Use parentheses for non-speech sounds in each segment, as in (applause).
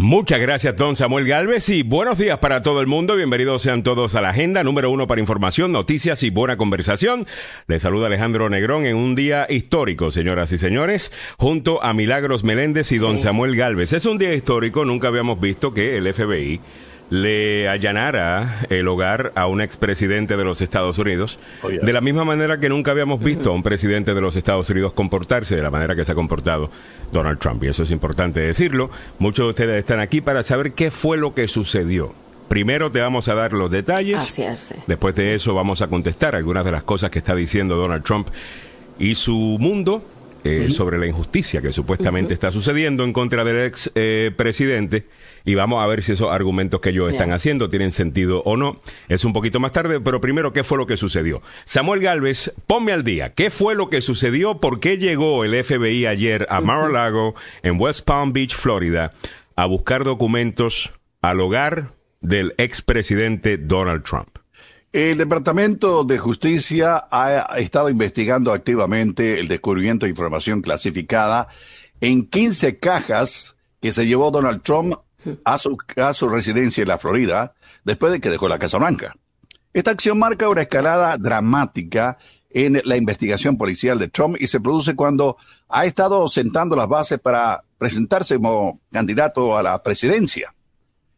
Muchas gracias, don Samuel Galvez, y buenos días para todo el mundo. Bienvenidos sean todos a la agenda número uno para información, noticias y buena conversación. Les saluda Alejandro Negrón en un día histórico, señoras y señores, junto a Milagros Meléndez y don Samuel Galvez. Es un día histórico, nunca habíamos visto que el FBI le allanara el hogar a un expresidente de los Estados Unidos, Oh, yeah. de la misma manera que nunca habíamos visto a un presidente de los Estados Unidos comportarse de la manera que se ha comportado Donald Trump. Y eso es importante decirlo. Muchos de ustedes están aquí para saber qué fue lo que sucedió. Primero te vamos a dar los detalles. Así es. Después de eso vamos a contestar algunas de las cosas que está diciendo Donald Trump y su mundo eh, sobre la injusticia que supuestamente está sucediendo en contra del ex eh, presidente y vamos a ver si esos argumentos que ellos están haciendo tienen sentido o no. Es un poquito más tarde, pero primero, ¿qué fue lo que sucedió? Samuel Galvez, ponme al día. ¿Qué fue lo que sucedió? ¿Por qué llegó el FBI ayer a Mar-a-Lago, en West Palm Beach, Florida, a buscar documentos al hogar del expresidente Donald Trump? El Departamento de Justicia ha estado investigando activamente el descubrimiento de información clasificada en 15 cajas que se llevó Donald Trump a su, a su residencia en la Florida después de que dejó la Casa Blanca. Esta acción marca una escalada dramática en la investigación policial de Trump y se produce cuando ha estado sentando las bases para presentarse como candidato a la presidencia.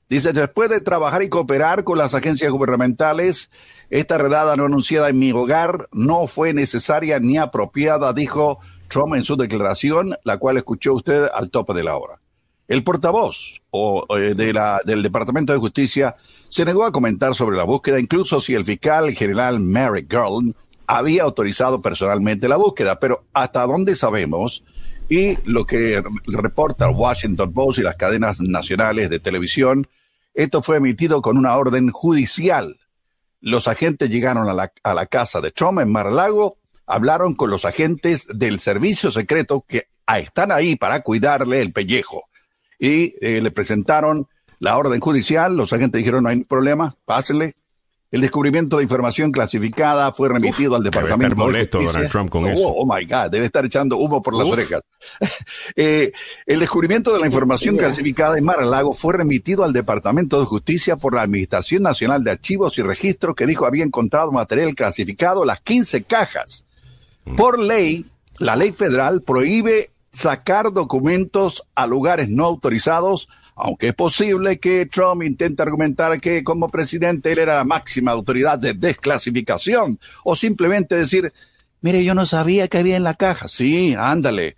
Dice, después de trabajar y cooperar con las agencias gubernamentales, esta redada no anunciada en mi hogar no fue necesaria ni apropiada, dijo Trump en su declaración, la cual escuchó usted al tope de la hora. El portavoz o, eh, del Departamento de Justicia se negó a comentar sobre la búsqueda, incluso si el fiscal general Merrick Garland había autorizado personalmente la búsqueda, pero hasta donde sabemos, y lo que reporta Washington Post y las cadenas nacionales de televisión, esto fue emitido con una orden judicial. Los agentes llegaron a la, a la casa de Trump en Mar-a-Lago, hablaron con los agentes del servicio secreto que están ahí para cuidarle el pellejo y eh, le presentaron la orden judicial. Los agentes dijeron no hay problema, pásenle. El descubrimiento de información clasificada fue remitido al debe Departamento estar molesto de Justicia. Donald Trump con oh, eso. Oh my God, debe estar echando humo por las Uf. orejas. (laughs) Eh, el descubrimiento de la información clasificada en Mar-a-Lago fue remitido al Departamento de Justicia por la Administración Nacional de Archivos y Registros que dijo había encontrado material clasificado las 15 cajas. Por ley, la ley federal prohíbe sacar documentos a lugares no autorizados, aunque es posible que Trump intente argumentar que como presidente él era la máxima autoridad de desclasificación o simplemente decir, mire, yo no sabía que había en la caja. Sí, ándale.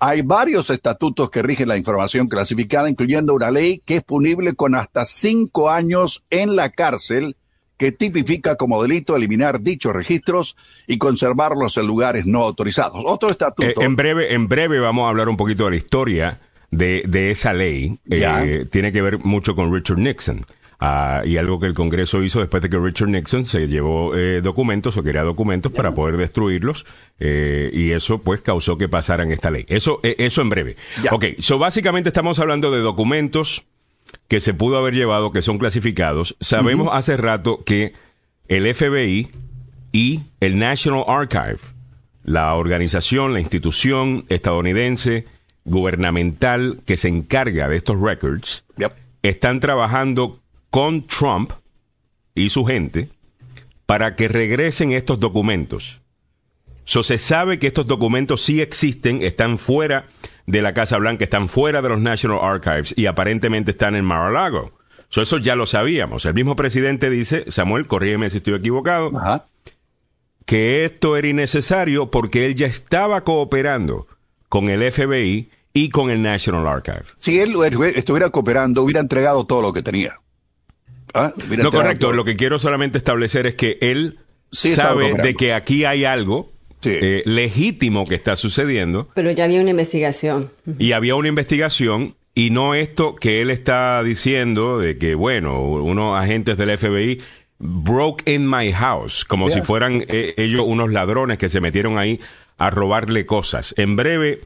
Hay varios estatutos que rigen la información clasificada, incluyendo una ley que es punible con hasta cinco años en la cárcel, que tipifica como delito eliminar dichos registros y conservarlos en lugares no autorizados. Otro Eh, estatuto. en breve, en breve vamos a hablar un poquito de la historia de, de esa ley. Eh, tiene que ver mucho con Richard Nixon. Ah, y algo que el Congreso hizo después de que Richard Nixon se llevó eh, documentos o quería documentos para poder destruirlos eh, y eso pues causó que pasaran esta ley. Eso, eh, eso en breve. Ya. Ok, so básicamente estamos hablando de documentos que se pudo haber llevado, que son clasificados. Sabemos hace rato que el FBI y el National Archive, la organización, la institución estadounidense gubernamental que se encarga de estos records, Yep. están trabajando con Trump y su gente para que regresen estos documentos. So, se sabe que estos documentos sí existen, están fuera de la Casa Blanca, están fuera de los National Archives y aparentemente están en Mar-a-Lago. So, eso ya lo sabíamos. El mismo presidente dice, Samuel, corrígeme si estoy equivocado, Ajá. que esto era innecesario porque él ya estaba cooperando con el FBI y con el National Archive. Si él estuviera cooperando, hubiera entregado todo lo que tenía. ¿Ah? No, correcto. todo. Lo que quiero solamente establecer es que él Sí, sabe de que aquí hay algo Sí. eh, legítimo que está sucediendo Pero ya había una investigación. y había una investigación y no esto que él está diciendo de que, bueno, unos agentes del FBI broke in my house, como Yeah. si fueran eh, ellos unos ladrones que se metieron ahí a robarle cosas. En breve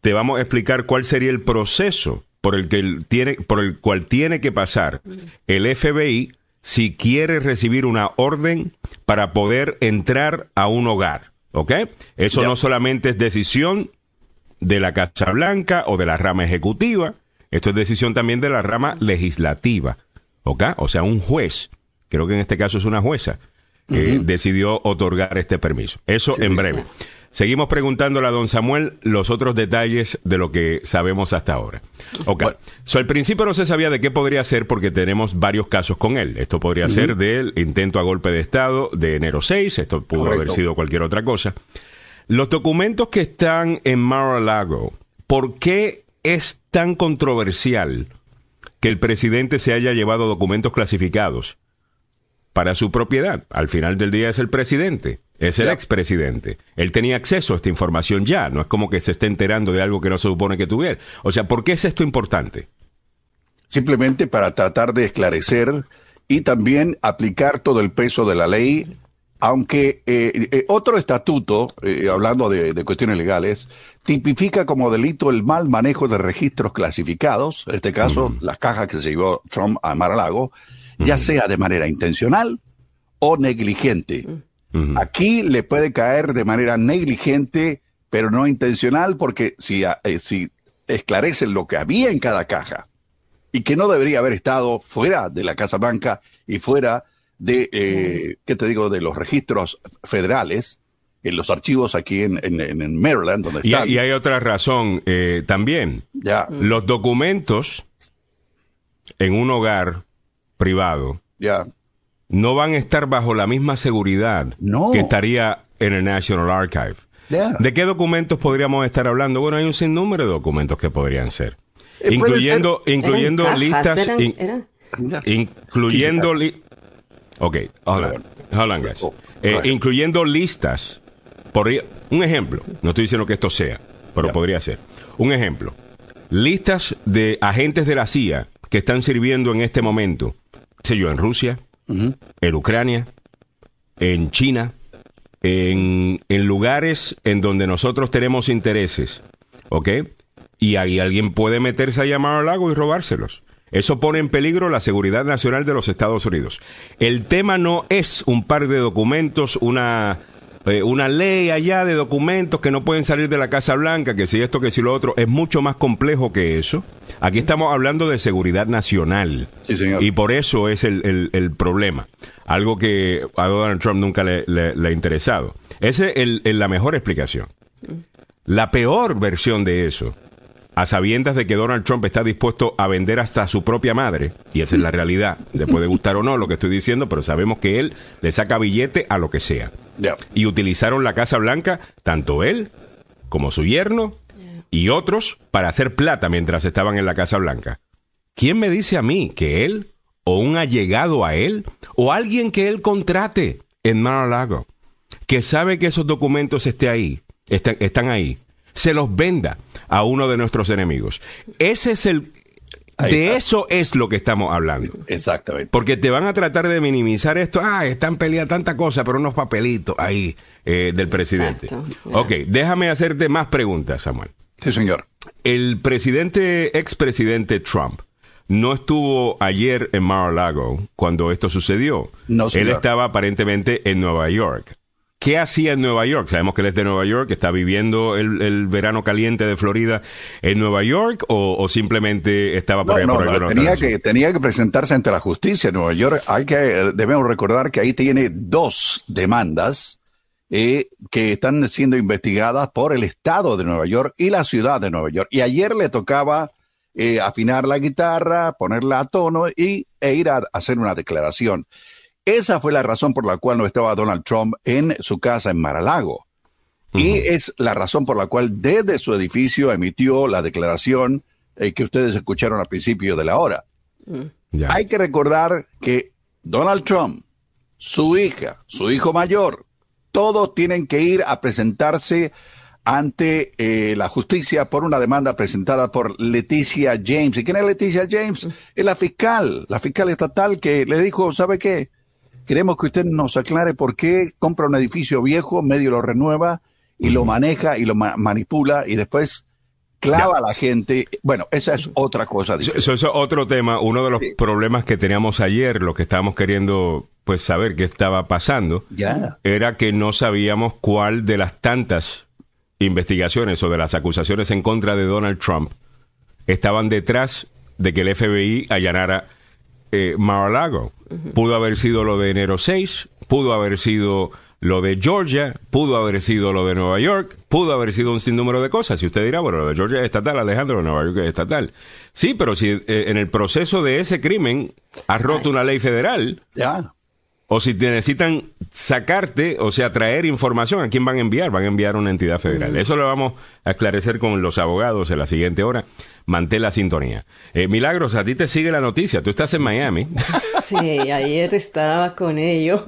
te vamos a explicar cuál sería el proceso por el que él tiene, por el cual tiene que pasar el FBI si quiere recibir una orden para poder entrar a un hogar. ¿Ok? Eso Ya. no solamente es decisión de la Casa Blanca o de la rama ejecutiva, Esto es decisión también de la rama legislativa. ¿Ok? O sea, un juez, creo que en este caso es una jueza, que decidió otorgar este permiso. Eso en breve. Seguimos preguntándole a don Samuel los otros detalles de lo que sabemos hasta ahora. Ok. So, al principio no se sabía de qué podría ser porque tenemos varios casos con él. Esto podría ser del intento a golpe de Estado de enero 6. Esto pudo haber sido cualquier otra cosa. Los documentos que están en Mar-a-Lago, ¿por qué es tan controversial que el presidente se haya llevado documentos clasificados para su propiedad? Al final del día es el presidente. Es el expresidente. Él tenía acceso a esta información ya. No es como que se esté enterando de algo que no se supone que tuviera. O sea, ¿por qué es esto importante? Simplemente para tratar de esclarecer y también aplicar todo el peso de la ley. Aunque eh, eh, otro estatuto, eh, hablando de, cuestiones legales, tipifica como delito el mal manejo de registros clasificados, en este caso las cajas que se llevó Trump a Mar-a-Lago, ya sea de manera intencional o negligente. Aquí le puede caer de manera negligente, pero no intencional, porque si, eh, si esclarecen lo que había en cada caja y que no debería haber estado fuera de la Casa Blanca y fuera de, eh, ¿qué te digo?, de los registros federales, en los archivos aquí en, en, Maryland, donde y, Y hay otra razón eh, también. Ya. Los documentos en un hogar privado ya no van a estar bajo la misma seguridad que estaría en el National Archive. ¿De qué documentos podríamos estar hablando? Bueno, hay un sinnúmero de documentos que podrían ser. Eh, incluyendo incluyendo listas. incluyendo. ok, hold on, guys. Oh, eh, incluyendo listas. Por, un ejemplo. No estoy diciendo que esto sea, pero podría ser. Un ejemplo. Listas de agentes de la CIA que están sirviendo en este momento. Sé yo, en Rusia, en Ucrania, en China, en, lugares en donde nosotros tenemos intereses, ¿ok? Y ahí alguien puede meterse a llamar al lago y robárselos. Eso pone en peligro la seguridad nacional de los Estados Unidos. El tema no es un par de documentos, una, eh, una ley allá de documentos que no pueden salir de la Casa Blanca, que si esto, que si lo otro, es mucho más complejo que eso. Aquí estamos hablando de seguridad nacional. Sí, señor. Y por eso es el, el, problema. Algo que a Donald Trump nunca le, ha interesado. Esa es la mejor explicación. La peor versión de eso, a sabiendas de que Donald Trump está dispuesto a vender hasta a su propia madre, y esa es la realidad, le puede gustar o no lo que estoy diciendo, pero sabemos que él le saca billete a lo que sea. Y utilizaron la Casa Blanca, tanto él como su yerno y otros para hacer plata mientras estaban en la Casa Blanca. ¿Quién me dice a mí que él, o un allegado a él, o alguien que él contrate en Mar-a-Lago, que sabe que esos documentos estén ahí, están, están ahí, se los venda a uno de nuestros enemigos? Ese es el, de eso es lo que estamos hablando. Exactamente. Porque te van a tratar de minimizar esto. Ah, están peleando tanta cosa, pero unos papelitos ahí eh, del presidente. Ok, déjame hacerte más preguntas, Samuel. Sí, señor. El presidente, expresidente Trump, no estuvo ayer en Mar-a-Lago cuando esto sucedió. No, Él estaba aparentemente en Nueva York. ¿Qué hacía en Nueva York? Sabemos que él es de Nueva York, está viviendo el, verano caliente de Florida en Nueva York o, simplemente estaba por allá por tenía que tenía que presentarse ante la justicia en Nueva York. Hay que debemos recordar que ahí tiene dos demandas eh, que están siendo investigadas por el Estado de Nueva York y la ciudad de Nueva York. Y ayer le tocaba eh, afinar la guitarra, ponerla a tono y, e ir a, hacer una declaración. Esa fue la razón por la cual no estaba Donald Trump en su casa en Maralago. Y es la razón por la cual desde su edificio emitió la declaración eh, que ustedes escucharon al principio de la hora. Hay que recordar que Donald Trump, su hija, su hijo mayor, todos tienen que ir a presentarse ante eh, la justicia por una demanda presentada por Leticia James. ¿Y quién es Leticia James? Es la fiscal, la fiscal estatal que le dijo, ¿sabe qué? Queremos que usted nos aclare por qué compra un edificio viejo, medio lo renueva y lo maneja y lo manipula y después clava a la gente. Bueno, esa es otra cosa. Eso, es otro tema. Uno de los problemas que teníamos ayer, lo que estábamos queriendo pues saber qué estaba pasando, era que no sabíamos cuál de las tantas investigaciones o de las acusaciones en contra de Donald Trump estaban detrás de que el FBI allanara eh, Mar-a-Lago. Pudo haber sido lo de enero 6, pudo haber sido lo de Georgia, pudo haber sido lo de Nueva York, pudo haber sido un sinnúmero de cosas. Si usted dirá, bueno, lo de Georgia es estatal, Alejandro, Nueva York es estatal. Sí, pero si eh, en el proceso de ese crimen has roto una ley federal, Ya. O si te necesitan sacarte, o sea, traer información, ¿a quién van a enviar? Van a enviar a una entidad federal. Eso lo vamos a esclarecer con los abogados en la siguiente hora. Mantén la sintonía. Eh, Milagros, a ti te sigue la noticia. Tú estás en Miami. (laughs) Sí, ayer estaba con ello.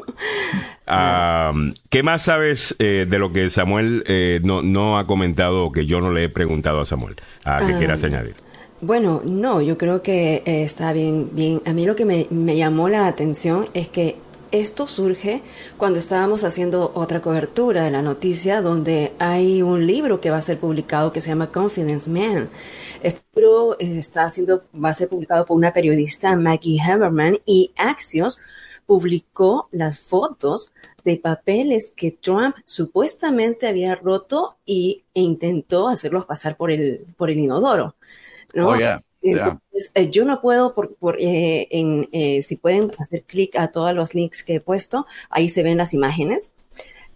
Ah, ¿Qué más sabes eh, de lo que Samuel eh, no, no ha comentado o que yo no le he preguntado a Samuel? Ah, que quieras añadir. Bueno, no, yo creo que eh, está bien, bien. A mí lo que me, me llamó la atención es que esto surge cuando estábamos haciendo otra cobertura de la noticia donde hay un libro que va a ser publicado que se llama Confidence Man. Este libro eh, está siendo, va a ser publicado por una periodista, Maggie Haberman, y Axios publicó las fotos de papeles que Trump supuestamente había roto y, e intentó hacerlos pasar por el, por el inodoro. ¿no? Oh, yeah. Yeah. Entonces, eh, yo no puedo, por, por, eh, en, eh, si pueden hacer clic a todos los links que he puesto, ahí se ven las imágenes.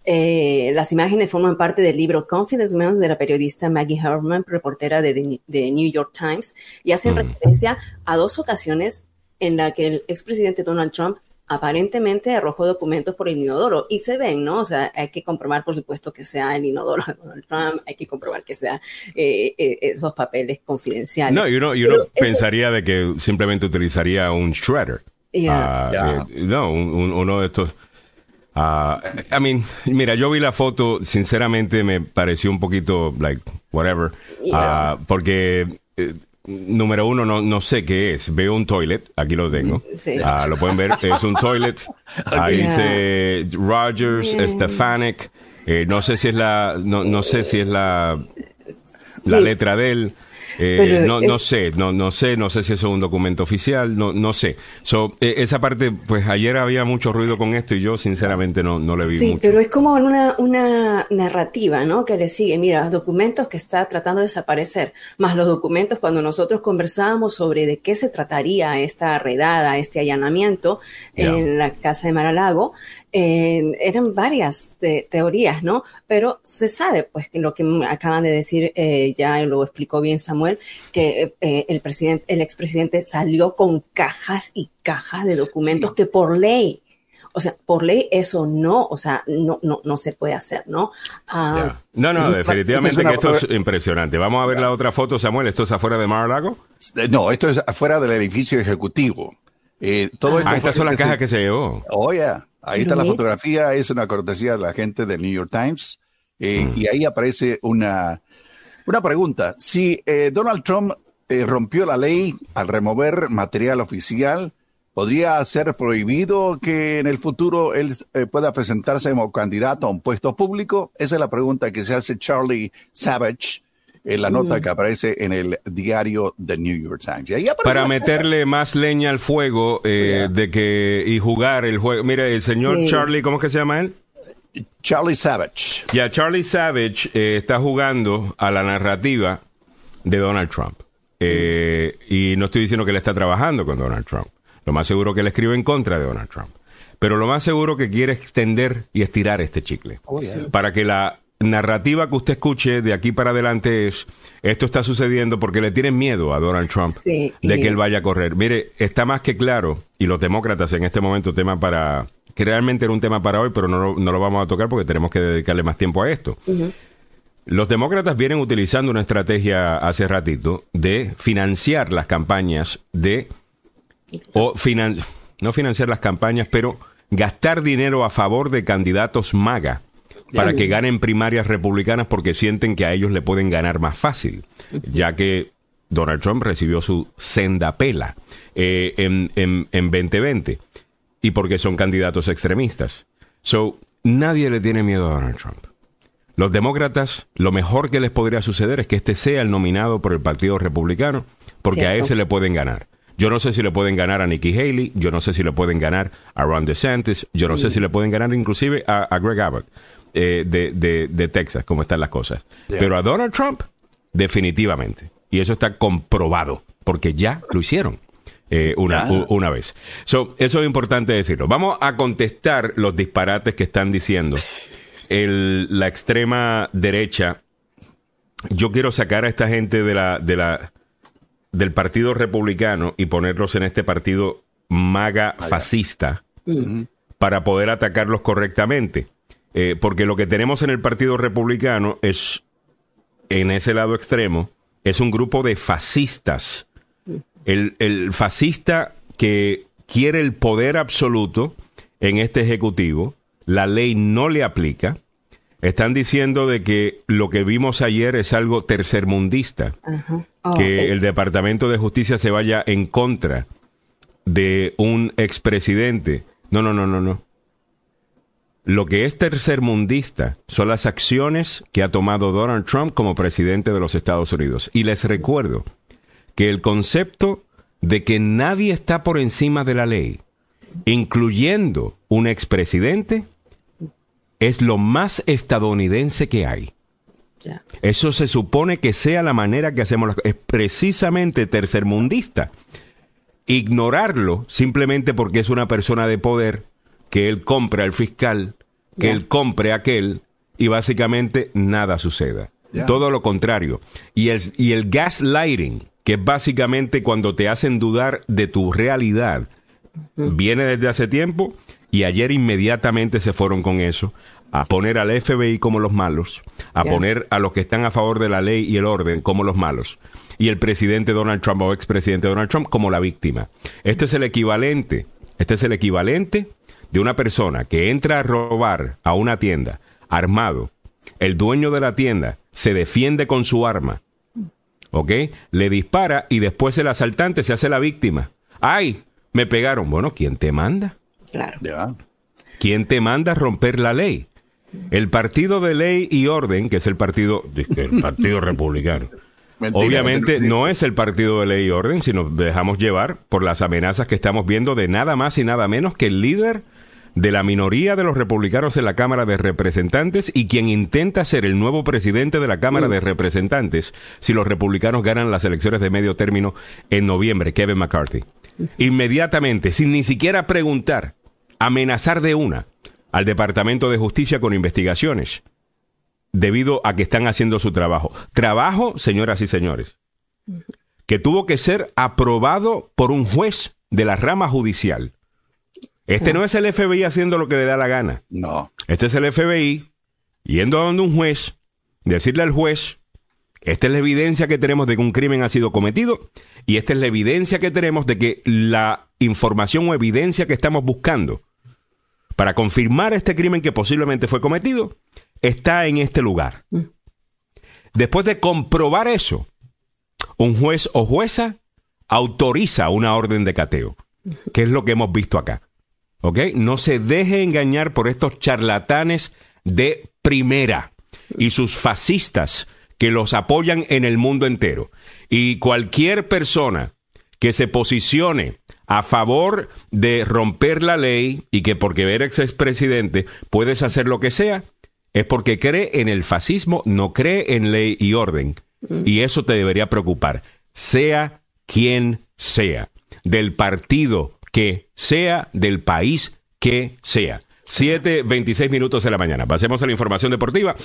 Eh, las imágenes forman parte del libro Confidence Man de la periodista Maggie Herman, reportera de, The- de New York Times, y hacen Mm. referencia a dos ocasiones en la que el expresidente Donald Trump aparentemente arrojó documentos por el inodoro y se ven, ¿no? O sea, hay que comprobar, por supuesto, que sea el inodoro de Donald Trump, hay que comprobar que sea eh, eh, esos papeles confidenciales. No, y uno, y uno Pero eso- pensaría de que simplemente utilizaría un shredder. Yeah. Ah, Yeah. eh, no, un- un- uno de estos. ah, I mean, mira, yo vi la foto, sinceramente me pareció un poquito, like, whatever. Yeah. Ah, porque, eh, número uno, no, no sé qué es. Veo un toilet, aquí lo tengo. Sí. Ah, lo pueden ver, es un toilet. (laughs) Ahí dice Rogers, Yeah. Stefanik. Eh, no sé si es la, no, no sé si es la, la Sí. letra de él. Eh, no, no sé, no, no sé, no sé si eso es un documento oficial, no, no sé. So, eh, esa parte, pues ayer había mucho ruido con esto y yo sinceramente no, no le vi Sí, mucho. pero es como una, una narrativa, ¿no? Que le sigue, mira, documentos que está tratando de desaparecer, más los documentos cuando nosotros conversábamos sobre de qué se trataría esta redada, este allanamiento en la casa de Maralago, eh, eran varias te- teorías, ¿no? Pero se sabe, pues, que lo que me acaban de decir, eh, ya lo explicó bien Samuel, que eh, el presidente, el expresidente salió con cajas y cajas de documentos que por ley o sea, por ley eso no, o sea, no, no, no se puede hacer, ¿no? Ah, Ya. No, no, definitivamente es una que esto es impresionante. Vamos a ver la otra foto, Samuel. ¿Esto es afuera de Mar-a-Lago? Eh, No, esto es afuera del edificio ejecutivo. Eh, todo Ah, estas son las cajas que se llevó. Oh, yeah. Ahí está la fotografía, es una cortesía de la gente del New York Times. Eh, Mm. Y ahí aparece una, una pregunta. Si eh, Donald Trump eh, rompió la ley al remover material oficial, ¿podría ser prohibido que en el futuro él eh, pueda presentarse como candidato a un puesto público? Esa es la pregunta que se hace Charlie Savage en la nota que aparece en el diario The New York Times. Y ahí aparece Para meterle más leña al fuego eh, de que y jugar el juego. Mire, el señor Sí. Charlie, ¿cómo es que se llama él? Charlie Savage. Ya Charlie Savage eh, está jugando a la narrativa de Donald Trump. Eh, y no estoy diciendo que él está trabajando con Donald Trump. Lo más seguro que él escribe en contra de Donald Trump. Pero lo más seguro que quiere extender y estirar este chicle. Oh, yeah. Para que la narrativa que usted escuche de aquí para adelante es esto está sucediendo porque le tienen miedo a Donald Trump Sí, de que él vaya a correr. Mire, está más que claro, y los demócratas en este momento, tema para, que realmente era un tema para hoy, pero no, lo- no lo vamos a tocar porque tenemos que dedicarle más tiempo a esto. Los demócratas vienen utilizando una estrategia hace ratito de financiar las campañas de, o finan- no financiar las campañas, pero gastar dinero a favor de candidatos MAGA para que ganen primarias republicanas porque sienten que a ellos le pueden ganar más fácil, ya que Donald Trump recibió su senda pela eh, en, en, en 2020 y porque son candidatos extremistas. So, nadie le tiene miedo a Donald Trump. Los demócratas, lo mejor que les podría suceder es que este sea el nominado por el Partido Republicano, porque a Cierto. ese le pueden ganar. Yo no sé si le pueden ganar a Nikki Haley, yo no sé si le pueden ganar a Ron DeSantis, yo no sé si le pueden ganar inclusive a, a Greg Abbott eh, de, de- de Texas, como están las cosas. Yeah. Pero a Donald Trump, definitivamente. Y eso está comprobado, porque ya lo hicieron. Eh, una, una vez. eso es importante decirlo. Vamos a contestar los disparates que están diciendo. la extrema derecha. Yo quiero sacar a esta gente de la, de la, del Partido Republicano y ponerlos en este partido maga fascista para poder atacarlos correctamente. Eh, porque lo que tenemos en el Partido Republicano es, en ese lado extremo, es un grupo de fascistas el, fascista que quiere el poder absoluto en este ejecutivo, la ley no le aplica. Están diciendo de que lo que vimos ayer es algo tercermundista, oh, que el Departamento de Justicia se vaya en contra de un expresidente. No, no, no, no, no. Lo que es tercermundista son las acciones que ha tomado Donald Trump como presidente de los Estados Unidos. Y les recuerdo, que el concepto de que nadie está por encima de la ley, incluyendo un expresidente, es lo más estadounidense que hay. Eso se supone que sea la manera que hacemos las Es precisamente tercermundista. Ignorarlo simplemente porque es una persona de poder, que él compre al fiscal, que él compre a aquel, y básicamente nada suceda. Todo lo contrario. Y el, y el gaslighting, que es básicamente cuando te hacen dudar de tu realidad. Viene desde hace tiempo y ayer inmediatamente se fueron con eso, a poner al FBI como los malos, a poner a los que están a favor de la ley y el orden como los malos, y el presidente Donald Trump o expresidente Donald Trump como la víctima. Esto es el equivalente, este es el equivalente de una persona que entra a robar a una tienda armado, el dueño de la tienda se defiende con su arma, ¿ok? Le dispara y después el asaltante se hace la víctima. ¡Ay! Me pegaron. Bueno, ¿quién te manda? Claro. ¿Quién te manda a romper la ley? El partido de ley y orden, que es el partido, el (laughs) partido republicano. Obviamente no es el partido de ley y orden, sino dejamos llevar por las amenazas que estamos viendo de nada más y nada menos que el líder de la minoría de los republicanos en la Cámara de Representantes y quien intenta ser el nuevo presidente de la Cámara de Representantes si los republicanos ganan las elecciones de medio término en noviembre, Kevin McCarthy. Inmediatamente, sin ni siquiera preguntar, amenazar de una al Departamento de Justicia con investigaciones debido a que están haciendo su trabajo. Trabajo, señoras y señores, que tuvo que ser aprobado por un juez de la rama judicial este no es el FBI haciendo lo que le da la gana. No. Este es el FBI yendo a donde un juez, decirle al juez, esta es la evidencia que tenemos de que un crimen ha sido cometido y esta es la evidencia que tenemos de que la información o evidencia que estamos buscando para confirmar este crimen que posiblemente fue cometido está en este lugar. Mm. Después de comprobar eso, un juez o jueza autoriza una orden de cateo, que es lo que hemos visto acá. ¿Ok? No se deje engañar por estos charlatanes de primera y sus fascistas que los apoyan en el mundo entero. Y cualquier persona que se posicione a favor de romper la ley y que porque eres expresidente puedes hacer lo que sea, es porque cree en el fascismo, no cree en ley y orden. Mm. Y eso te debería preocupar, sea quien sea, del partido que sea del país que sea. 7.26 minutos de la mañana. Pasemos a la información deportiva.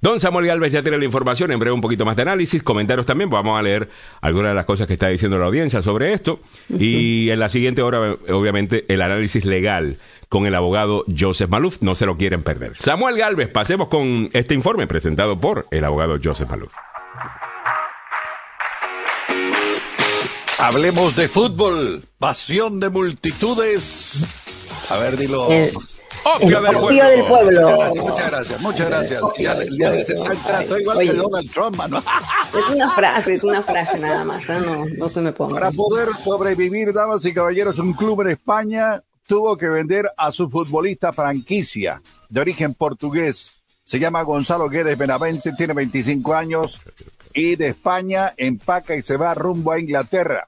Don Samuel Galvez ya tiene la información, en breve un poquito más de análisis, comentarios también. Vamos a leer algunas de las cosas que está diciendo la audiencia sobre esto. Y en la siguiente hora, obviamente, el análisis legal con el abogado Joseph Maluf. No se lo quieren perder. Samuel Galvez, pasemos con este informe presentado por el abogado Joseph Maluf. Hablemos de fútbol, pasión de multitudes. A ver, dilo. El, del, pueblo. Muchas gracias, muchas gracias. igual que Donald Trump, Es una frase, es una frase nada más, ¿eh? no, no se me ponga. Para poder sobrevivir, damas y caballeros, un club en España tuvo que vender a su futbolista franquicia de origen portugués. Se llama Gonzalo Guedes Benavente, tiene 25 años, y de España empaca y se va rumbo a Inglaterra.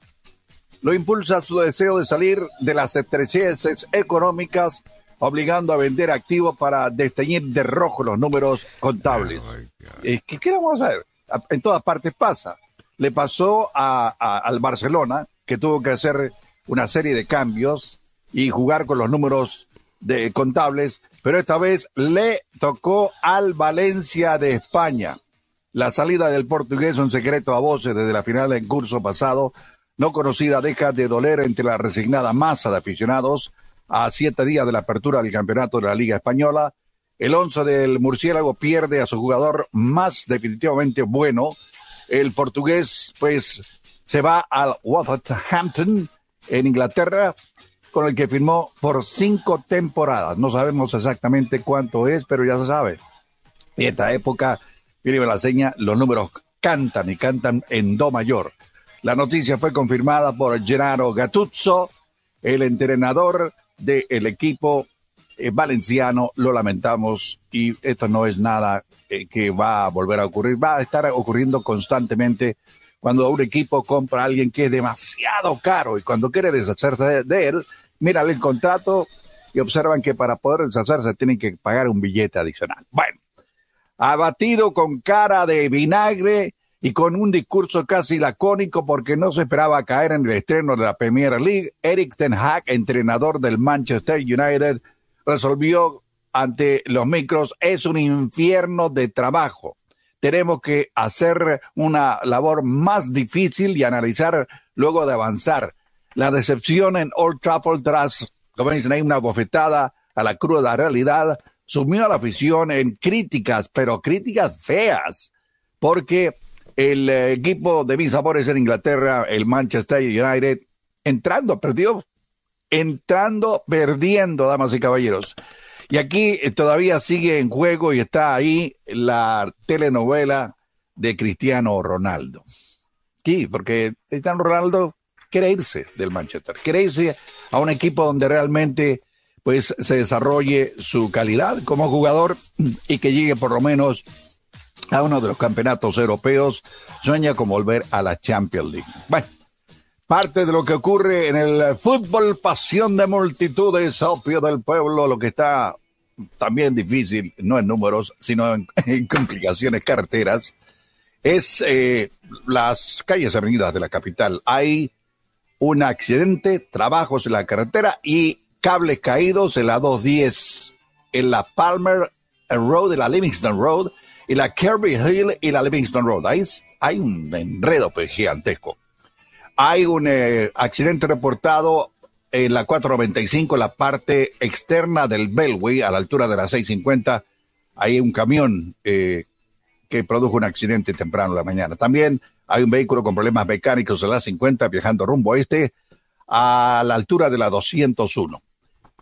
Lo impulsa su deseo de salir de las estrecheces económicas, obligando a vender activos para desteñir de rojo los números contables. Oh ¿Qué, ¿Qué vamos a hacer? En todas partes pasa. le pasó al Barcelona, que tuvo que hacer una serie de cambios y jugar con los números de contables, pero esta vez le tocó al Valencia de España. La salida del portugués, un secreto a voces desde la final en curso pasado, no conocida, deja de doler entre la resignada masa de aficionados a siete días de la apertura del campeonato de la Liga Española. El once del murciélago pierde a su jugador más definitivamente bueno. El portugués, pues, se va al Wolverhampton en Inglaterra con el que firmó por cinco temporadas. No sabemos exactamente cuánto es, pero ya se sabe. En esta época, mire la seña, los números cantan y cantan en do mayor. La noticia fue confirmada por Gennaro Gattuso, el entrenador del equipo eh, valenciano. Lo lamentamos y esto no es nada eh, que va a volver a ocurrir. Va a estar ocurriendo constantemente cuando un equipo compra a alguien que es demasiado caro y cuando quiere deshacerse de él, miran el contrato y observan que para poder deshacerse tienen que pagar un billete adicional. Bueno, abatido con cara de vinagre y con un discurso casi lacónico porque no se esperaba caer en el estreno de la Premier League, Eric Ten Hag, entrenador del Manchester United, resolvió ante los micros, es un infierno de trabajo. Tenemos que hacer una labor más difícil y analizar luego de avanzar la decepción en Old Trafford tras, como dicen ahí, una bofetada a la cruda realidad, sumió a la afición en críticas, pero críticas feas, porque el eh, equipo de mis sabores en Inglaterra, el Manchester United, entrando, perdió, entrando, perdiendo, damas y caballeros. Y aquí eh, todavía sigue en juego y está ahí la telenovela de Cristiano Ronaldo. Sí, porque Cristiano Ronaldo quiere irse del Manchester, quiere irse a un equipo donde realmente pues se desarrolle su calidad como jugador y que llegue por lo menos a uno de los campeonatos europeos, sueña con volver a la Champions League. Bueno, parte de lo que ocurre en el fútbol, pasión de multitudes, opio del pueblo, lo que está también difícil, no en números, sino en, (laughs) complicaciones carreteras, es eh, las calles avenidas de la capital. Hay un accidente, trabajos en la carretera y cables caídos en la 210, en la Palmer Road, en la Livingston Road, y la Kirby Hill y la Livingston Road. Ahí hay un enredo pues, gigantesco. Hay un eh, accidente reportado en la 495, la parte externa del Bellway, a la altura de la 650. Hay un camión eh, que produjo un accidente temprano en la mañana. También hay un vehículo con problemas mecánicos en la 50 viajando rumbo a este a la altura de la 201.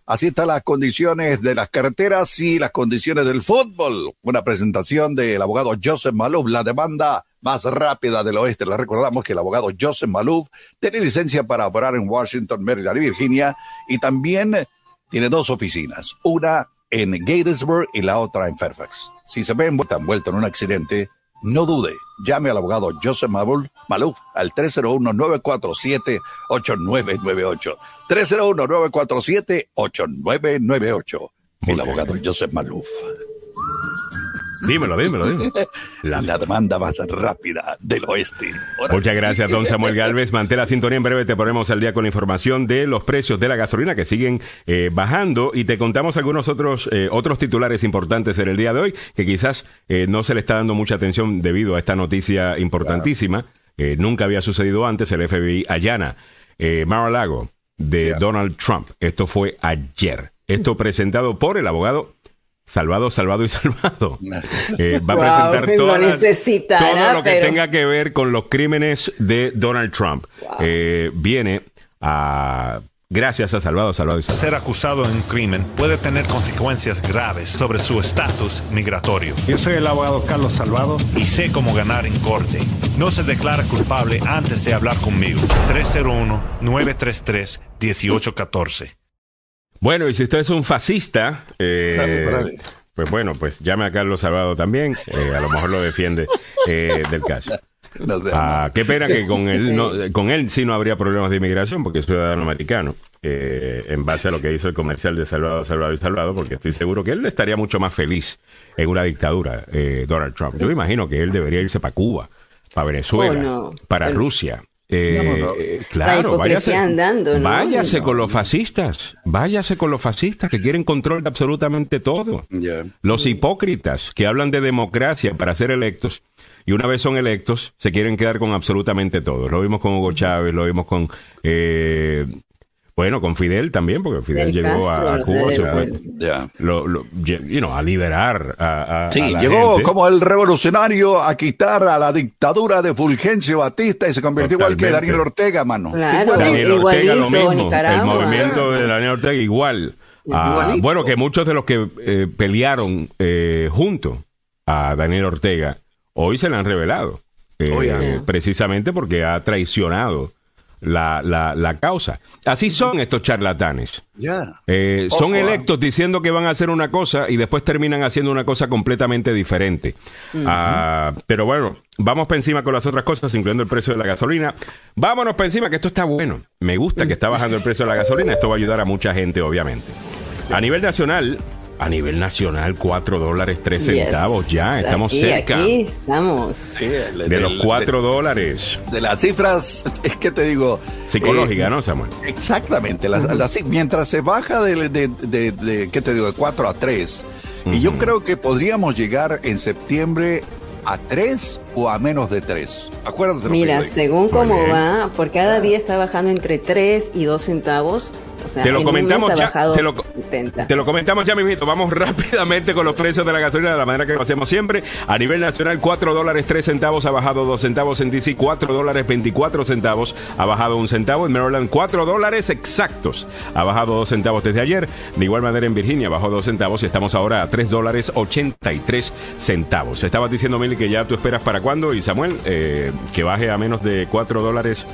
Así están las condiciones de las carreteras y las condiciones del fútbol. Una presentación del abogado Joseph Malouf, la demanda más rápida del oeste. Le recordamos que el abogado Joseph Malouf tiene licencia para operar en Washington, Maryland y Virginia y también tiene dos oficinas, una en Gatesburg y la otra en Fairfax. Si se ven envuelto en un accidente, no dude, llame al abogado Joseph Maluf al 301-947-8998. 301-947-8998. El abogado Joseph Maluf. Dímelo, dímelo, dímelo. La, demanda más rápida del oeste. Muchas gracias, don Samuel Galvez. Mantén la sintonía. En breve te ponemos al día con la información de los precios de la gasolina que siguen eh, bajando y te contamos algunos otros, eh, otros titulares importantes en el día de hoy que quizás eh, no se le está dando mucha atención debido a esta noticia importantísima. nunca había sucedido antes. El FBI allana Mar-a-Lago de Donald Trump. Esto fue ayer. Esto presentado por el abogado Salvado, salvado y salvado. (laughs) Eh, va a presentar todo lo que tenga que ver con los crímenes de Donald Trump. Eh, viene a Gracias a Salvado, Salvado y Salvado. Ser acusado de un crimen puede tener consecuencias graves sobre su estatus migratorio. Yo soy el abogado Carlos Salvado. Y sé cómo ganar en corte. No se declara culpable antes de hablar conmigo. 301-933-1814. Bueno, y si usted es un fascista, eh, pues bueno, pues llame a Carlos Salvado también, eh, a lo mejor lo defiende eh, del caso. Ah, qué pena que con él, no, con él sí no habría problemas de inmigración porque es ciudadano americano, en base a lo que hizo el comercial de Salvado, Salvado y Salvado, porque estoy seguro que él estaría mucho más feliz en una dictadura, Donald Trump. Yo imagino que él debería irse para Cuba para Venezuela, para Rusia. Eh, claro, váyase, andando, váyase con los fascistas, váyase con los fascistas que quieren control de absolutamente todo. Los hipócritas que hablan de democracia para ser electos y una vez son electos se quieren quedar con absolutamente todo. Lo vimos con Hugo Chávez, lo vimos con eh, bueno, con Fidel también, porque Fidel llegó a, Cuba, se fue, a liberar a, Sí, llegó como el revolucionario a quitar a la dictadura de Fulgencio Batista y se convirtió igual que Daniel Ortega, mano. Claro, Daniel Ortega lo mismo, el movimiento de Daniel Ortega igual. Ah, bueno, que muchos de los que eh, pelearon eh, junto a Daniel Ortega hoy se le han revelado. Eh, precisamente porque ha traicionado la, la, la causa. Así son estos charlatanes. Eh, son electos diciendo que van a hacer una cosa y después terminan haciendo una cosa completamente diferente. Ah, pero bueno, vamos para encima con las otras cosas, incluyendo el precio de la gasolina. Vámonos para encima, que esto está bueno. Me gusta que está bajando el precio de la gasolina. Esto va a ayudar a mucha gente, obviamente. A nivel nacional, a nivel nacional, 4 dólares 3 centavos. Ya, estamos cerca. Aquí estamos. de los 4 dólares. De las cifras, (laughs) es que te digo. Psicológica, eh, ¿no, Samuel? Exactamente. mientras se baja de, de, de, ¿qué te digo? De 4 a 3. Y yo creo que podríamos llegar en septiembre a 3 o a menos de 3. Acuérdate. Mira, según cómo va, por cada día está bajando entre 3 y 2 centavos te lo comentamos ya. Te lo, te lo, comentamos ya, mismito. Vamos (laughs) rápidamente con los precios de la gasolina de la manera que lo hacemos siempre. A nivel nacional, 4 dólares 3 centavos ha bajado 2 centavos. En DC, 4 dólares 24 centavos ha bajado 1 centavo. En Maryland, 4 dólares exactos ha bajado 2 centavos desde ayer. De igual manera, en Virginia bajó 2 centavos y estamos ahora a 3 dólares 83 centavos. Estabas diciendo, Mili, que ya tú esperas para cuándo. Y Samuel, eh, que baje a menos de 4 dólares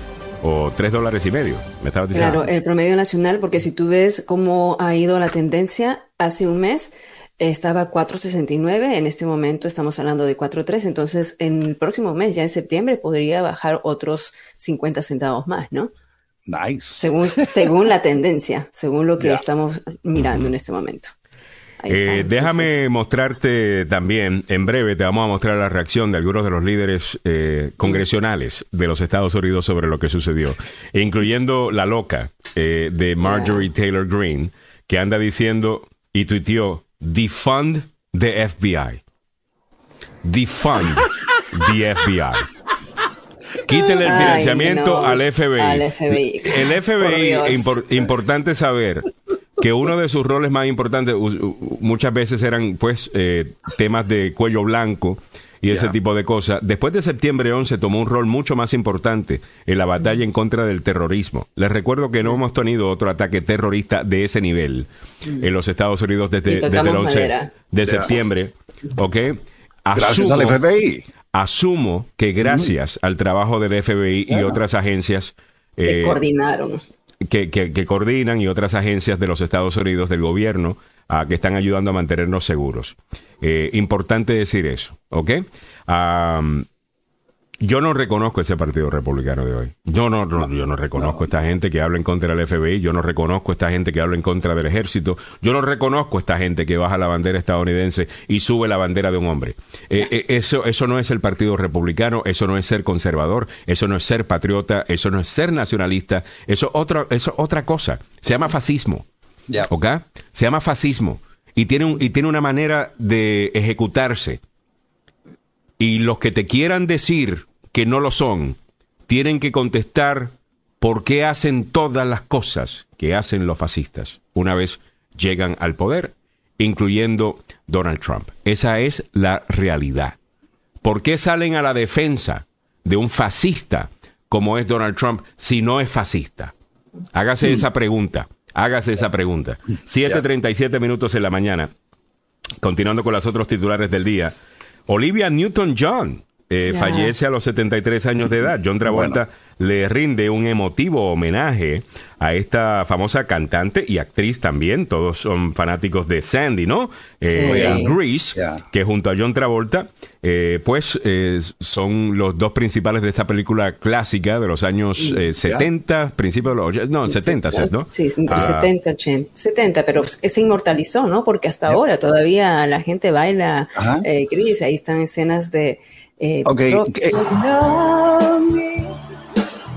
o tres dólares y medio, me estabas diciendo. Claro, el promedio nacional, porque si tú ves cómo ha ido la tendencia, hace un mes estaba 4.69, en este momento estamos hablando de 4.3, entonces en el próximo mes, ya en septiembre, podría bajar otros 50 centavos más, ¿no? Nice. Según, según la tendencia, según lo que estamos mirando en este momento. Eh, déjame mostrarte también, en breve te vamos a mostrar la reacción de algunos de los líderes eh, congresionales de los Estados Unidos sobre lo que sucedió, incluyendo la loca eh, de Marjorie Taylor Greene, que anda diciendo y tuiteó, defund the FBI. Defund the FBI. (laughs) Quítele el financiamiento al, FBI. El FBI, importante saber que uno de sus roles más importantes muchas veces eran pues eh, temas de cuello blanco y ese tipo de cosas. Después de septiembre 11 tomó un rol mucho más importante en la batalla en contra del terrorismo. Les recuerdo que no hemos tenido otro ataque terrorista de ese nivel en los Estados Unidos desde, el 11 de septiembre. ¿Ok? Asumo, gracias al FBI. Asumo que gracias al trabajo del FBI y otras agencias... que eh, coordinaron que, que, coordinan y otras agencias de los Estados Unidos, del gobierno, a que están ayudando a mantenernos seguros. Eh, importante decir eso, ¿ok? Yo no reconozco ese partido republicano de hoy. Yo no, yo no reconozco esta gente que habla en contra del FBI. Yo no reconozco esta gente que habla en contra del ejército. Yo no reconozco esta gente que baja la bandera estadounidense y sube la bandera de un hombre. Eh, eh, eso, eso no es el partido republicano. Eso no es ser conservador. Eso no es ser patriota. Eso no es ser nacionalista. Eso otra, eso otra cosa. Se llama fascismo. ¿Ok? Se llama fascismo. Y tiene, un, y tiene una manera de ejecutarse y los que te quieran decir que no lo son, tienen que contestar por qué hacen todas las cosas que hacen los fascistas una vez llegan al poder, incluyendo Donald Trump. Esa es la realidad. ¿Por qué salen a la defensa de un fascista como es Donald Trump si no es fascista? Hágase esa pregunta. Hágase esa pregunta. 7.37 minutos en la mañana. Continuando con los otros titulares del día. Olivia Newton-John eh, fallece a los 73 años de edad. John Travolta le rinde un emotivo homenaje a esta famosa cantante y actriz también. Todos son fanáticos de Sandy, ¿no? Eh, Grease, que junto a John Travolta, eh, pues eh, son los dos principales de esta película clásica de los años 70, principios de los... No, 70, ¿no? Sí, 70, 80. 70, pero se inmortalizó, ¿no? Porque hasta ahora todavía la gente baila Grease. Ahí están escenas de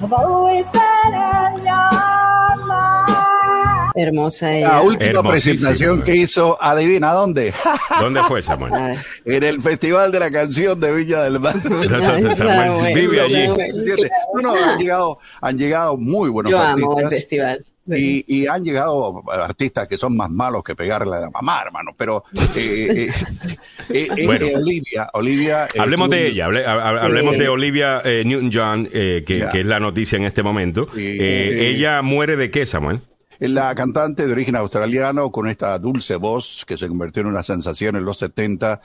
Eh, Ok, pro- ¿qué- hermosa ella. La última presentación que hizo, adivina dónde, (laughs) ¿Dónde fue Samuel? En el Festival de la Canción de Villa del Mar. (laughs) Samuel vive allí. Samuel. 17. No, no, han llegado, han llegado muy buenos Yo amo el festival. Y, y han llegado artistas que son más malos que pegarle a la mamá, hermano. Pero eh, eh, (laughs) eh, eh, Bueno. eh, Olivia, Olivia. eh, Hablemos de ella, hable- ha- hablemos de Olivia eh, Newton-John, eh, que, que es la noticia en este momento. Sí. Eh, ella muere de qué, Samuel? La cantante de origen australiano con esta dulce voz que se convirtió en una sensación en los 70.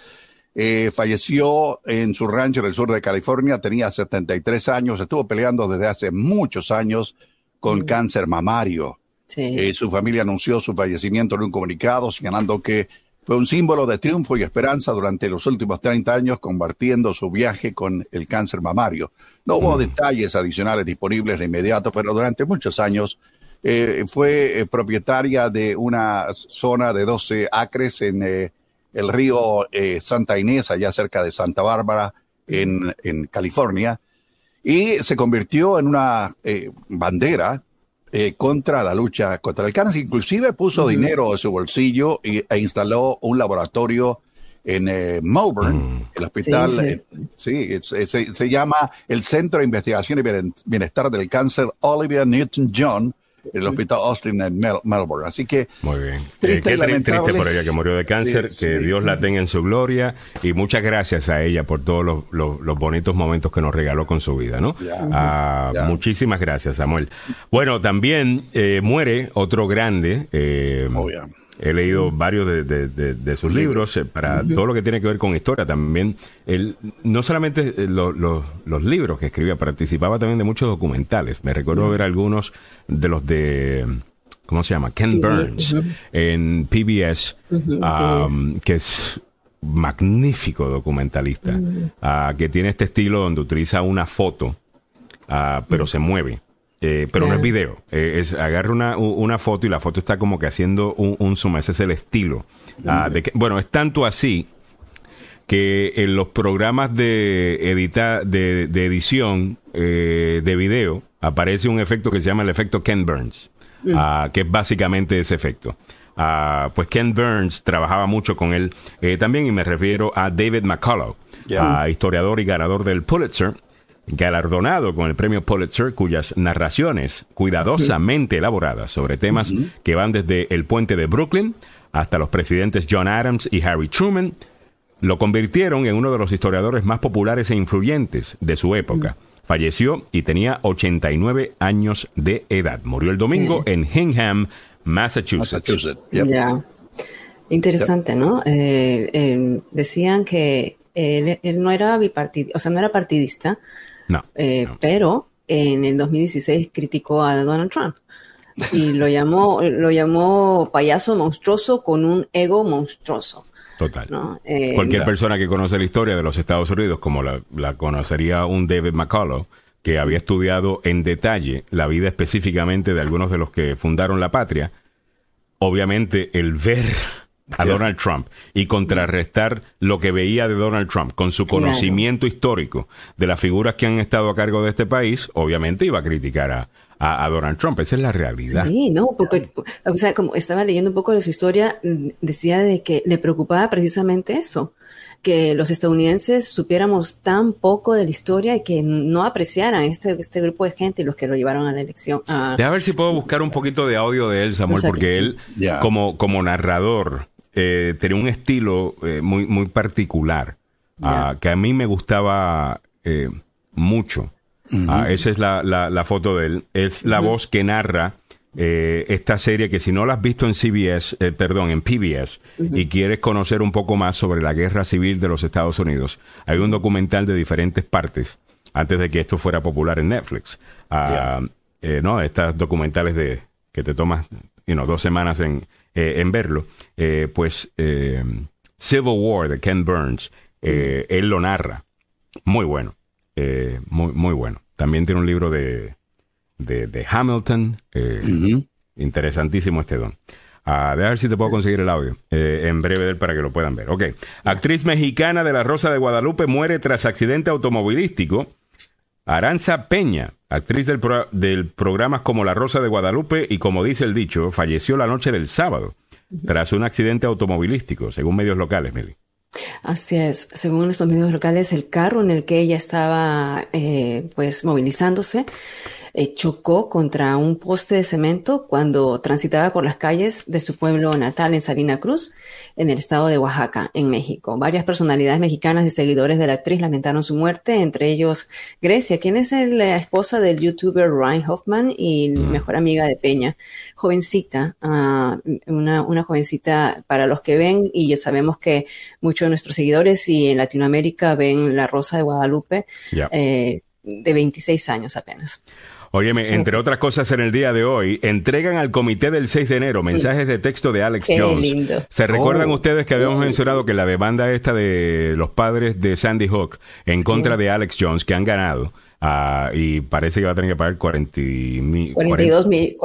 eh, falleció en su rancho en el sur de California, tenía 73 años, estuvo peleando desde hace muchos años con cáncer mamario. Sí. Eh, su familia anunció su fallecimiento en un comunicado, señalando que fue un símbolo de triunfo y esperanza durante los últimos 30 años, compartiendo su viaje con el cáncer mamario. No hubo detalles adicionales disponibles de inmediato, pero durante muchos años eh, fue eh, propietaria de una zona de 12 acres en eh, el río eh, Santa Inés, allá cerca de Santa Bárbara, en, en California, y se convirtió en una eh, bandera eh, contra la lucha contra el cáncer. Inclusive puso dinero de su bolsillo y, e instaló un laboratorio en eh, Melbourne, el hospital. Sí, sí. eh, sí, es- es- se, se llama el Centro de Investigación y Bien- Bienestar del Cáncer Olivia Newton-John, el Hospital Austin en Mel- Melbourne. Así que Muy bien. Eh, Triste qué lamentable. triste por ella que murió de cáncer, Sí, que sí. Dios la tenga en su gloria y muchas gracias a ella por todos los, los- los bonitos momentos que nos regaló con su vida, ¿no? Ah. Muchísimas gracias, Samuel. Bueno, también eh, muere otro grande. eh, Oh, ya. He leído varios de, de- de- de sus libros eh, para todo lo que tiene que ver con historia. También, él, no solamente eh, lo- lo- los libros que escribía, participaba también de muchos documentales. Me recuerdo ver algunos de los de, ¿cómo se llama? Ken Burns en PBS, um, que es magnífico documentalista, ah, que tiene este estilo donde utiliza una foto, ah, pero se mueve. Eh, pero no es video, eh, es agarra una, una foto y la foto está como que haciendo un, un zoom, ese es el estilo. Ah, de que- bueno, es tanto así que en los programas de edita, de, de edición eh, de video aparece un efecto que se llama el efecto Ken Burns, ah, que es básicamente ese efecto. Ah, pues Ken Burns trabajaba mucho con él eh, también y me refiero a David McCullough, historiador y ganador del Pulitzer, galardonado con el premio Pulitzer, cuyas narraciones cuidadosamente elaboradas sobre temas que van desde el puente de Brooklyn hasta los presidentes John Adams y Harry Truman, lo convirtieron en uno de los historiadores más populares e influyentes de su época. Falleció y tenía 89 años de edad. Murió el domingo en Hingham, Massachusetts. Massachusetts. Yep. Ya. Interesante, ¿no? Eh, eh, decían que él, él no era bipartidista, o sea, no era partidista, No, eh, no. pero en el 2016 criticó a Donald Trump y lo llamó, lo llamó payaso monstruoso con un ego monstruoso, total. ¿no? Eh, Cualquier persona que conoce la historia de los Estados Unidos, como la, la conocería un David McCullough, que había estudiado en detalle la vida específicamente de algunos de los que fundaron la patria, obviamente el ver a Donald Trump y contrarrestar lo que veía de Donald Trump con su Claro. conocimiento histórico de las figuras que han estado a cargo de este país, obviamente iba a criticar a, a- a Donald Trump. Esa es la realidad. Sí, no, porque, o sea, como estaba leyendo un poco de su historia, mm, decía de que le preocupaba precisamente eso, que los estadounidenses supiéramos tan poco de la historia y que no apreciaran este, este grupo de gente y los que lo llevaron a la elección. a- Deja ver si puedo buscar un poquito de audio de él, Samuel, O sea porque que- él, como, como narrador, eh, tenía un estilo eh, muy, muy particular, ah, que a mí me gustaba eh, mucho. Ah, esa es la, la, la foto de él. Es la voz que narra eh, esta serie que si no la has visto en CBS, perdón, en PBS, y quieres conocer un poco más sobre la guerra civil de los Estados Unidos, hay un documental de diferentes partes antes de que esto fuera popular en Netflix. Ah, ¿no? Estas documentales de que te tomas you know, dos semanas en, eh, en verlo. Eh, pues eh, Civil War de Ken Burns, eh, él lo narra. Muy bueno. Muy, muy bueno. También tiene un libro de, de, de Hamilton. Interesantísimo este don. a ver si te puedo conseguir el audio eh, en breve para que lo puedan ver. Ok. Actriz mexicana de la Rosa de Guadalupe muere tras accidente automovilístico. Aranza Peña, actriz del, del programa como La Rosa de Guadalupe y como dice el dicho, falleció la noche del sábado tras un accidente automovilístico, según medios locales, Meli. Así es, según estos medios locales, el carro en el que ella estaba eh, pues movilizándose eh, chocó contra un poste de cemento cuando transitaba por las calles de su pueblo natal en Salina Cruz, en el estado de Oaxaca, en México. Varias personalidades mexicanas y seguidores de la actriz lamentaron su muerte, entre ellos Grecia, quien es la esposa del youtuber Ryan Hoffman y mm. mejor amiga de Peña. Jovencita, uh, una, una jovencita para los que ven, y ya sabemos que muchos de nuestros seguidores y en Latinoamérica ven La Rosa de Guadalupe, eh, de 26 años apenas. Óyeme, entre otras cosas en el día de hoy, entregan al comité del 6 de enero mensajes de texto de Alex Jones. ¿Se recuerdan oh. ustedes que habíamos mencionado que la demanda esta de los padres de Sandy Hook en contra de Alex Jones, que han ganado, uh, y parece que va a tener que pagar 40, 42 mil,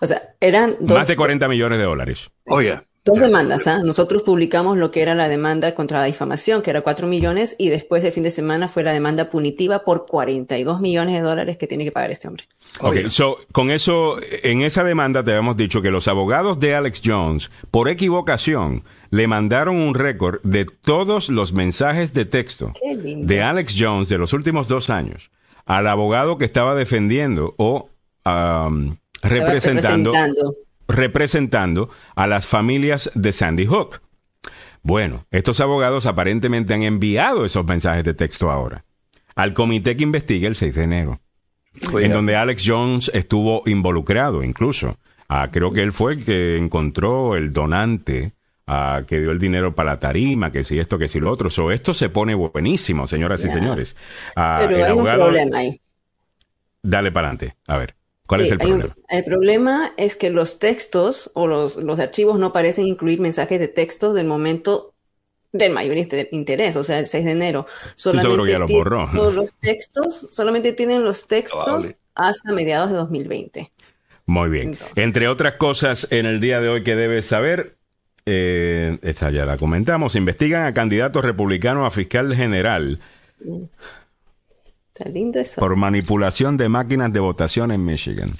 o sea, eran más de 40 millones de dólares. Oye. Dos demandas, ¿ah? Nosotros publicamos lo que era la demanda contra la difamación, que era 4 millones, y después de fin de semana fue la demanda punitiva por 42 millones de dólares que tiene que pagar este hombre. Ok, so, con eso, en esa demanda te habíamos dicho que los abogados de Alex Jones, por equivocación, le mandaron un récord de todos los mensajes de texto de Alex Jones de los últimos dos años al abogado que estaba defendiendo o representando representando a las familias de Sandy Hook. Bueno, estos abogados aparentemente han enviado esos mensajes de texto ahora al comité que investiga el 6 de enero, en donde Alex Jones estuvo involucrado incluso. Ah, creo que él fue el que encontró el donante ah, que dio el dinero para la tarima, que si esto, que si lo otro. So, esto se pone buenísimo, señoras y señores. Ah, Pero hay un problema ahí. Dale para adelante, a ver. ¿Cuál es el problema? el problema es que los textos o los, los, archivos no parecen incluir mensajes de texto del momento del mayor interés, o sea, el 6 de enero. Solamente ya lo borró. Los textos, solamente tienen los textos hasta mediados de 2020. Muy bien. Entre otras cosas, en el día de hoy que debes saber, eh, esta ya la comentamos, investigan a candidatos republicanos a fiscal general. Por manipulación de máquinas de votación en Michigan.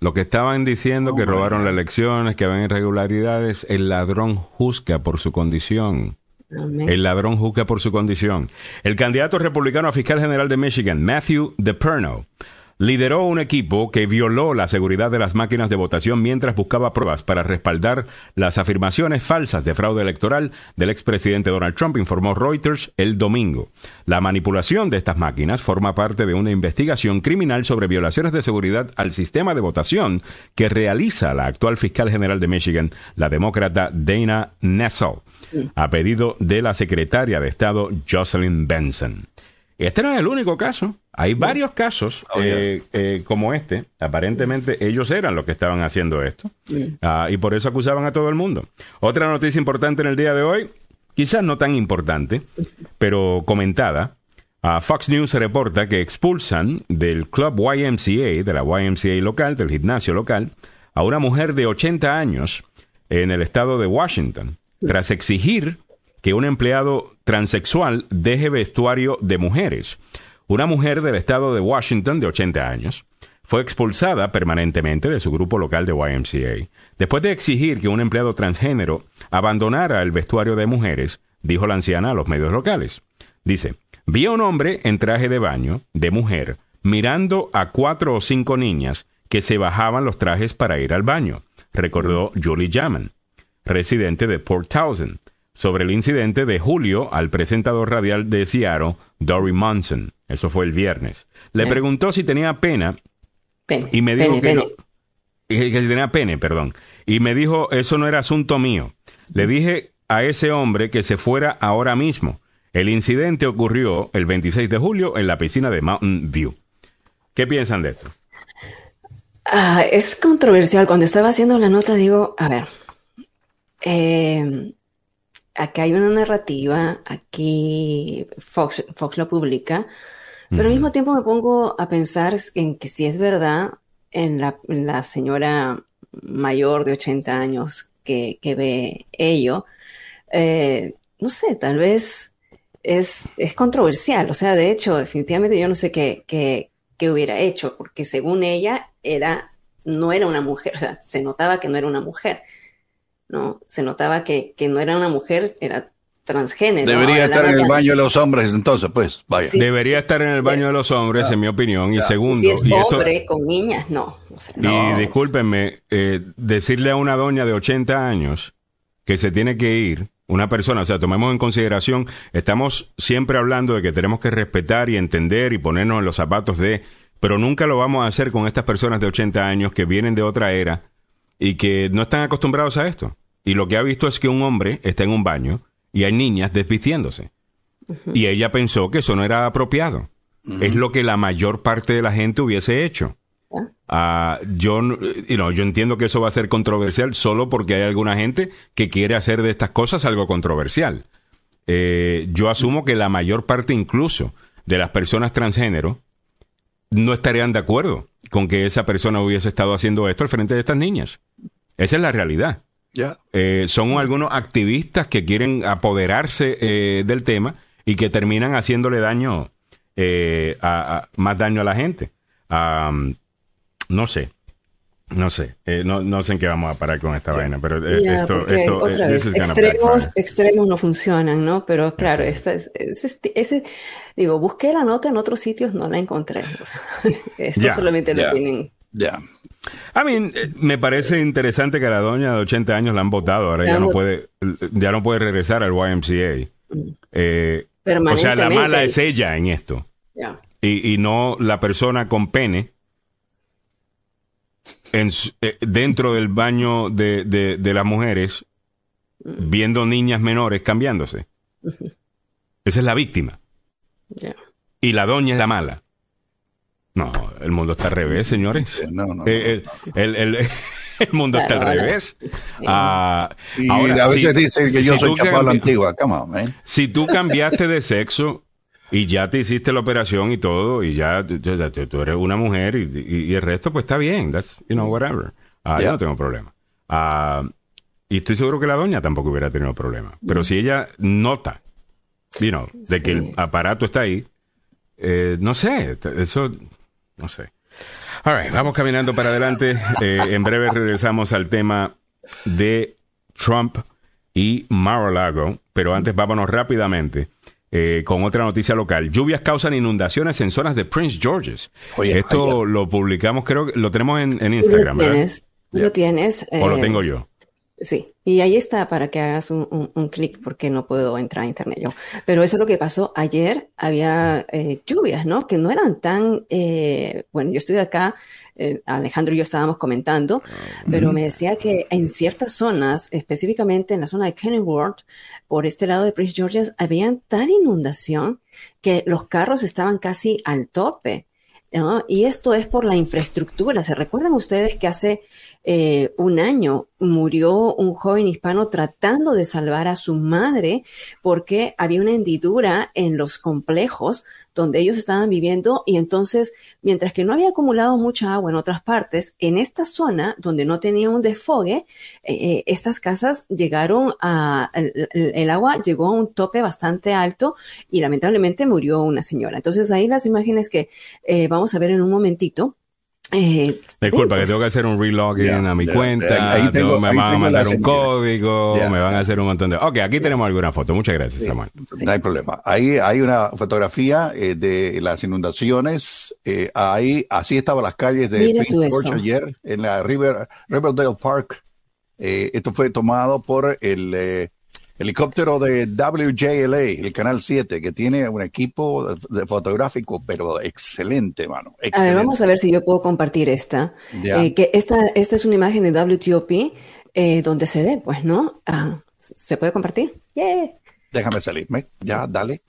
Lo que estaban diciendo que oh, robaron las elecciones, que habían irregularidades, el ladrón juzga por su condición. El ladrón juzga por su condición. El candidato republicano a fiscal general de Michigan, Matthew DePerno, lideró un equipo que violó la seguridad de las máquinas de votación mientras buscaba pruebas para respaldar las afirmaciones falsas de fraude electoral del expresidente Donald Trump, informó Reuters el domingo. La manipulación de estas máquinas forma parte de una investigación criminal sobre violaciones de seguridad al sistema de votación que realiza la actual fiscal general de Michigan, la demócrata Dana Nessel, a pedido de la secretaria de Estado Jocelyn Benson. Este no es el único caso. Hay varios casos oh, eh, eh, como este. Aparentemente ellos eran los que estaban haciendo esto. Ah, y por eso acusaban a todo el mundo. Otra noticia importante en el día de hoy, quizás no tan importante, pero comentada. Ah, Fox News reporta que expulsan del club YMCA, de la YMCA local, del gimnasio local, a una mujer de 80 años en el estado de Washington, tras exigir que un empleado transexual deje vestuario de mujeres. Una mujer del estado de Washington de 80 años fue expulsada permanentemente de su grupo local de YMCA después de exigir que un empleado transgénero abandonara el vestuario de mujeres, dijo la anciana a los medios locales. Dice, vi a un hombre en traje de baño, de mujer, mirando a cuatro o cinco niñas que se bajaban los trajes para ir al baño, recordó Julie Jaman, residente de Port Townsend, sobre el incidente de julio al presentador radial de Seattle, Dory Munson. Eso fue el viernes. Le preguntó si tenía pena. y me dijo que, que tenía pene, perdón. Y me dijo, eso no era asunto mío. Le dije a ese hombre que se fuera ahora mismo. El incidente ocurrió el 26 de julio en la piscina de Mountain View. ¿Qué piensan de esto? Ah, es controversial. Cuando estaba haciendo la nota, digo, a ver, eh, Aquí hay una narrativa, aquí Fox, Fox lo publica, pero al mismo tiempo me pongo a pensar en que si es verdad, en la, la señora mayor de 80 años que, que ve ello, eh, no sé, tal vez es, es controversial. O sea, de hecho, definitivamente yo no sé qué, qué, qué hubiera hecho, porque según ella era, no era una mujer, o sea, se notaba que no era una mujer. ¿No? Se notaba que, que no era una mujer, era transgénero. Debería estar en el baño de los hombres, entonces, pues, vaya. Sí. Debería estar en el baño de los hombres, yeah. en mi opinión. Yeah. Y segundo. Si es y hombre esto... con niñas, no. O sea, no. Y discúlpenme, eh, decirle a una doña de 80 años que se tiene que ir, una persona, o sea, tomemos en consideración, estamos siempre hablando de que tenemos que respetar y entender y ponernos en los zapatos de, pero nunca lo vamos a hacer con estas personas de 80 años que vienen de otra era y que no están acostumbrados a esto. Y lo que ha visto es que un hombre está en un baño y hay niñas desvistiéndose. Uh -huh. Y ella pensó que eso no era apropiado. Uh -huh. Es lo que la mayor parte de la gente hubiese hecho. Uh, yo, you know, yo entiendo que eso va a ser controversial solo porque hay alguna gente que quiere hacer de estas cosas algo controversial. Eh, yo asumo que la mayor parte incluso de las personas transgénero no estarían de acuerdo con que esa persona hubiese estado haciendo esto al frente de estas niñas. Esa es la realidad. Yeah. Eh, son algunos activistas que quieren apoderarse eh, del tema y que terminan haciéndole daño, eh, a, a, más daño a la gente. Um, no sé. No sé, eh, no, no sé en qué vamos a parar con esta vaina, pero eh, yeah, esto, esto otra vez, extremos, extremos no funcionan, ¿no? Pero claro, esta, ese, ese, digo, busqué la nota en otros sitios, no la encontré. O (laughs) sea, esto yeah. solamente lo tienen. Ya. I mean, eh, me parece interesante que a la doña de 80 años la han votado. Ahora ya no puede, ya no puede regresar al YMCA. Eh, o sea, la mala es ella en esto. Yeah. Y, y, no la persona con pene en, eh, dentro del baño de, de, de las mujeres viendo niñas menores cambiándose. Esa es la víctima. Yeah. Y la doña es la mala. No, el mundo está al revés, señores. No, no, no, el, el, el, (laughs) el, mundo está al revés. Uh, y ahora, a veces si, dicen que yo si soy capaz la antigua. Come on, man. Si tú cambiaste de sexo y ya te hiciste la operación y todo, y ya, tú eres una mujer y, y, y, el resto, pues está bien. That's, you know, whatever. Yeah. Yo no tengo problema. Uh, y estoy seguro que la doña tampoco hubiera tenido problema. Pero si ella nota, you know, de sí. que el aparato está ahí, eh, no sé, eso no sé. All right, vamos caminando para adelante. (laughs) Eh, en breve regresamos al tema de Trump y Mar-a-Lago, pero antes vámonos rápidamente eh, con otra noticia local. Lluvias causan inundaciones en zonas de Prince George's. Oye, Esto oye. lo publicamos, creo que lo tenemos en, en Instagram, ¿Lo tienes? ¿verdad? Lo tienes. Eh, o lo tengo yo. Sí, y ahí está para que hagas un, un, un clic porque no puedo entrar a internet yo. Pero eso es lo que pasó ayer. Había eh, lluvias, ¿no? Que no eran tan, eh, bueno, yo estoy acá, eh, Alejandro y yo estábamos comentando, pero me decía que en ciertas zonas, específicamente en la zona de Kenilworth, por este lado de Prince George's, habían tal inundación que los carros estaban casi al tope. ¿no? Y esto es por la infraestructura. ¿Se recuerdan ustedes que hace eh, un año murió un joven hispano tratando de salvar a su madre porque había una hendidura en los complejos donde ellos estaban viviendo y entonces, mientras que no había acumulado mucha agua en otras partes, en esta zona donde no tenía un desfogue, eh, eh estas casas llegaron a, el, agua llegó a un tope bastante alto y lamentablemente murió una señora. Entonces ahí las imágenes que vamos a ver en un momentito eh, Disculpa, que tengo que hacer un relogin yeah, a mi yeah, cuenta. Ahí tengo, me ahí van a mandar un código, yeah. me van a hacer un montón de. Ok, aquí tenemos alguna foto. Muchas gracias, sí, Samuel. Sí. No hay problema. Ahí hay una fotografía eh, de las inundaciones. Eh, ahí, así estaban las calles de ayer en la River, Riverdale Park. Eh, esto fue tomado por el eh, helicóptero de WJLA, el Canal 7, que tiene un equipo de fotográfico, pero excelente, mano. Excelente. A ver, vamos a ver si yo puedo compartir esta. Yeah. Eh, que esta, esta es una imagen de WTOP eh, donde se ve, pues, ¿no? Ah, ¿Se puede compartir? Yeah. Déjame salirme. Ya, dale.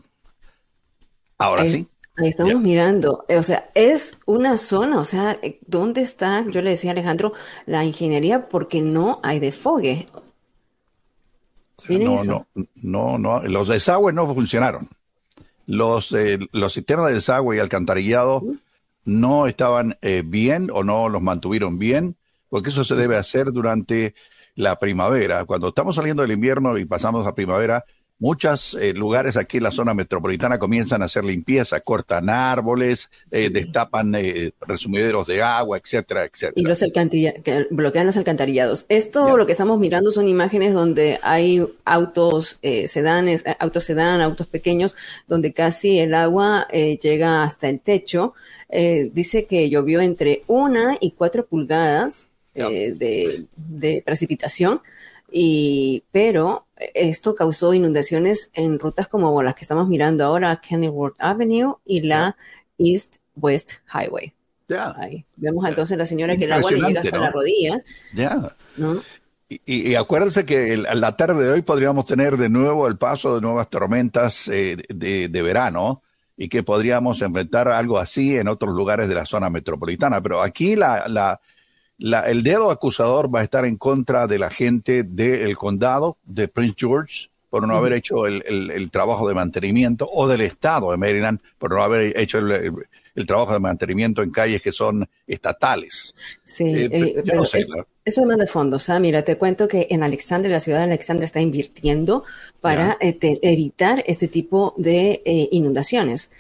Ahora ahí, sí. Ahí estamos yeah. mirando. Eh, o sea, es una zona, o sea, ¿dónde está? Yo le decía a Alejandro, la ingeniería porque no hay desfogue. No, no, no, no, los desagües no funcionaron. Los, eh, los sistemas de desagüe y alcantarillado no estaban eh, bien o no los mantuvieron bien porque eso se debe hacer durante la primavera. Cuando estamos saliendo del invierno y pasamos a primavera, muchos eh, lugares aquí en la zona metropolitana comienzan a hacer limpieza, cortan árboles, eh, destapan eh, resumideros de agua, etcétera, etcétera. Y los que bloquean los alcantarillados. Esto lo que estamos mirando son imágenes donde hay autos sedanes, autos sedán, autos pequeños, donde casi el agua llega hasta el techo. dice que llovió entre una y cuatro pulgadas de, de precipitación. Y, pero esto causó inundaciones en rutas como las que estamos mirando ahora, Kenilworth Avenue y la East West Highway. Ya. Vemos entonces la señora que el agua le llega hasta la rodilla. Ya. Y, acuérdense que la tarde de hoy podríamos tener de nuevo el paso de nuevas tormentas eh, de, de, verano y que podríamos enfrentar algo así en otros lugares de la zona metropolitana. Pero aquí la, la, el dedo acusador va a estar en contra de la gente del condado de Prince George por no haber hecho el, trabajo de mantenimiento o del estado de Maryland por no haber hecho el, trabajo de mantenimiento en calles que son estatales. Sí, eh, eh, pero eso es más de fondo. O sea, mira, te cuento que en Alexandria, la ciudad de Alexandria está invirtiendo para eh, evitar este tipo de inundaciones.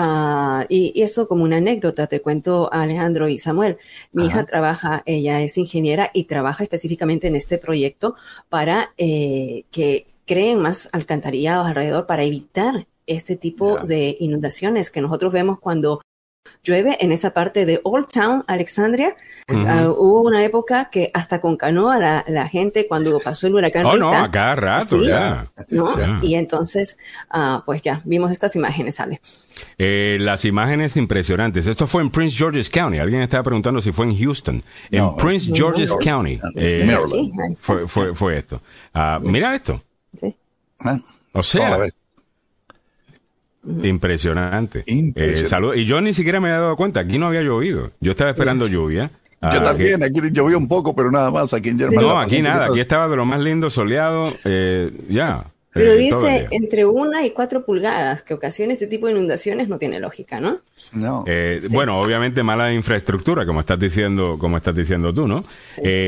Ah, y, eso como una anécdota, te cuento a Alejandro y Samuel. Mi hija trabaja, ella es ingeniera y trabaja específicamente en este proyecto para eh, que creen más alcantarillados alrededor para evitar este tipo de inundaciones que nosotros vemos cuando llueve en esa parte de Old Town, Alexandria. Ah, hubo una época que hasta con canoa la, la gente cuando pasó el huracán. Oh, no, a cada rato, ya. Y entonces, uh, pues ya, vimos estas imágenes, sale. Eh, las imágenes impresionantes. Esto fue en Prince George's County. Alguien estaba preguntando si fue en Houston. En Prince George's County. Eh, fue, fue, fue, esto. Uh, mira esto. Sí. O sea, Impresionante. Eh, y yo ni siquiera me había dado cuenta, aquí no había llovido. Yo estaba esperando lluvia. Yo ah, también, aquí llovió un poco, pero nada más aquí en Germany. No, aquí nada, aquí estaba de lo más lindo, soleado, eh, ya. Pero eh, dice entre una y cuatro pulgadas, que ocasiona este tipo de inundaciones no tiene lógica, ¿no? No. Bueno, obviamente mala infraestructura, como estás diciendo, como estás diciendo tú, ¿no?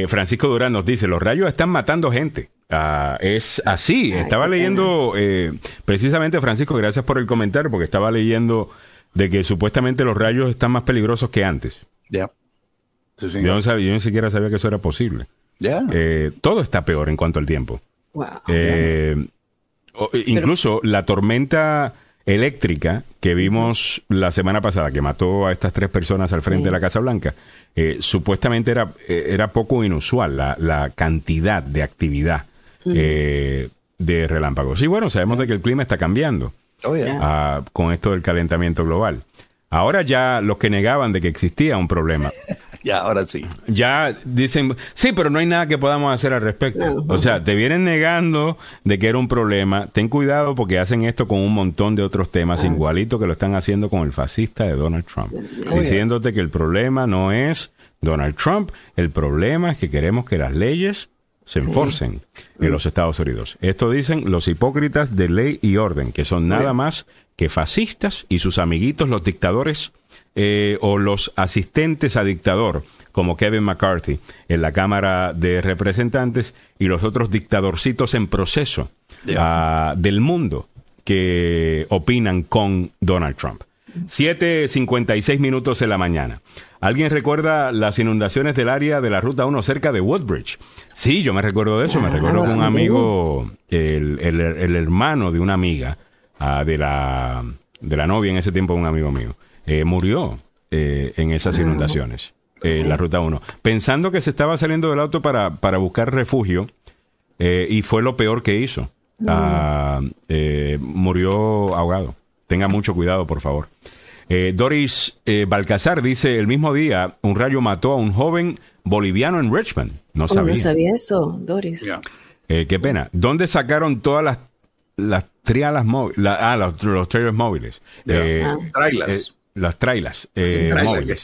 Francisco Durán nos dice, los rayos están matando gente. Ah, es así. estaba leyendo, eh, precisamente, Francisco, gracias por el comentario, porque estaba leyendo de que supuestamente los rayos están más peligrosos que antes. Ya. yo, no sabía, yo ni siquiera sabía que eso era posible. Ya. Eh, todo está peor en cuanto al tiempo. Eh, incluso la tormenta eléctrica que vimos la semana pasada, que mató a estas tres personas al frente de la Casa Blanca, supuestamente era, era poco inusual la, la cantidad de actividad eh, de relámpagos. Y bueno, sabemos de que el clima está cambiando oh, ah, con esto del calentamiento global. Ahora ya los que negaban de que existía un problema. (laughs) ya, ahora sí. Ya dicen, sí, pero no hay nada que podamos hacer al respecto. O sea, te vienen negando de que era un problema. Ten cuidado porque hacen esto con un montón de otros temas, ah, igualito que lo están haciendo con el fascista de Donald Trump. Oh, diciéndote que el problema no es Donald Trump, el problema es que queremos que las leyes se enforcen en los Estados Unidos. Esto dicen los hipócritas de ley y orden, que son nada más que fascistas y sus amiguitos los dictadores eh, o los asistentes a dictador, como Kevin McCarthy en la Cámara de Representantes y los otros dictadorcitos en proceso ah, del mundo que opinan con Donald Trump. 7.56 minutos en la mañana. ¿Alguien recuerda las inundaciones del área de la Ruta 1 cerca de Woodbridge? Sí, yo me recuerdo de eso. me recuerdo que un amigo, el, hermano de una amiga, ah, de, la, de la novia en ese tiempo, un amigo mío, eh, murió eh, en esas inundaciones, en la Ruta 1, pensando que se estaba saliendo del auto para, para buscar refugio eh, y fue lo peor que hizo. Ah, murió ahogado. Tenga mucho cuidado, por favor. Eh, Doris eh, Balcazar dice, el mismo día un rayo mató a un joven boliviano en Richmond. No oh, sabía. no sabía eso, Doris. Eh, qué pena. ¿Dónde sacaron todas las, las trialas móviles? ah, los, trailers móviles. Ah. Las trailas eh, móviles.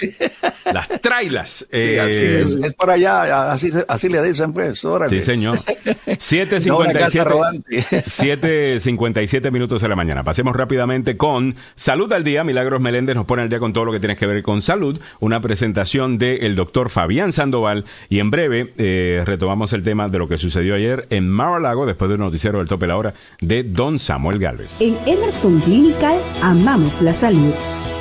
Las trailas. Eh, (laughs) así es, es, por allá, así, así le dicen pues, órale. Sí, señor. (laughs) 7.57 7.57 (laughs) minutos de la mañana. Pasemos rápidamente con Salud al Día. Milagros Meléndez nos pone al día con todo lo que tiene que ver con salud. Una presentación del doctor Fabián Sandoval. Y en breve eh, retomamos el tema de lo que sucedió ayer en Mar-a-Lago después del noticiero del tope de la hora de Don Samuel Galvez. En Emerson Clinical amamos la salud.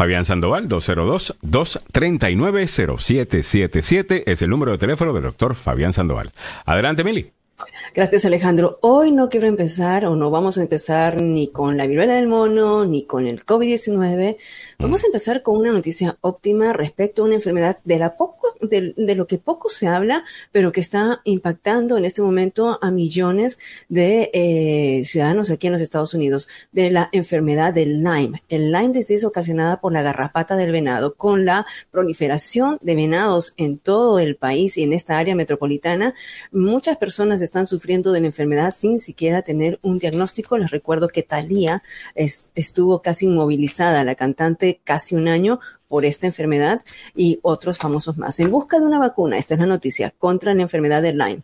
Fabián Sandoval, 202-239-0777 es el número de teléfono del doctor Fabián Sandoval. Adelante, Mili. Gracias Alejandro. Hoy no quiero empezar o no vamos a empezar ni con la viruela del mono ni con el COVID-19. Vamos a empezar con una noticia óptima respecto a una enfermedad de, la poco, de, lo que poco se habla, pero que está impactando en este momento a millones de eh, ciudadanos aquí en los Estados Unidos, de la enfermedad del Lyme. El Lyme disease ocasionada por la garrapata del venado, con la proliferación de venados en todo el país y en esta área metropolitana, muchas personas están sufriendo de la enfermedad sin siquiera tener un diagnóstico. Les recuerdo que Thalía estuvo casi inmovilizada, la cantante, casi un año por esta enfermedad y otros famosos más. En busca de una vacuna, esta es la noticia, contra la enfermedad de Lyme.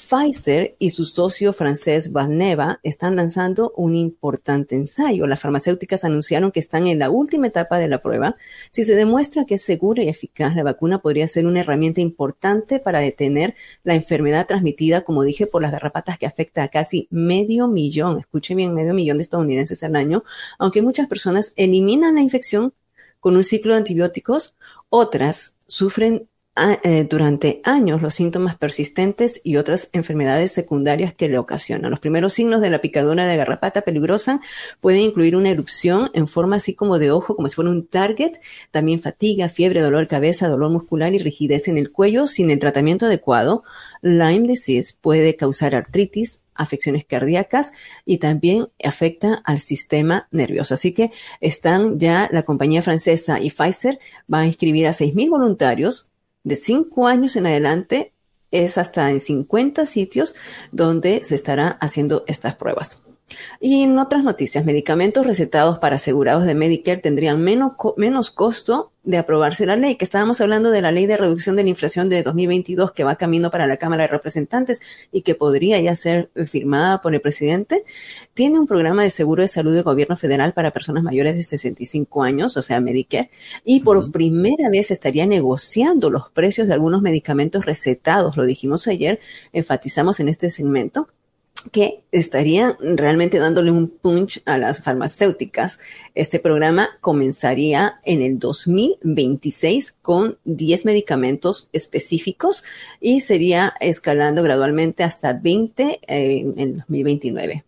Pfizer y su socio francés Valneva están lanzando un importante ensayo. Las farmacéuticas anunciaron que están en la última etapa de la prueba. Si se demuestra que es segura y eficaz, la vacuna podría ser una herramienta importante para detener la enfermedad transmitida, como dije, por las garrapatas que afecta a casi medio millón, escuchen bien, medio millón de estadounidenses al año, aunque muchas personas eliminan la infección con un ciclo de antibióticos, otras sufren durante años los síntomas persistentes y otras enfermedades secundarias que le ocasionan. Los primeros signos de la picadura de garrapata peligrosa pueden incluir una erupción en forma así como de ojo, como si fuera un target, también fatiga, fiebre, dolor de cabeza, dolor muscular y rigidez en el cuello sin el tratamiento adecuado. Lyme disease puede causar artritis, afecciones cardíacas y también afecta al sistema nervioso. Así que están ya la compañía francesa y Pfizer va a inscribir a 6.000 voluntarios de cinco años en adelante es hasta en 50 sitios donde se estará haciendo estas pruebas. Y en otras noticias, medicamentos recetados para asegurados de Medicare tendrían menos, menos costo de aprobarse la ley, que estábamos hablando de la ley de reducción de la inflación de 2022 que va camino para la Cámara de Representantes y que podría ya ser firmada por el presidente, tiene un programa de seguro de salud de gobierno federal para personas mayores de 65 años, o sea, Medicare, y por primera vez estaría negociando los precios de algunos medicamentos recetados, lo dijimos ayer, enfatizamos en este segmento, que estaría realmente dándole un punch a las farmacéuticas. Este programa comenzaría en el 2026 con 10 medicamentos específicos y sería escalando gradualmente hasta 20 en el 2029.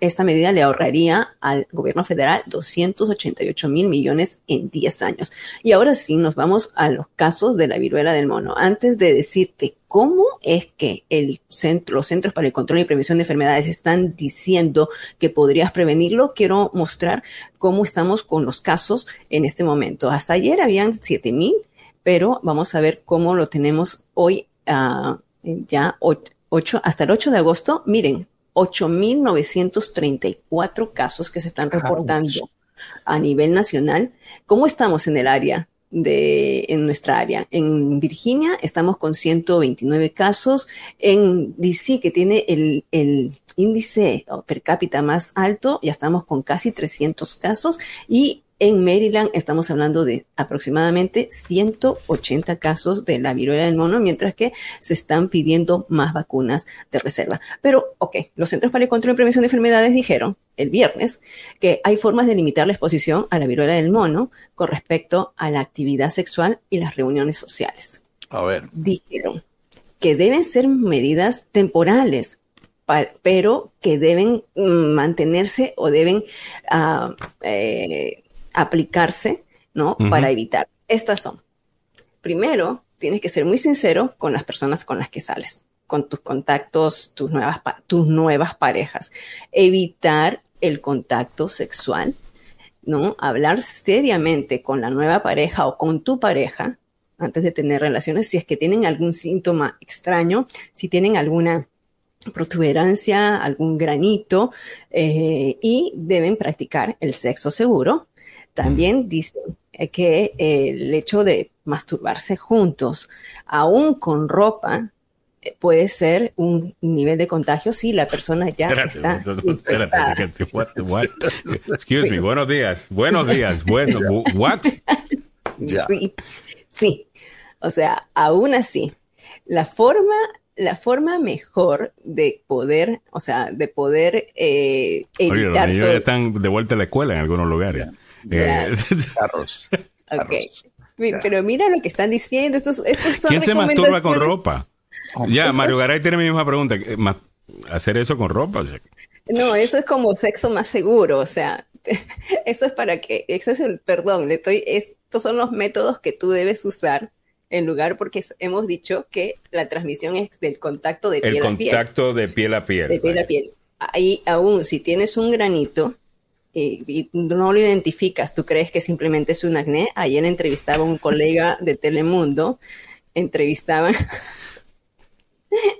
Esta medida le ahorraría al gobierno federal 288 mil millones en 10 años. Y ahora sí, nos vamos a los casos de la viruela del mono. Antes de decirte cómo es que el centro, los Centros para el Control y Prevención de Enfermedades están diciendo que podrías prevenirlo, quiero mostrar cómo estamos con los casos en este momento. Hasta ayer habían 7 mil, pero vamos a ver cómo lo tenemos hoy, uh, ya 8, hasta el 8 de agosto. Miren, 8.934 casos que se están reportando a nivel nacional. ¿Cómo estamos en el área? De, en nuestra área. En Virginia estamos con 129 casos. En DC, que tiene el, el índice per cápita más alto, ya estamos con casi 300 casos. Y en Maryland estamos hablando de aproximadamente 180 casos de la viruela del mono, mientras que se están pidiendo más vacunas de reserva. Pero, ok, los Centros para el Control y Prevención de Enfermedades dijeron el viernes que hay formas de limitar la exposición a la viruela del mono con respecto a la actividad sexual y las reuniones sociales. A ver. Dijeron que deben ser medidas temporales pero que deben mm, mantenerse o deben uh, eh, aplicarse ¿no? Para evitar. Estas son. Primero, tienes que ser muy sincero con las personas con las que sales, con tus contactos, tus nuevas, tus nuevas parejas. Evitar el contacto sexual, ¿no? Hablar seriamente con la nueva pareja o con tu pareja antes de tener relaciones, si es que tienen algún síntoma extraño, si tienen alguna protuberancia, algún granito, eh, y deben practicar el sexo seguro. También dicen que el hecho de masturbarse juntos, aún con ropa, eh, puede ser un nivel de contagio si la persona ya está espérate, (laughs) Excuse me, buenos días, buenos días, (laughs) bueno, what? Sí, sí. O sea, aún así, la forma, la forma mejor de poder, o sea, de poder eh, Oye, los niños ya están de vuelta a la escuela en algunos lugares. Eh, (laughs) carros. Pero mira lo que están diciendo. Estos, estos son ¿Quién se masturba con ropa? ya, Mario Garay tiene mi misma pregunta. ¿Hacer eso con ropa? No, eso es como sexo más seguro. O sea, (laughs) eso es para que, eso es el, perdón, le estoy, estos son los métodos que tú debes usar en lugar porque hemos dicho que la transmisión es del contacto de piel a piel. El contacto de piel a piel. De piel a piel. Ahí aún si tienes un granito, y, no lo identificas, tú crees que simplemente es un acné. Ayer entrevistaba a un colega de Telemundo, entrevistaba.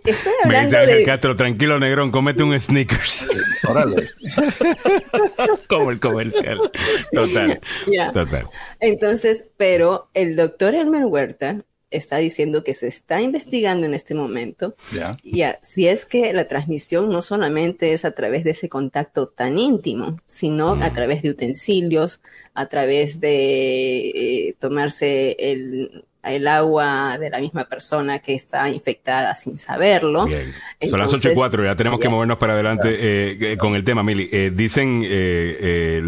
Estoy hablando Me dice Castro, tranquilo, negrón, comete un sneakers. (laughs) Órale. (laughs) Como el comercial. Total. Total. Entonces, pero el doctor Elmer Huerta está diciendo que se está investigando en este momento. Y si es que la transmisión no solamente es a través de ese contacto tan íntimo, sino a través de utensilios, a través de eh, tomarse el, agua de la misma persona que está infectada sin saberlo. Son las 8 y 4, ya tenemos que movernos para adelante eh, eh, con el tema, Mili. dicen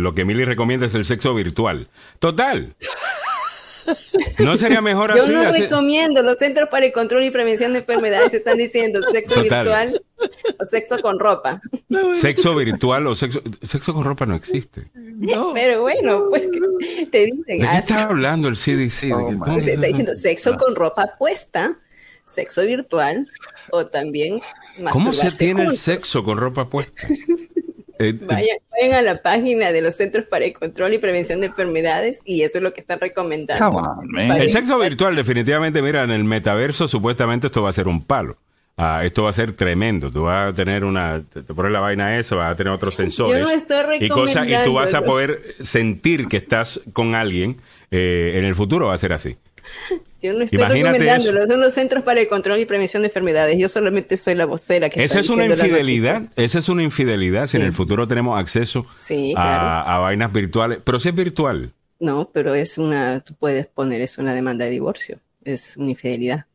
lo que Mili recomienda es el sexo virtual. Total. ¿No sería mejor así? Yo no recomiendo. Los Centros para el Control y Prevención de Enfermedades están diciendo sexo virtual o sexo con ropa. Sexo virtual o sexo... Sexo con ropa no existe. Pero bueno, pues te dicen... ¿De qué está hablando el CDC? te está diciendo sexo con ropa puesta, sexo virtual o también... ¿Cómo se tiene el sexo con ropa puesta? (laughs) Eh, vayan, a la página de los Centros para el Control y Prevención de Enfermedades y eso es lo que están recomendando. el sexo virtual definitivamente, mira, en el metaverso supuestamente esto va a ser un palo. Ah, esto va a ser tremendo. Tú vas a tener una, te, pones la vaina esa, vas a tener otros sensores. (laughs) Yo no estoy y, cosas, y tú vas a poder sentir que estás con alguien. Eh, en el futuro va a ser así. (laughs) Yo no estoy recomendando, son los centros para el control y prevención de enfermedades. Yo solamente soy la vocera que Esa es una infidelidad. Esa es una infidelidad si en el futuro tenemos acceso a, vainas virtuales. Pero si es virtual. No, pero es una, tú puedes poner, es una demanda de divorcio. Es una infidelidad.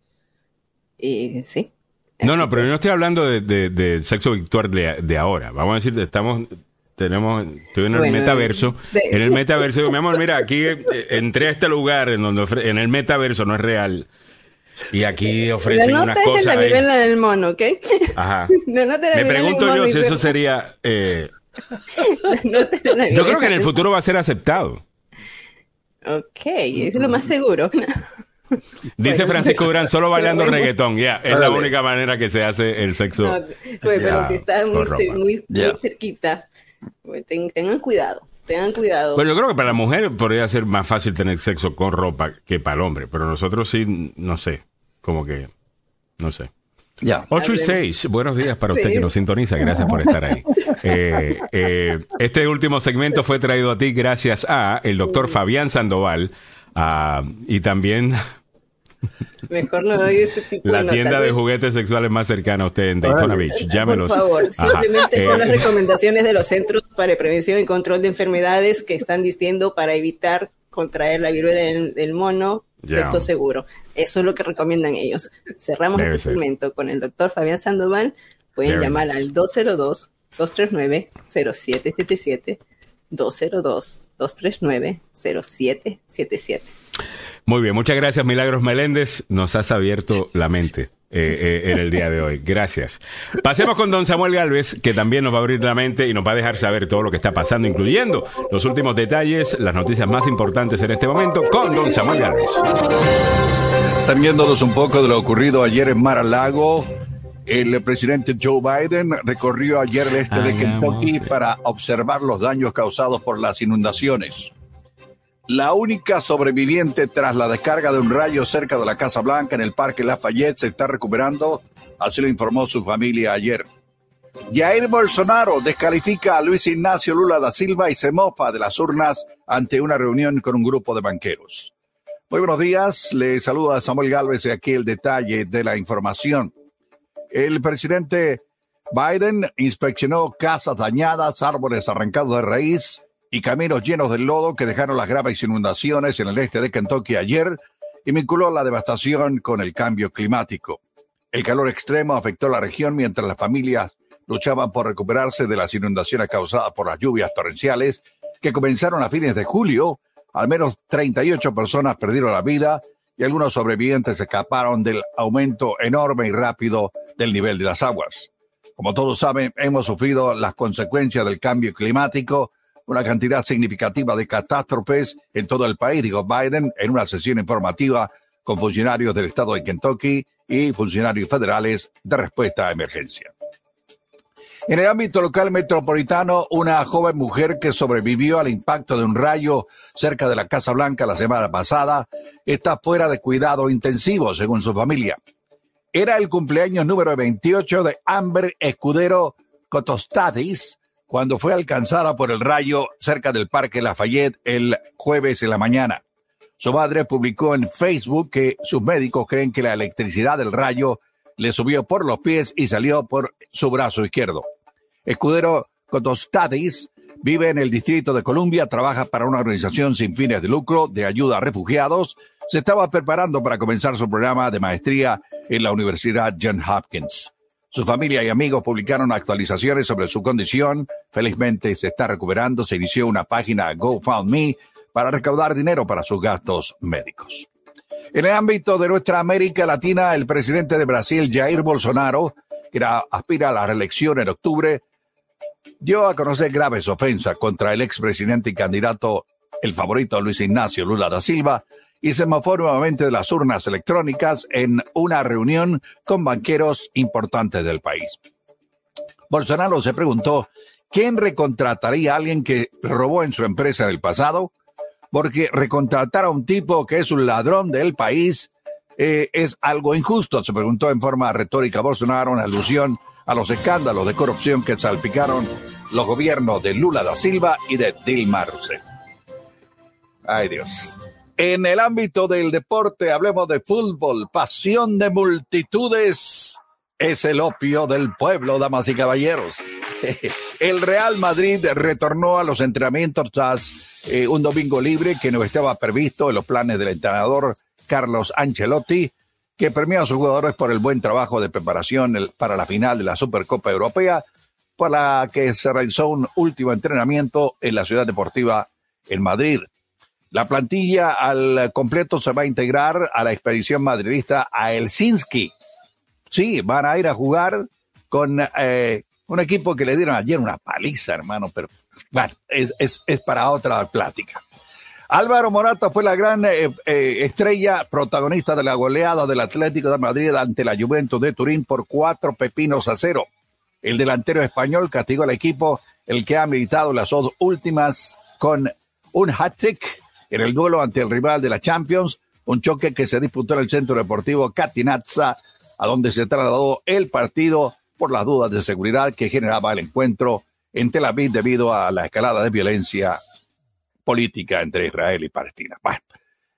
Y sí. No, no, pero yo no estoy hablando de, sexo virtual de, ahora. Vamos a decir, estamos tenemos, estoy en el metaverso. En el metaverso, digo, mi amor, mira, aquí eh, entré a este lugar en donde en el metaverso no es real. Y aquí ofrecen unas cosas. La del mono, ¿ok? Ajá. (laughs) Me pregunto yo si eso sería. Eh, (laughs) yo creo que en el futuro va a ser aceptado. Ok, es lo más seguro. (laughs) Dice Francisco Durán, solo bailando reggaetón, ya, es la única manera que se hace el sexo. pues, pero si está muy, muy, muy cerquita, tengan cuidado. Tengan cuidado. Bueno, yo creo que para la mujer podría ser más fácil tener sexo con ropa que para el hombre, pero nosotros sí, no sé, como que, no sé. Ya. 8 y 6, buenos días para usted que nos sintoniza, gracias por estar ahí. (laughs) Eh, eh, este último segmento fue traído a ti gracias a el doctor Fabián Sandoval ah, y también Mejor no doy este tipo La tienda de juguetes sexuales más cercana a usted en Daytona Beach. Llámelos. Por favor, simplemente son las eh, recomendaciones de los Centros para Prevención y Control de Enfermedades que están diciendo para evitar contraer la viruela del, mono, sexo seguro. Eso es lo que recomiendan ellos. Cerramos este segmento con el doctor Fabián Sandoval. Pueden llamar al 202-239-0777. 202-239-0777. Muy bien, muchas gracias Milagros Meléndez, nos has abierto la mente. Eh, eh, en el día de hoy. Gracias. Pasemos con don Samuel Galvez, que también nos va a abrir la mente y nos va a dejar saber todo lo que está pasando, incluyendo los últimos detalles, las noticias más importantes en este momento, con don Samuel Galvez. Sabiéndonos un poco de lo ocurrido ayer en Mar-a-Lago, el presidente Joe Biden recorrió ayer el este de Kentucky para observar los daños causados por las inundaciones. La única sobreviviente tras la descarga de un rayo cerca de la Casa Blanca en el Parque Lafayette se está recuperando, así lo informó su familia ayer. Jair Bolsonaro descalifica a Luis Ignacio Lula da Silva y se mofa de las urnas ante una reunión con un grupo de banqueros. Muy buenos días, le saluda Samuel Galvez y aquí el detalle de la información. El presidente Biden inspeccionó casas dañadas, árboles arrancados de raíz, y caminos llenos de lodo que dejaron las graves inundaciones en el este de Kentucky ayer y vinculó la devastación con el cambio climático. El calor extremo afectó la región mientras las familias luchaban por recuperarse de las inundaciones causadas por las lluvias torrenciales que comenzaron a fines de julio. Al menos 38 personas perdieron la vida y algunos sobrevivientes escaparon del aumento enorme y rápido del nivel de las aguas. Como todos saben, hemos sufrido las consecuencias del cambio climático una cantidad significativa de catástrofes en todo el país, dijo Biden en una sesión informativa con funcionarios del estado de Kentucky y funcionarios federales de respuesta a emergencia. En el ámbito local metropolitano, una joven mujer que sobrevivió al impacto de un rayo cerca de la Casa Blanca la semana pasada está fuera de cuidado intensivo, según su familia. Era el cumpleaños número 28 de Amber Escudero Cotostadis, cuando fue alcanzada por el rayo cerca del Parque Lafayette el jueves en la mañana. Su madre publicó en Facebook que sus médicos creen que la electricidad del rayo le subió por los pies y salió por su brazo izquierdo. Escudero Cotostadis vive en el Distrito de Columbia, trabaja para una organización sin fines de lucro de ayuda a refugiados. Se estaba preparando para comenzar su programa de maestría en la Universidad Johns Hopkins. Su familia y amigos publicaron actualizaciones sobre su condición. Felizmente se está recuperando. Se inició una página GoFundMe para recaudar dinero para sus gastos médicos. En el ámbito de nuestra América Latina, el presidente de Brasil, Jair Bolsonaro, que aspira a la reelección en octubre, dio a conocer graves ofensas contra el expresidente y candidato, el favorito Luis Ignacio Lula da Silva, y se mofó nuevamente de las urnas electrónicas en una reunión con banqueros importantes del país. Bolsonaro se preguntó, ¿quién recontrataría a alguien que robó en su empresa en el pasado? Porque recontratar a un tipo que es un ladrón del país eh, es algo injusto, se preguntó en forma retórica Bolsonaro en alusión a los escándalos de corrupción que salpicaron los gobiernos de Lula da Silva y de Dilma Rousseff. Ay Dios. En el ámbito del deporte, hablemos de fútbol, pasión de multitudes. Es el opio del pueblo, damas y caballeros. (laughs) El Real Madrid retornó a los entrenamientos tras eh, un domingo libre que no estaba previsto en los planes del entrenador Carlos Ancelotti, que premió a sus jugadores por el buen trabajo de preparación para la final de la Supercopa Europea, por la que se realizó un último entrenamiento en la ciudad deportiva en Madrid. La plantilla al completo se va a integrar a la expedición madridista a Helsinki. Sí, van a ir a jugar con eh, un equipo que le dieron ayer una paliza, hermano, pero bueno, es, para otra plática. Álvaro Morata fue la gran eh, eh, estrella protagonista de la goleada del Atlético de Madrid ante la Juventus de Turín por cuatro pepinos a cero. El delantero español castigó al equipo, el que ha militado las dos últimas con un hat-trick en el duelo ante el rival de la Champions, un choque que se disputó en el Centro Deportivo Catinazza, a donde se trasladó el partido por las dudas de seguridad que generaba el encuentro en Tel Aviv debido a la escalada de violencia política entre Israel y Palestina. Bueno,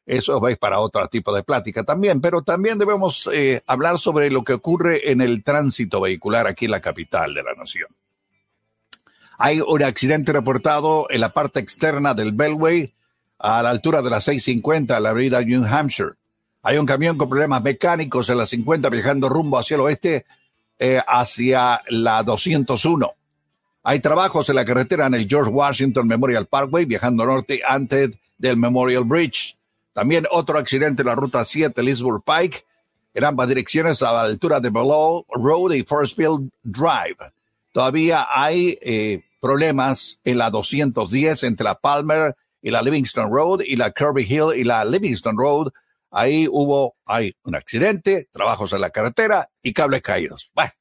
eso vais para otro tipo de plática también, pero también debemos eh, hablar sobre lo que ocurre en el tránsito vehicular aquí en la capital de la nación. Hay un accidente reportado en la parte externa del Beltway a la altura de la 650 la avenida New Hampshire. Hay un camión con problemas mecánicos en la 50 viajando rumbo hacia el oeste eh, hacia la 201. Hay trabajos en la carretera en el George Washington Memorial Parkway viajando norte antes del Memorial Bridge. También otro accidente en la ruta 7, Lisburg Pike, en ambas direcciones a la altura de Below Road y Forestfield Drive. Todavía hay eh, problemas en la 210 entre la Palmer y la Livingston Road y la Kirby Hill y la Livingston Road. Ahí hubo, hay un accidente, trabajos en la carretera y cables caídos. Bueno,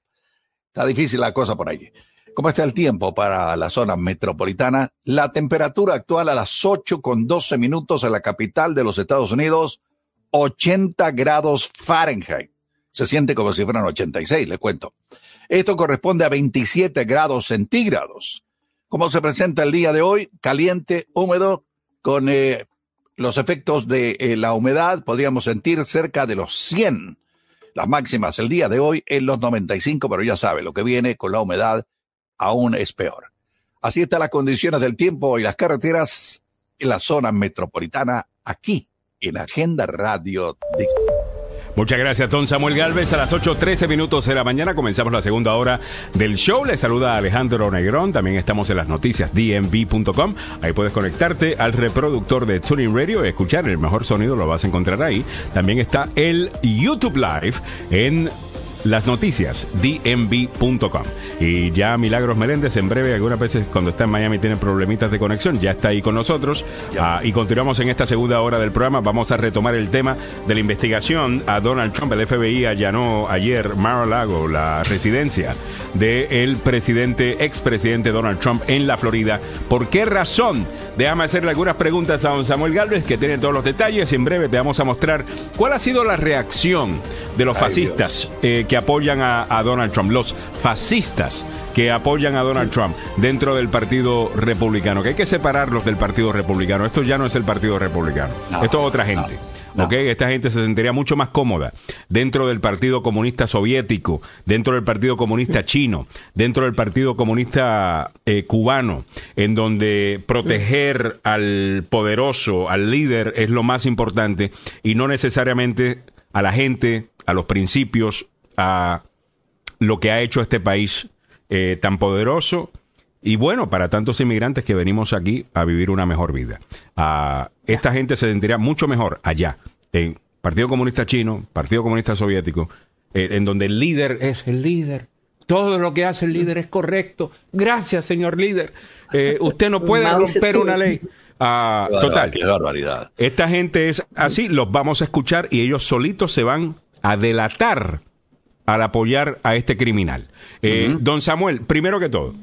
está difícil la cosa por allí. ¿Cómo está el tiempo para la zona metropolitana? La temperatura actual a las 8 con 12 minutos en la capital de los Estados Unidos, 80 grados Fahrenheit. Se siente como si fueran 86, le cuento. Esto corresponde a 27 grados centígrados. ¿Cómo se presenta el día de hoy? Caliente, húmedo, con eh, los efectos de eh, la humedad, podríamos sentir cerca de los 100. Las máximas el día de hoy en los 95, pero ya sabe, lo que viene con la humedad aún es peor. Así están las condiciones del tiempo y las carreteras en la zona metropolitana aquí en Agenda Radio. Muchas gracias, don Samuel Galvez. A las 8.13 minutos de la mañana comenzamos la segunda hora del show. Le saluda Alejandro Negrón. También estamos en las noticias dmv.com. Ahí puedes conectarte al reproductor de Tuning Radio y escuchar el mejor sonido. Lo vas a encontrar ahí. También está el YouTube Live en las noticias, dmv.com. Y ya Milagros Meléndez, en breve, algunas veces cuando está en Miami tiene problemitas de conexión, ya está ahí con nosotros. Ah, y continuamos en esta segunda hora del programa. Vamos a retomar el tema de la investigación a Donald Trump. El FBI allanó ayer Mar-a-Lago, la residencia del presidente, expresidente Donald Trump en la Florida. ¿Por qué razón? Déjame hacerle algunas preguntas a don Samuel Galvez, que tiene todos los detalles. En breve te vamos a mostrar cuál ha sido la reacción de los fascistas eh, que apoyan a, Donald Trump, los fascistas que apoyan a Donald Trump dentro del Partido Republicano, que hay que separarlos del Partido Republicano. Esto ya no es el Partido Republicano, esto es otra gente. Esta gente se sentiría mucho más cómoda dentro del Partido Comunista Soviético, dentro del Partido Comunista Chino, dentro del Partido Comunista eh, Cubano, en donde proteger al poderoso, al líder, es lo más importante y no necesariamente a la gente, a los principios, a lo que ha hecho este país eh, tan poderoso y bueno para tantos inmigrantes que venimos aquí a vivir una mejor vida. a esta gente se sentiría mucho mejor allá, en Partido Comunista Chino, Partido Comunista Soviético, eh, en donde el líder es el líder. Todo lo que hace el líder es correcto. Gracias, señor líder. Eh, usted no puede romper una ley. Ah, total. Qué barbaridad. Esta gente es así, los vamos a escuchar y ellos solitos se van a delatar al apoyar a este criminal. Eh, don Samuel, primero que todo,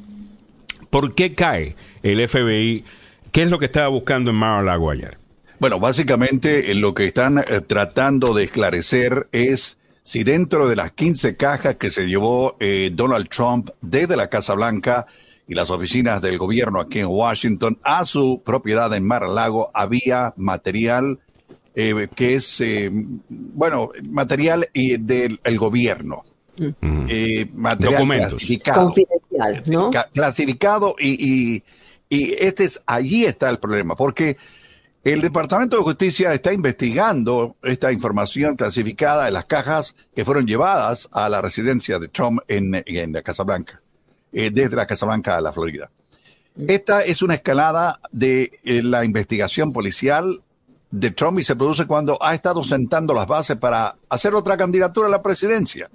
¿por qué cae el FBI? ¿Qué es lo que estaba buscando en Mar-a-Lago ayer? Bueno, básicamente eh, lo que están eh, tratando de esclarecer es si dentro de las 15 cajas que se llevó Donald Trump desde la Casa Blanca, y las oficinas del gobierno aquí en Washington a su propiedad en Mar-a-Lago había material eh, que es, eh, bueno, material del gobierno. Mm. Eh, material clasificado. Confidencial, ¿no? Clasificado y, y, y este es, allí está el problema, porque el Departamento de Justicia está investigando esta información clasificada en las cajas que fueron llevadas a la residencia de Trump en, en la Casa Blanca. Eh, desde la Casa Blanca a la Florida. Esta es una escalada de eh, la investigación policial de Trump y se produce cuando ha estado sentando las bases para hacer otra candidatura a la presidencia.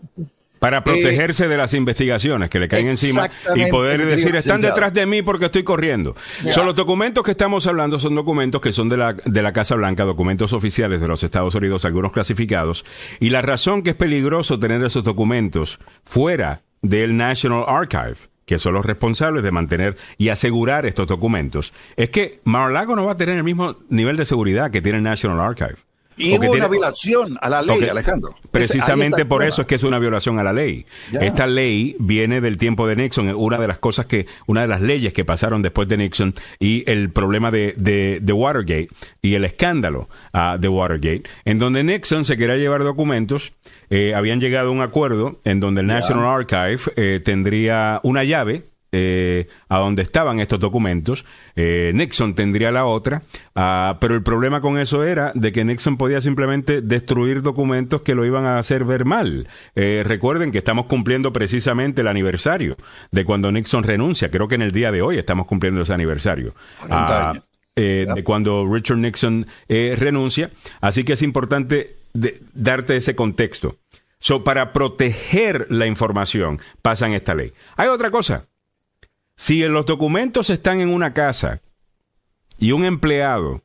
Para protegerse de las investigaciones que le caen encima y poder decir, están detrás de mí porque estoy corriendo. Son los documentos que estamos hablando, son documentos que son de la, de la Casa Blanca, documentos oficiales de los Estados Unidos, algunos clasificados. Y la razón que es peligroso tener esos documentos fuera del National Archive, que son los responsables de mantener y asegurar estos documentos, es que Mar-a-Lago no va a tener el mismo nivel de seguridad que tiene el National Archive. Y hubo una violación a la ley, Alejandro. Precisamente por eso es que es una violación a la ley. Esta ley viene del tiempo de Nixon, una de las cosas que, una de las leyes que pasaron después de Nixon y el problema de, de, Watergate y el escándalo uh, de Watergate, en donde Nixon se quería llevar documentos, eh, habían llegado a un acuerdo en donde el National Archive eh, tendría una llave eh, a donde estaban estos documentos. Eh, Nixon tendría la otra, ah, pero el problema con eso era de que Nixon podía simplemente destruir documentos que lo iban a hacer ver mal. Eh, recuerden que estamos cumpliendo precisamente el aniversario de cuando Nixon renuncia. Creo que en el día de hoy estamos cumpliendo ese aniversario. Ah, eh, de cuando Richard Nixon eh, renuncia. Así que es importante de- darte ese contexto. So, para proteger la información, pasan esta ley. Hay otra cosa. Si en los documentos están en una casa y un empleado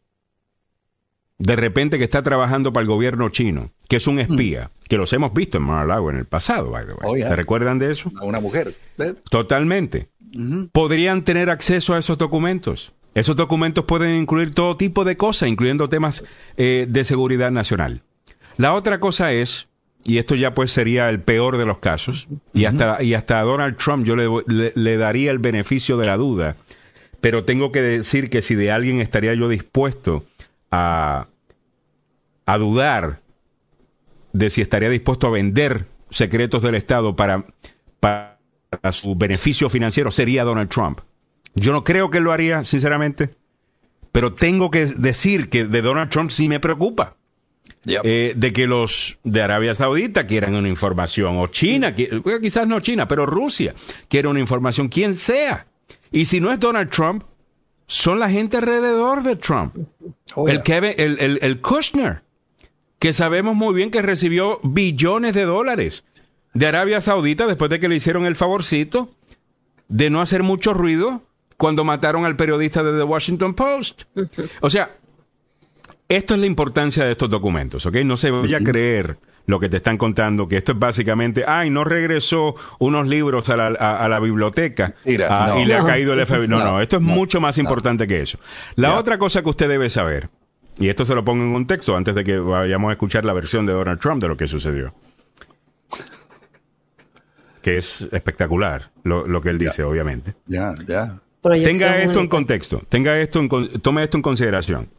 de repente que está trabajando para el gobierno chino, que es un espía, que los hemos visto en Mar-a-Lago en el pasado, by the way. Oh, yeah. ¿Se recuerdan de eso? A una mujer. ¿eh? Totalmente. Podrían tener acceso a esos documentos. Esos documentos pueden incluir todo tipo de cosas, incluyendo temas eh, de seguridad nacional. La otra cosa es, y esto ya pues sería el peor de los casos, y, hasta, y hasta a Donald Trump yo le, le- le daría el beneficio de la duda, pero tengo que decir que si de alguien estaría yo dispuesto a, a dudar de si estaría dispuesto a vender secretos del Estado para, para su beneficio financiero, sería Donald Trump. Yo no creo que lo haría, sinceramente, pero tengo que decir que de Donald Trump sí me preocupa. Yep. Eh, de que los de Arabia Saudita quieran una información, o China, qui- bueno, quizás no China, pero Rusia quiere una información, quien sea. Y si no es Donald Trump, son la gente alrededor de Trump. Oh, el, yeah. Kevin, el, el, el Kushner, que sabemos muy bien que recibió billones de dólares de Arabia Saudita después de que le hicieron el favorcito de no hacer mucho ruido cuando mataron al periodista de The Washington Post. O sea, esto es la importancia de estos documentos, ¿ok? No se vaya a creer lo que te están contando, que esto es básicamente, ay, no regresó unos libros a la, a- a la biblioteca Mira, ah, no. y le ha caído el FBI. No, no, esto es no, mucho más importante que eso. La otra cosa que usted debe saber, y esto se lo pongo en contexto antes de que vayamos a escuchar la versión de Donald Trump de lo que sucedió. Que es espectacular lo, lo que él dice, obviamente. Ya, ya. Tenga esto en contexto, tenga esto en, con- tome esto en consideración.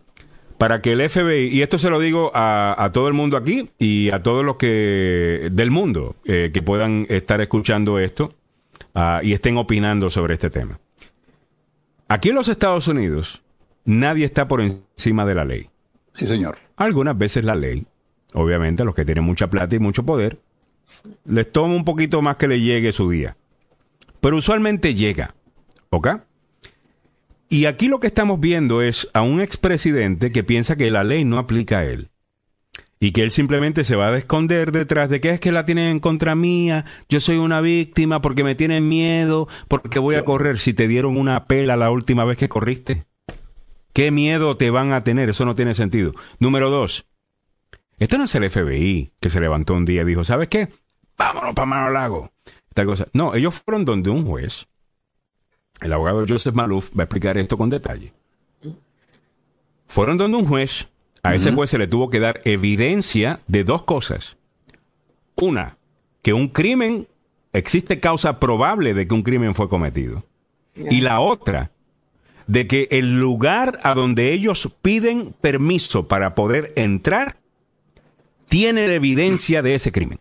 Para que el FBI, y esto se lo digo a, a todo el mundo aquí y a todos los que del mundo eh, que puedan estar escuchando esto ah, y estén opinando sobre este tema. Aquí en los Estados Unidos, nadie está por encima de la ley. Sí, señor. Algunas veces la ley, obviamente a los que tienen mucha plata y mucho poder, les toma un poquito más que le llegue su día. Pero usualmente llega. ¿Ok? Y aquí lo que estamos viendo es a un expresidente que piensa que la ley no aplica a él. Y que él simplemente se va a esconder detrás de que es que la tienen en contra mía, yo soy una víctima porque me tienen miedo, porque voy a correr si te dieron una pela la última vez que corriste. ¿Qué miedo te van a tener? Eso no tiene sentido. Número dos. Esto no es el FBI que se levantó un día y dijo, ¿sabes qué? Vámonos para Mar Lago. Esta cosa. No, ellos fueron donde un juez. El abogado Joseph Malouf va a explicar esto con detalle. Fueron donde un juez. A ese juez se le tuvo que dar evidencia de dos cosas. Una, que un crimen, existe causa probable de que un crimen fue cometido. Y la otra, de que el lugar a donde ellos piden permiso para poder entrar tiene evidencia de ese crimen.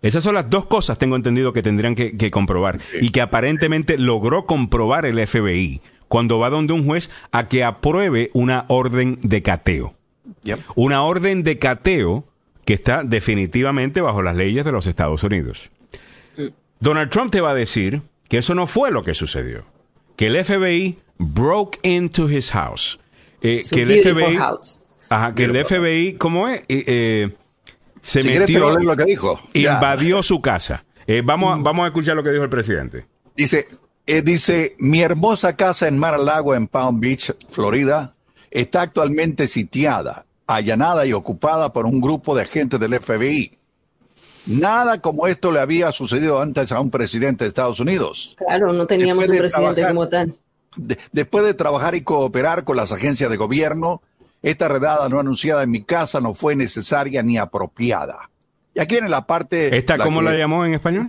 Esas son las dos cosas, tengo entendido, que tendrían que, que comprobar y que aparentemente logró comprobar el FBI cuando va donde un juez a que apruebe una orden de cateo. Yep. Una orden de cateo que está definitivamente bajo las leyes de los Estados Unidos. Donald Trump te va a decir que eso no fue lo que sucedió. Que el FBI broke into his house. Eh, que el FBI, house. Ajá, que el FBI, ¿cómo es? Eh, eh, se Si metió, lo que dijo. Ya. invadió su casa. Eh, vamos, a, vamos a escuchar lo que dijo el presidente. Dice, eh, dice, mi hermosa casa en Mar a Lago, en Palm Beach, Florida, está actualmente sitiada, allanada y ocupada por un grupo de agentes del FBI. Nada como esto le había sucedido antes a un presidente de Estados Unidos. Claro, no teníamos Después un de presidente trabajar- como tal. De- después de trabajar y cooperar con las agencias de gobierno, esta redada no anunciada en mi casa no fue necesaria ni apropiada. Y aquí viene la parte... ¿Esta cómo que- la llamó en español?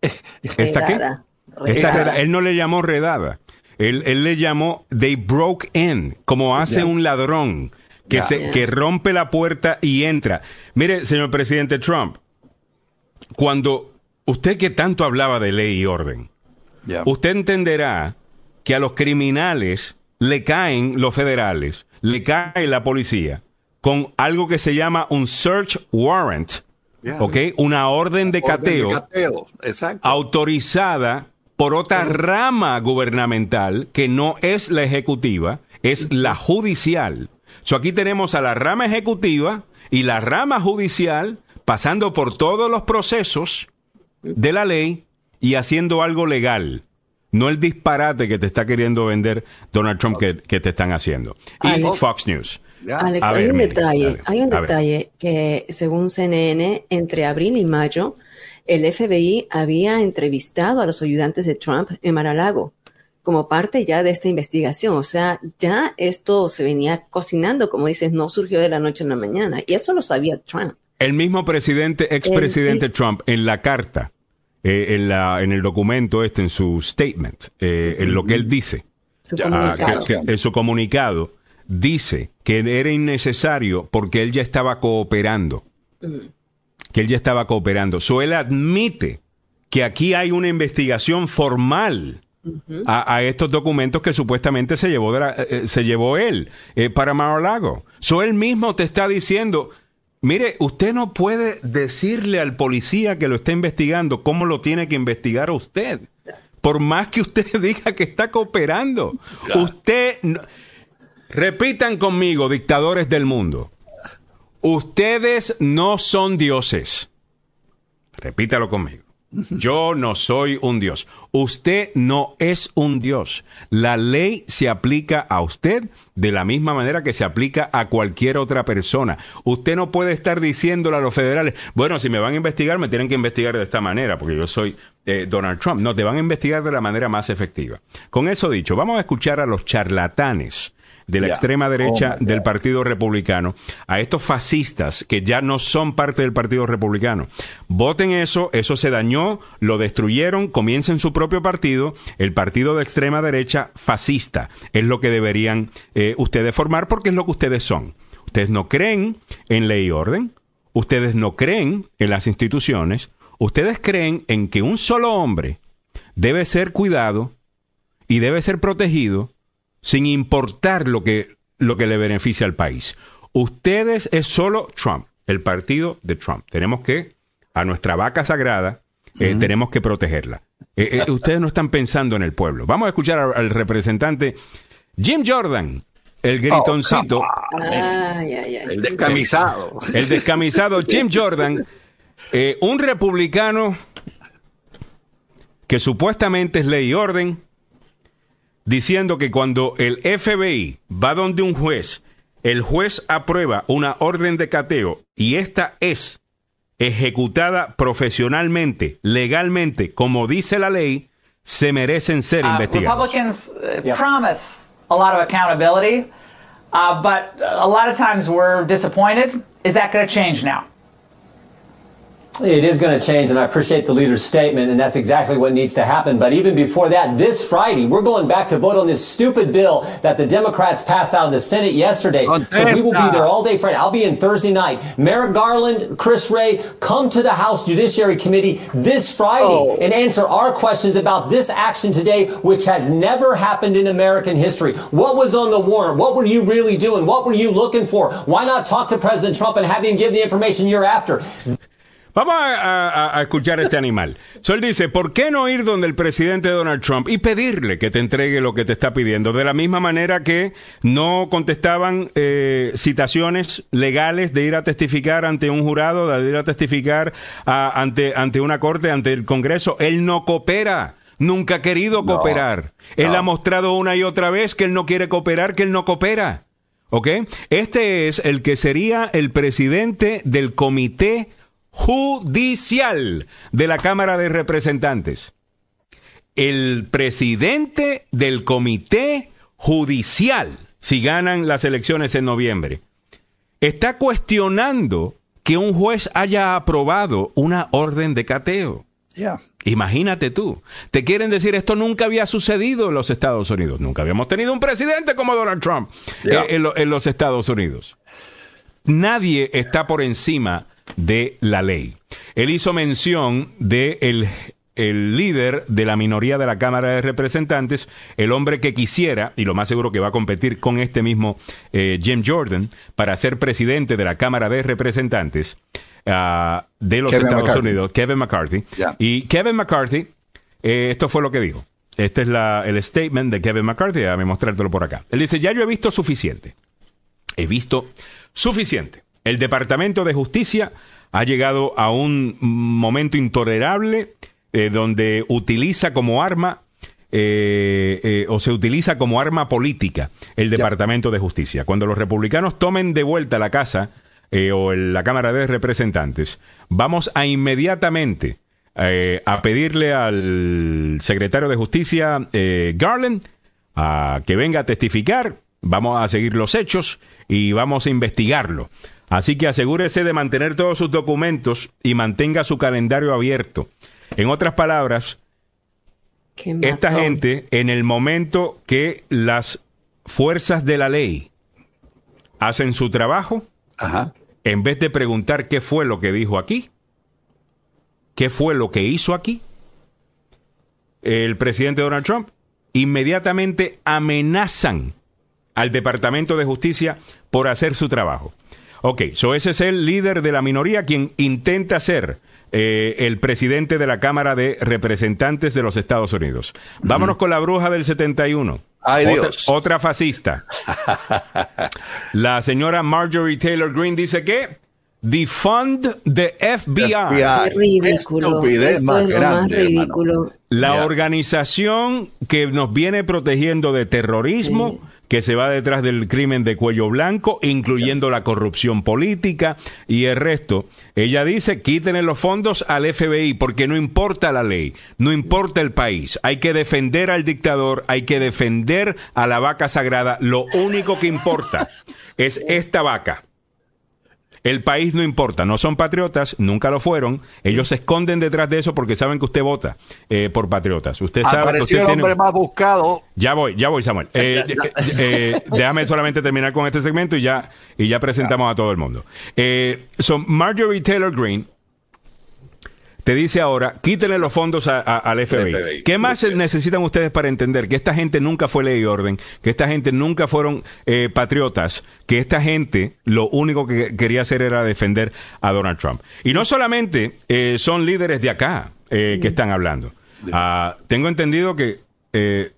(laughs) ¿Esta qué? Redada. Esta él no le llamó redada. Él, él le llamó they broke in, como hace un ladrón que, se, que rompe la puerta y entra. Mire, señor presidente Trump, cuando usted que tanto hablaba de ley y orden, usted entenderá que a los criminales le caen los federales, le cae la policía con algo que se llama un search warrant. ¿ok? Una orden de Orden cateo de cateo, exacto. autorizada por otra rama gubernamental que no es la ejecutiva es la judicial. So aquí tenemos a la rama ejecutiva y la rama judicial pasando por todos los procesos de la ley y haciendo algo legal. No el disparate que te está queriendo vender Donald Trump que, que te están haciendo. Y Alex. Fox News. Alex, hay un detalle, ver, hay un detalle que según CNN, entre abril y mayo, el FBI había entrevistado a los ayudantes de Trump en Mar-a-Lago como parte ya de esta investigación. O sea, ya esto se venía cocinando, como dices, no surgió de la noche a la mañana. Y eso lo sabía Trump. El mismo presidente, expresidente Trump, en la carta, eh, en, la, en el documento este, en su statement, eh, en lo que él dice, Su ah, que- que en su comunicado, dice que era innecesario porque él ya estaba cooperando. Que él ya estaba cooperando. So él admite que aquí hay una investigación formal. A, a estos documentos que supuestamente se llevó de la- eh, se llevó él eh, para Mar-a-Lago. So él mismo te está diciendo, mire, usted no puede decirle al policía que lo está investigando cómo lo tiene que investigar a usted. Por más que usted (laughs) diga que está cooperando. Ya. Usted no- repitan conmigo, dictadores del mundo. Ustedes no son dioses. Repítalo conmigo. Yo no soy un dios. Usted no es un dios. La ley se aplica a usted de la misma manera que se aplica a cualquier otra persona. Usted no puede estar diciéndole a los federales, bueno, si me van a investigar, me tienen que investigar de esta manera, porque yo soy eh, Donald Trump. No, te van a investigar de la manera más efectiva. Con eso dicho, vamos a escuchar a los charlatanes de la extrema derecha Oh, del. Partido Republicano, a estos fascistas que ya no son parte del Partido Republicano. Voten eso, eso se dañó, lo destruyeron, comiencen su propio partido, el partido de extrema derecha fascista. Es lo que deberían eh, ustedes formar porque es lo que ustedes son. Ustedes no creen en ley y orden, ustedes no creen en las instituciones, ustedes creen en que un solo hombre debe ser cuidado y debe ser protegido sin importar lo que, lo que le beneficia al país. Ustedes es solo Trump, el partido de Trump. Tenemos que, a nuestra vaca sagrada, eh, tenemos que protegerla. Eh, eh, ustedes no están pensando en el pueblo. Vamos a escuchar al, al representante Jim Jordan, el gritoncito, Ay, ay, ay. El descamisado. el descamisado Jim Jordan, eh, un republicano que supuestamente es ley y orden, diciendo que cuando el FBI va donde un juez, el juez aprueba una orden de cateo y esta es ejecutada profesionalmente, legalmente, como dice la ley, se merecen ser Uh, investigados. Republicans uh, promise a lot of accountability, uh, but a lot of times we're disappointed. Is that going to change now? It is going to change, and I appreciate the leader's statement, and that's exactly what needs to happen. But even before that, this Friday, we're going back to vote on this stupid bill that the Democrats passed out of the Senate yesterday. So we will be there all day Friday. I'll be in Thursday night. Merrick Garland, Chris Ray, come to the House Judiciary Committee this Friday Oh. and answer our questions about this action today, which has never happened in American history. What was on the warrant? What were you really doing? What were you looking for? Why not talk to President Trump and have him give the information you're after? Vamos a, a- a escuchar a este animal. So, él dice, ¿por qué no ir donde el presidente Donald Trump y pedirle que te entregue lo que te está pidiendo? De la misma manera que no contestaban eh, citaciones legales de ir a testificar ante un jurado, de ir a testificar a- ante, ante una corte, ante el Congreso. Él no coopera. Nunca ha querido cooperar. Él ha mostrado una y otra vez que él no quiere cooperar, que él no coopera. ¿Ok? Este es el que sería el presidente del comité judicial de la Cámara de Representantes. El presidente del comité judicial, si ganan las elecciones en noviembre, está cuestionando que un juez haya aprobado una orden de cateo. Yeah. Imagínate tú. Te quieren decir esto nunca había sucedido en los Estados Unidos. Nunca habíamos tenido un presidente como Donald Trump eh, en, lo- en los Estados Unidos. Nadie está por encima de la ley. Él hizo mención de el, el líder de la minoría de la Cámara de Representantes, el hombre que quisiera, y lo más seguro que va a competir con este mismo eh, Jim Jordan, para ser presidente de la Cámara de Representantes ah, de los Kevin Estados McCarthy. Unidos, Kevin McCarthy. Y Kevin McCarthy, eh, esto fue lo que dijo. este es la, el statement de Kevin McCarthy. Déjame mostrártelo por acá. Él dice, ya yo he visto suficiente. He visto suficiente. El Departamento de Justicia ha llegado a un momento intolerable eh, donde utiliza como arma eh, eh, o se utiliza como arma política el Departamento de Justicia. Cuando los republicanos tomen de vuelta la casa eh, o el- la Cámara de Representantes, vamos a inmediatamente a pedirle al secretario de Justicia eh, Garland a que venga a testificar. Vamos a seguir los hechos y vamos a investigarlo. Así que asegúrese de mantener todos sus documentos y mantenga su calendario abierto. En otras palabras, esta gente, en el momento que las fuerzas de la ley hacen su trabajo, Ajá. en vez de preguntar qué fue lo que dijo aquí, qué fue lo que hizo aquí, el presidente Donald Trump, inmediatamente amenazan al Departamento de Justicia por hacer su trabajo. Ok, so ese es el líder de la minoría quien intenta ser eh, el presidente de la Cámara de Representantes de los Estados Unidos. Vámonos con la bruja del 71. Ay, otra, Dios. otra fascista. (laughs) La señora Marjorie Taylor Greene dice que defund the FBI. FBI. Qué ridículo. Estupidez Eso más es lo grande, más hermano. ridículo. La organización que nos viene protegiendo de terrorismo, Sí. Que se va detrás del crimen de cuello blanco, incluyendo la corrupción política y el resto. Ella dice, quítenle los fondos al FBI porque no importa la ley, no importa el país. Hay que defender al dictador, hay que defender a la vaca sagrada. Lo único que importa es esta vaca. El país no importa, no son patriotas, nunca lo fueron. Ellos se esconden detrás de eso porque saben que usted vota eh, por patriotas. Usted sabe que Apareció usted el tiene... hombre más buscado. Ya voy, ya voy, Samuel. Eh, eh, déjame solamente terminar con este segmento y ya, y ya presentamos a todo el mundo. Eh, so, Marjorie Taylor Greene te dice ahora, quítenle los fondos a- a- al FBI. FBI. ¿Qué más necesitan ustedes para entender que esta gente nunca fue ley y orden, que esta gente nunca fueron eh, patriotas, que esta gente lo único que quería hacer era defender a Donald Trump? Y no solamente eh, son líderes de acá eh, que están hablando. Ah, tengo entendido que eh,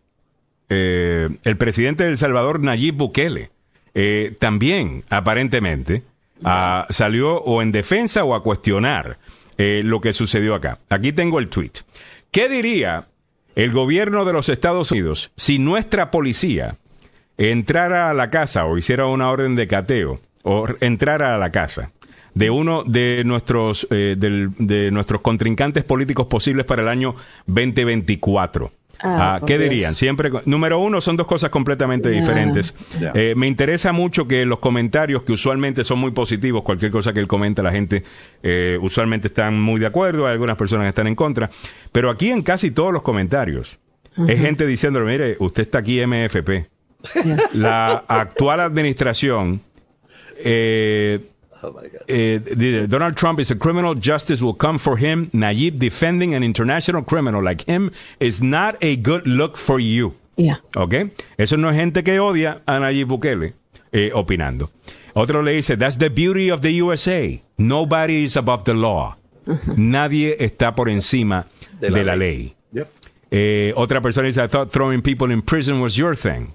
eh, el presidente de El Salvador, Nayib Bukele, eh, también aparentemente ah, salió o en defensa o a cuestionar eh, lo que sucedió acá. Aquí tengo el tweet. ¿Qué diría el gobierno de los Estados Unidos si nuestra policía entrara a la casa o hiciera una orden de cateo o entrara a la casa de uno de nuestros eh, del- de nuestros contrincantes políticos posibles para el año 2024. Ah, Ah, ¿Qué Dios. dirían? Siempre, número uno, son dos cosas completamente diferentes. Eh, me interesa mucho que los comentarios, que usualmente son muy positivos, cualquier cosa que él comenta, la gente eh, usualmente están muy de acuerdo, hay algunas personas que están en contra, pero aquí en casi todos los comentarios, es gente diciéndole, mire, usted está aquí MFP. La actual administración eh, (laughs) eh, dice, Donald Trump is a criminal. Justice will come for him. Nayib defending an international criminal like him is not a good look for you. Yeah. ¿Ok? Eso no es gente que odia a Nayib Bukele eh, opinando. Otro le dice, that's the beauty of the USA. Nobody is above the law. Nadie está por encima de, De la la ley. ley. Yep. Eh, otra persona dice, I thought throwing people in prison was your thing.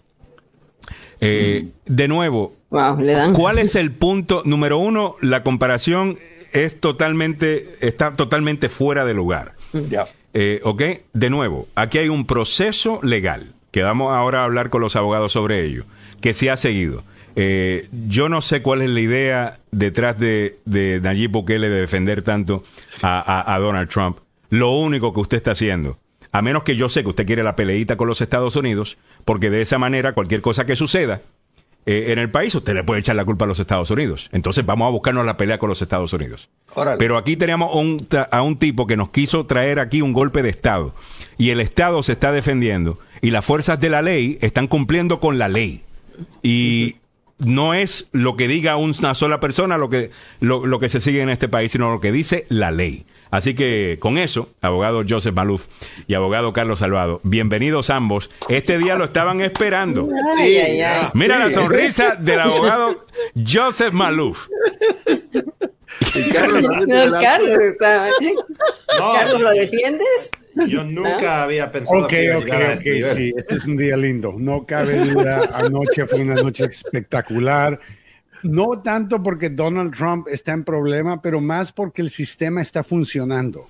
Eh, De nuevo, Wow, le dan. ¿Cuál es el punto? Número uno, la comparación es totalmente, está totalmente fuera de lugar. Ya. Eh, ¿Ok? De nuevo, aquí hay un proceso legal, que vamos ahora a hablar con los abogados sobre ello, que se ha seguido. Eh, yo no sé cuál es la idea detrás de, de Nayib Bukele de defender tanto a, a- a Donald Trump. Lo único que usted está haciendo, a menos que yo sé que usted quiere la peleita con los Estados Unidos, porque de esa manera cualquier cosa que suceda, eh, en el país, usted le puede echar la culpa a los Estados Unidos. Entonces vamos a buscarnos la pelea con los Estados Unidos. Órale. Pero aquí un, ta- a un tipo que nos quiso traer aquí un golpe de Estado. Y el Estado se está defendiendo. Y las fuerzas de la ley están cumpliendo con la ley. Y no es lo que diga una sola persona lo que, lo, lo que se sigue en este país, sino lo que dice la ley. Así que con eso, abogado Joseph Maluf y abogado Carlos Salvado, bienvenidos ambos. Este día lo estaban esperando. Ay. Mira la sonrisa del abogado Joseph Maluf. Y Carlos, también tiene No, la- Carlos está. Carlos, ¿lo defiendes? Yo nunca había pensado Ok, que iba a ok, a ok, este sí, este es un día lindo. No cabe duda, anoche fue una noche espectacular. No tanto porque Donald Trump está en problema, pero más porque el sistema está funcionando.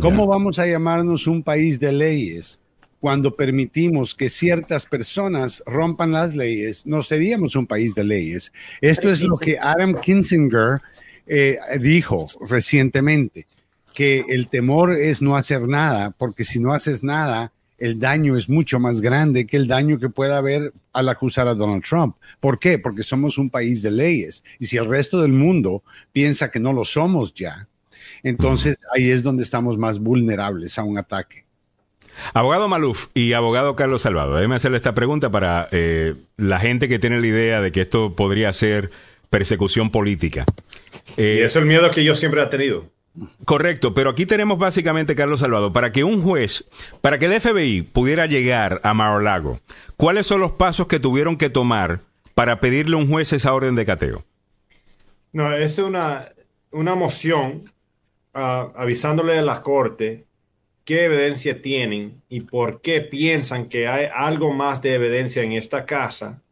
¿Cómo vamos a llamarnos un país de leyes cuando permitimos que ciertas personas rompan las leyes? No seríamos un país de leyes. Esto es lo que Adam Kinzinger eh, dijo recientemente, que el temor es no hacer nada, porque si no haces nada, el daño es mucho más grande que el daño que pueda haber al acusar a Donald Trump. ¿Por qué? Porque somos un país de leyes. Y si el resto del mundo piensa que no lo somos ya, entonces ahí es donde estamos más vulnerables a un ataque. Abogado Maluf y abogado Carlos Salvador, déjeme hacerle esta pregunta para eh, la gente que tiene la idea de que esto podría ser persecución política. Eh, Y eso es el miedo que yo siempre he tenido. Correcto, pero aquí tenemos básicamente, Carlos Salvador, para que un juez, para que el FBI pudiera llegar a Mar-a-Lago, ¿cuáles son los pasos que tuvieron que tomar para pedirle a un juez esa orden de cateo? No, es una, una moción ah, avisándole a la corte qué evidencia tienen y por qué piensan que hay algo más de evidencia en esta casa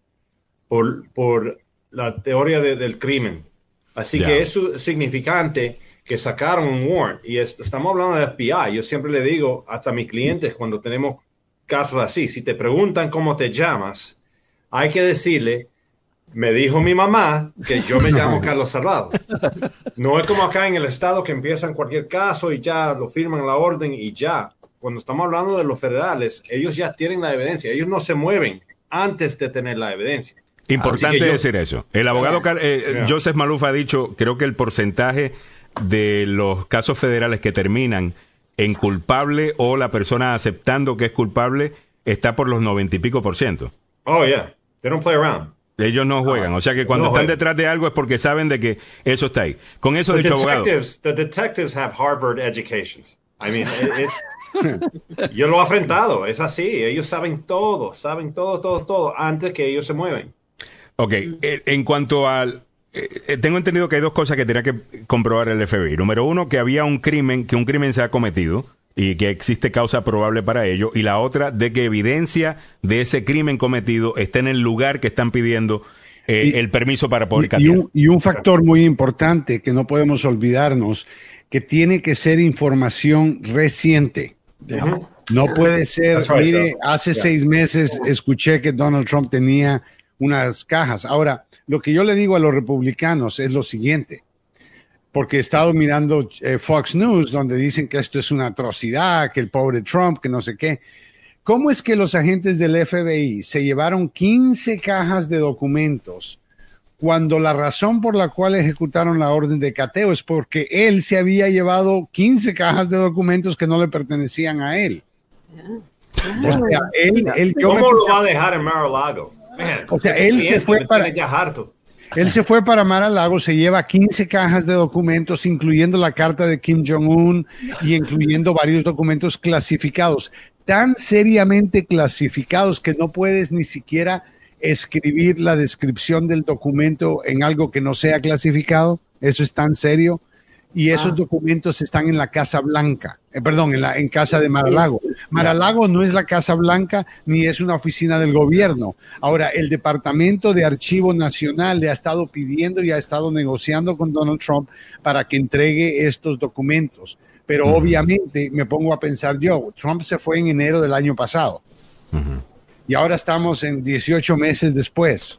por, por la teoría de- del crimen. Así que es significante que sacaron un warrant. Y es- estamos hablando de FBI. Yo siempre le digo hasta a mis clientes cuando tenemos casos así, si te preguntan cómo te llamas, hay que decirle, me dijo mi mamá que yo me llamo (laughs) Carlos Salvado. No es como acá en el estado que empiezan cualquier caso y ya lo firman la orden y ya. Cuando estamos hablando de los federales, ellos ya tienen la evidencia. Ellos no se mueven antes de tener la evidencia. Importante yo- decir eso. El abogado eh, Yeah. Joseph Maluf ha dicho, creo que el porcentaje de los casos federales que terminan en culpable o la persona aceptando que es culpable está por los noventa y pico por ciento. Oh, yeah. They don't play around. Ellos no juegan. O sea que cuando No están detrás de algo es porque saben de que eso está ahí. Con eso The dicho, abogado. detectives, the detectives have Harvard educations. I mean, es, yo lo he afrentado, es así. Ellos saben todo, saben todo, todo, todo antes que ellos se mueven. Ok, eh, en cuanto al... eh, tengo entendido que hay dos cosas que tenía que comprobar el FBI. Número uno, que había un crimen, que un crimen se ha cometido y que existe causa probable para ello. Y la otra, de que evidencia de ese crimen cometido está en el lugar que están pidiendo eh, Y- el permiso para poder Y, y un, y un factor muy importante que no podemos olvidarnos, que tiene que ser información reciente. No puede ser, mire, hace Yeah. seis meses escuché que Donald Trump tenía unas cajas. Ahora, lo que yo le digo a los republicanos es lo siguiente, porque he estado mirando eh, Fox News, donde dicen que esto es una atrocidad, que el pobre Trump, que no sé qué. ¿Cómo es que los agentes del FBI se llevaron 15 cajas de documentos cuando la razón por la cual ejecutaron la orden de cateo es porque él se había llevado 15 cajas de documentos que no le pertenecían a él? O sea, él, él- yo me ¿Cómo lo va a dejar en Mar-a-Lago? Man, O sea, él se fue para- ya harto. Él se fue para Mar a Lago, se lleva 15 cajas de documentos, incluyendo la carta de Kim Jong-un y incluyendo varios documentos clasificados, tan seriamente clasificados que no puedes ni siquiera escribir la descripción del documento en algo que no sea clasificado. Eso es tan serio. Y esos documentos están en la Casa Blanca, eh, perdón, en la en casa de Mar-a-Lago. Mar-a-Lago no es la Casa Blanca ni es una oficina del gobierno. Ahora, el Departamento de Archivo Nacional le ha estado pidiendo y ha estado negociando con Donald Trump para que entregue estos documentos. Pero obviamente me pongo a pensar yo, Trump se fue en enero del año pasado y ahora estamos en 18 meses después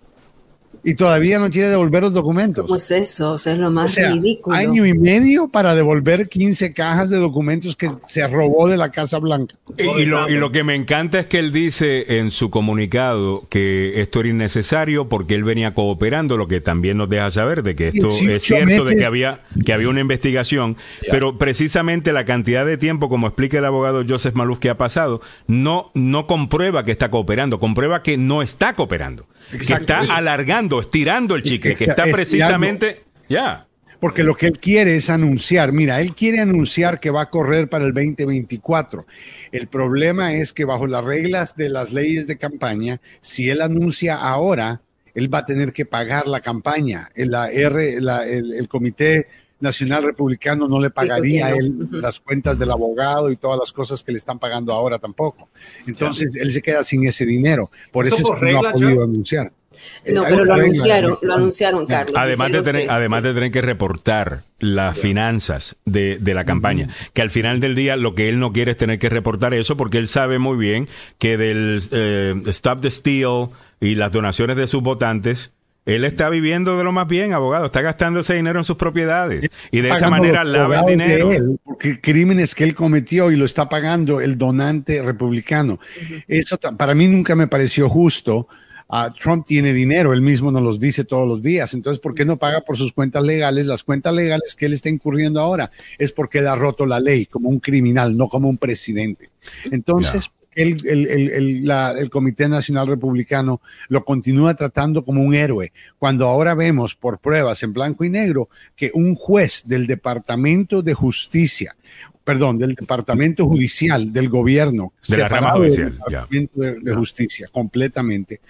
y todavía no quiere devolver los documentos. ¿Cómo es eso? O sea, es lo O más sea, ridículo. año y medio para devolver 15 cajas de documentos que se robó de la Casa Blanca. Y, y lo, y lo que me encanta es que él dice en su comunicado que esto era innecesario porque él venía cooperando, lo que también nos deja saber de que esto 18 es cierto, de que había, que había una investigación, pero precisamente la cantidad de tiempo, como explica el abogado Joseph Maluf, que ha pasado, no, no comprueba que está cooperando, comprueba que no está cooperando, Exacto, que está alargando, estirando el chicle, que está precisamente, ya. Porque lo que él quiere es anunciar, mira, él quiere anunciar que va a correr para el 2024. El problema es que bajo las reglas de las leyes de campaña, si él anuncia ahora, él va a tener que pagar la campaña. El, la R, la- el, el comité Nacional Republicano no le pagaría a él las cuentas del abogado y todas las cosas que le están pagando ahora tampoco. Entonces, él se queda sin ese dinero. Por eso, es que no ha podido anunciar. No, pero lo anunciaron, lo anunciaron, Carlos. Además de, tener, además de tener que reportar las finanzas de, de la campaña, que al final del día lo que él no quiere es tener que reportar eso porque él sabe muy bien que del eh, Stop the Steal y las donaciones de sus votantes, él está viviendo de lo más bien, abogado, está gastando ese dinero en sus propiedades y de esa manera lava el dinero. Él, porque crímenes que él cometió y lo está pagando el donante republicano. Eso para mí nunca me pareció justo Uh, Trump tiene dinero, él mismo nos los dice todos los días. Entonces, ¿por qué no paga por sus cuentas legales? Las cuentas legales que él está incurriendo ahora es porque él ha roto la ley como un criminal, no como un presidente. Entonces, el, el, el, la, el, Comité Nacional Republicano lo continúa tratando como un héroe, cuando ahora vemos por pruebas en blanco y negro que un juez del Departamento de Justicia, perdón, del Departamento Judicial del gobierno, de la rama judicial, del Departamento de, de, Justicia, completamente,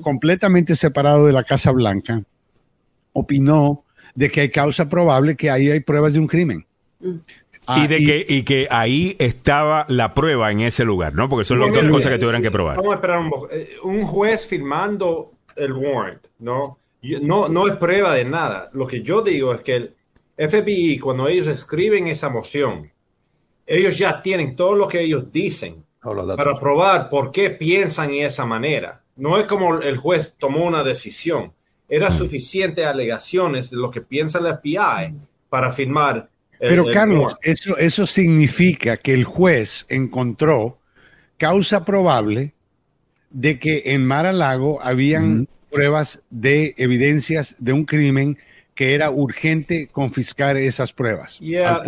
completamente separado de la Casa Blanca, opinó de que hay causa probable que ahí hay pruebas de un crimen. Ah, y de y, que y que ahí estaba la prueba en ese lugar, ¿no? Porque son las dos cosas que tuvieran que probar. Vamos a esperar un poco. Un juez firmando el warrant, ¿no? No, no es prueba de nada. Lo que yo digo es que el FBI, cuando ellos escriben esa moción, ellos ya tienen todo lo que ellos dicen para probar por qué piensan en esa manera. No es como el juez tomó una decisión. Era suficiente alegaciones de lo que piensa el FBI para firmar pero Carlos, eso, eso significa que el juez encontró causa probable de que en Mar-a-Lago habían mm. pruebas de evidencias de un crimen que era urgente confiscar esas pruebas. Yeah,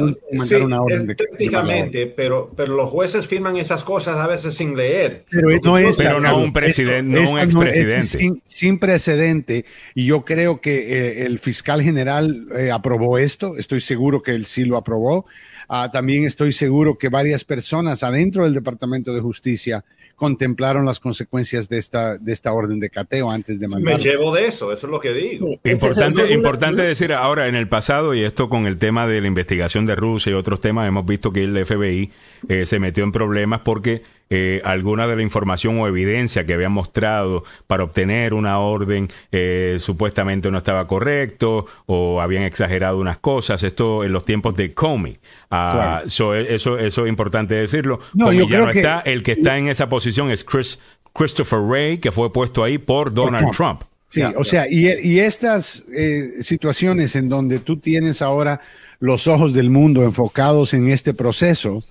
sí, una orden de, técnicamente, de pero, pero los jueces firman esas cosas a veces sin leer. Pero no es, pero no un presidente, no un expresidente. No sin, sin, precedente. Y yo creo que eh, el fiscal general eh, aprobó esto. Estoy seguro que él sí lo aprobó. Uh, también estoy seguro que varias personas adentro del Departamento de Justicia contemplaron las consecuencias de esta, de esta orden de cateo antes de mandar. Me llevo de eso, eso es lo que digo. Sí, importante, es importante decir ahora, en el pasado, y esto con el tema de la investigación de Rusia y otros temas, hemos visto que el FBI eh, se metió en problemas porque eh, alguna de la información o evidencia que habían mostrado para obtener una orden eh, supuestamente no estaba correcto o habían exagerado unas cosas. Esto en los tiempos de Comey. Claro. so, eso, eso es importante decirlo. No, Comey yo ya creo no que- está. El que está en esa posición es Chris, Christopher Wray, que fue puesto ahí por Donald Trump. Sí, o sea, y, y estas eh, situaciones en donde tú tienes ahora los ojos del mundo enfocados en este proceso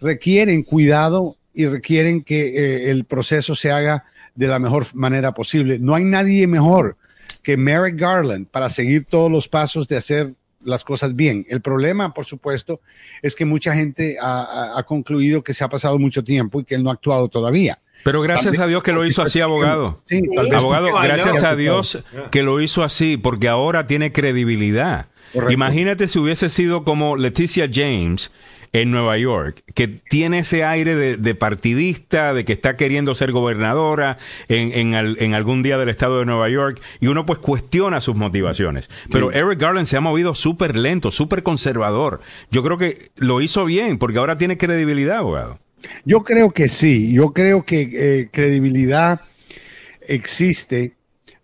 requieren cuidado y requieren que eh, el proceso se haga de la mejor manera posible. No hay nadie mejor que Merrick Garland para seguir todos los pasos de hacer las cosas bien. El problema, por supuesto, es que mucha gente ha, ha- ha concluido que se ha pasado mucho tiempo y que él no ha actuado todavía. Pero gracias a Dios que lo hizo así, abogado. Sí, Abogado, gracias a Dios que lo hizo así, porque ahora tiene credibilidad. Correcto. Imagínate si hubiese sido como Leticia James en Nueva York, que tiene ese aire de, de partidista, de que está queriendo ser gobernadora en, en, al- en algún día del estado de Nueva York, y uno pues cuestiona sus motivaciones. Pero Eric Garland se ha movido súper lento, súper conservador. Yo creo que lo hizo bien, porque ahora tiene credibilidad, abogado. Yo creo que sí, yo creo que eh, credibilidad existe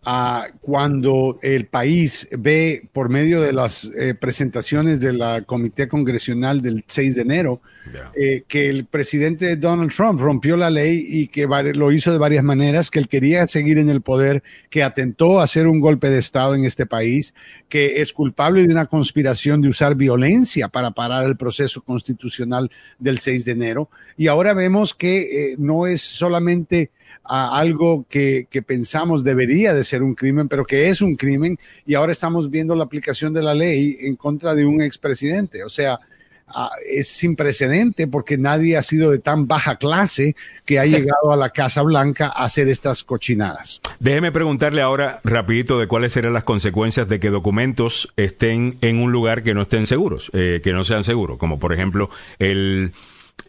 ah, cuando el país ve por medio de las eh, presentaciones de la Comité Congresional del 6 de enero eh, que el presidente Donald Trump rompió la ley y que lo hizo de varias maneras, que él quería seguir en el poder, que atentó a hacer un golpe de Estado en este país, que es culpable de una conspiración de usar violencia para parar el proceso constitucional del 6 de enero. Y ahora vemos que eh, no es solamente a algo que, que pensamos debería de ser un crimen, pero que es un crimen, y ahora estamos viendo la aplicación de la ley en contra de un expresidente. O sea, ah, es sin precedente porque nadie ha sido de tan baja clase que ha llegado a la Casa Blanca a hacer estas cochinadas. Déjeme preguntarle ahora rapidito de cuáles serían las consecuencias de que documentos estén en un lugar que no estén seguros, eh, que no sean seguros, como por ejemplo el,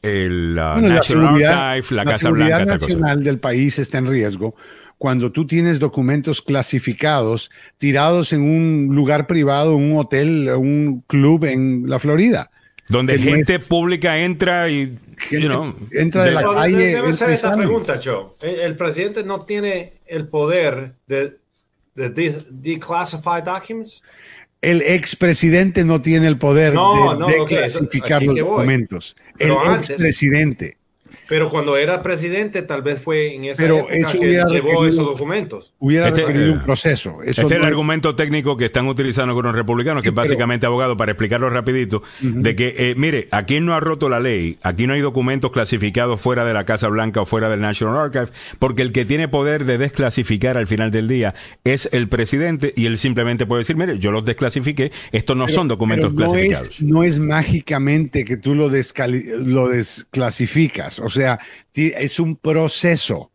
el uh, Bueno, la National seguridad- Archive, la, la Casa seguridad Blanca, cosa. nacional del país está en riesgo cuando tú tienes documentos clasificados tirados en un lugar privado, un hotel, un club en la Florida. Donde gente pública entra y gente, entra de la calle. Debe ser esta pregunta, Joe. El, presidente no tiene el poder de, de declassify documents. El expresidente no tiene el poder de, clasificar los documentos. el expresidente. Pero cuando era presidente, tal vez fue en esa Pero época que llevó esos documentos. Hubiera este, requerido un eh, proceso. este es el argumento técnico que están utilizando con los republicanos, que es básicamente abogado, para explicarlo rapidito, de que, eh, mire, aquí no ha roto la ley, aquí no hay documentos clasificados fuera de la Casa Blanca o fuera del National Archive, porque el que tiene poder de desclasificar al final del día es el presidente y él simplemente puede decir, mire, yo los desclasifiqué, estos no son documentos no clasificados. Es, no es mágicamente que tú lo, lo desclasificas, o sea, sea, es un proceso.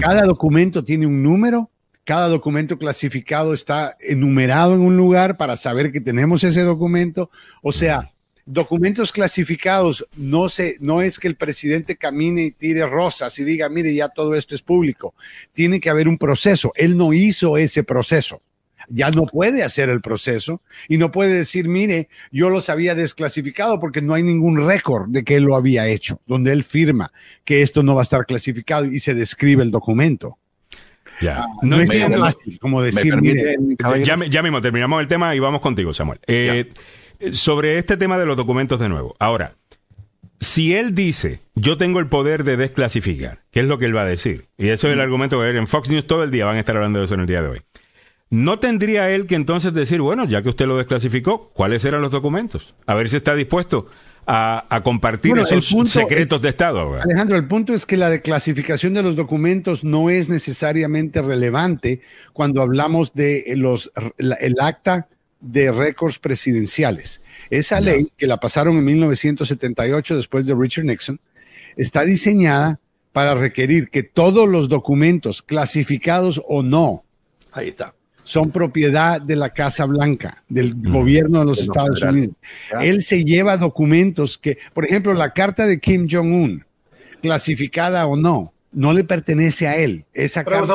Cada documento tiene un número, cada documento clasificado está enumerado en un lugar para saber que tenemos ese documento. O sea, documentos clasificados no se, no es que el presidente camine y tire rosas y diga, mire, ya todo esto es público. Tiene que haber un proceso. Él no hizo ese proceso ya no puede hacer el proceso y no puede decir, mire, yo los había desclasificado porque no hay ningún récord de que él lo había hecho, donde él firma que esto no va a estar clasificado y se describe el documento. Ya. Ah, no, es fácil como decir, mire, ya, ya, mismo terminamos el tema y vamos contigo, Samuel. Eh, sobre este tema de los documentos de nuevo. Ahora, si él dice, yo tengo el poder de desclasificar, ¿qué es lo que él va a decir? Y eso es el argumento que en Fox News todo el día van a estar hablando de eso en el día de hoy. ¿No tendría él que entonces decir, bueno, ya que usted lo desclasificó, cuáles eran los documentos? A ver si está dispuesto a, compartir esos secretos de Estado. Alejandro, el punto es que la declasificación de los documentos no es necesariamente relevante cuando hablamos de los, el acta de récords presidenciales. Esa ley, que la pasaron en 1978 después de Richard Nixon, está diseñada para requerir que todos los documentos, clasificados o no, Ahí está son propiedad de la Casa Blanca, del gobierno de los Estados Unidos. Él se lleva documentos que, por ejemplo, la carta de Kim Jong-un, clasificada o no, no le pertenece a él. Esa carta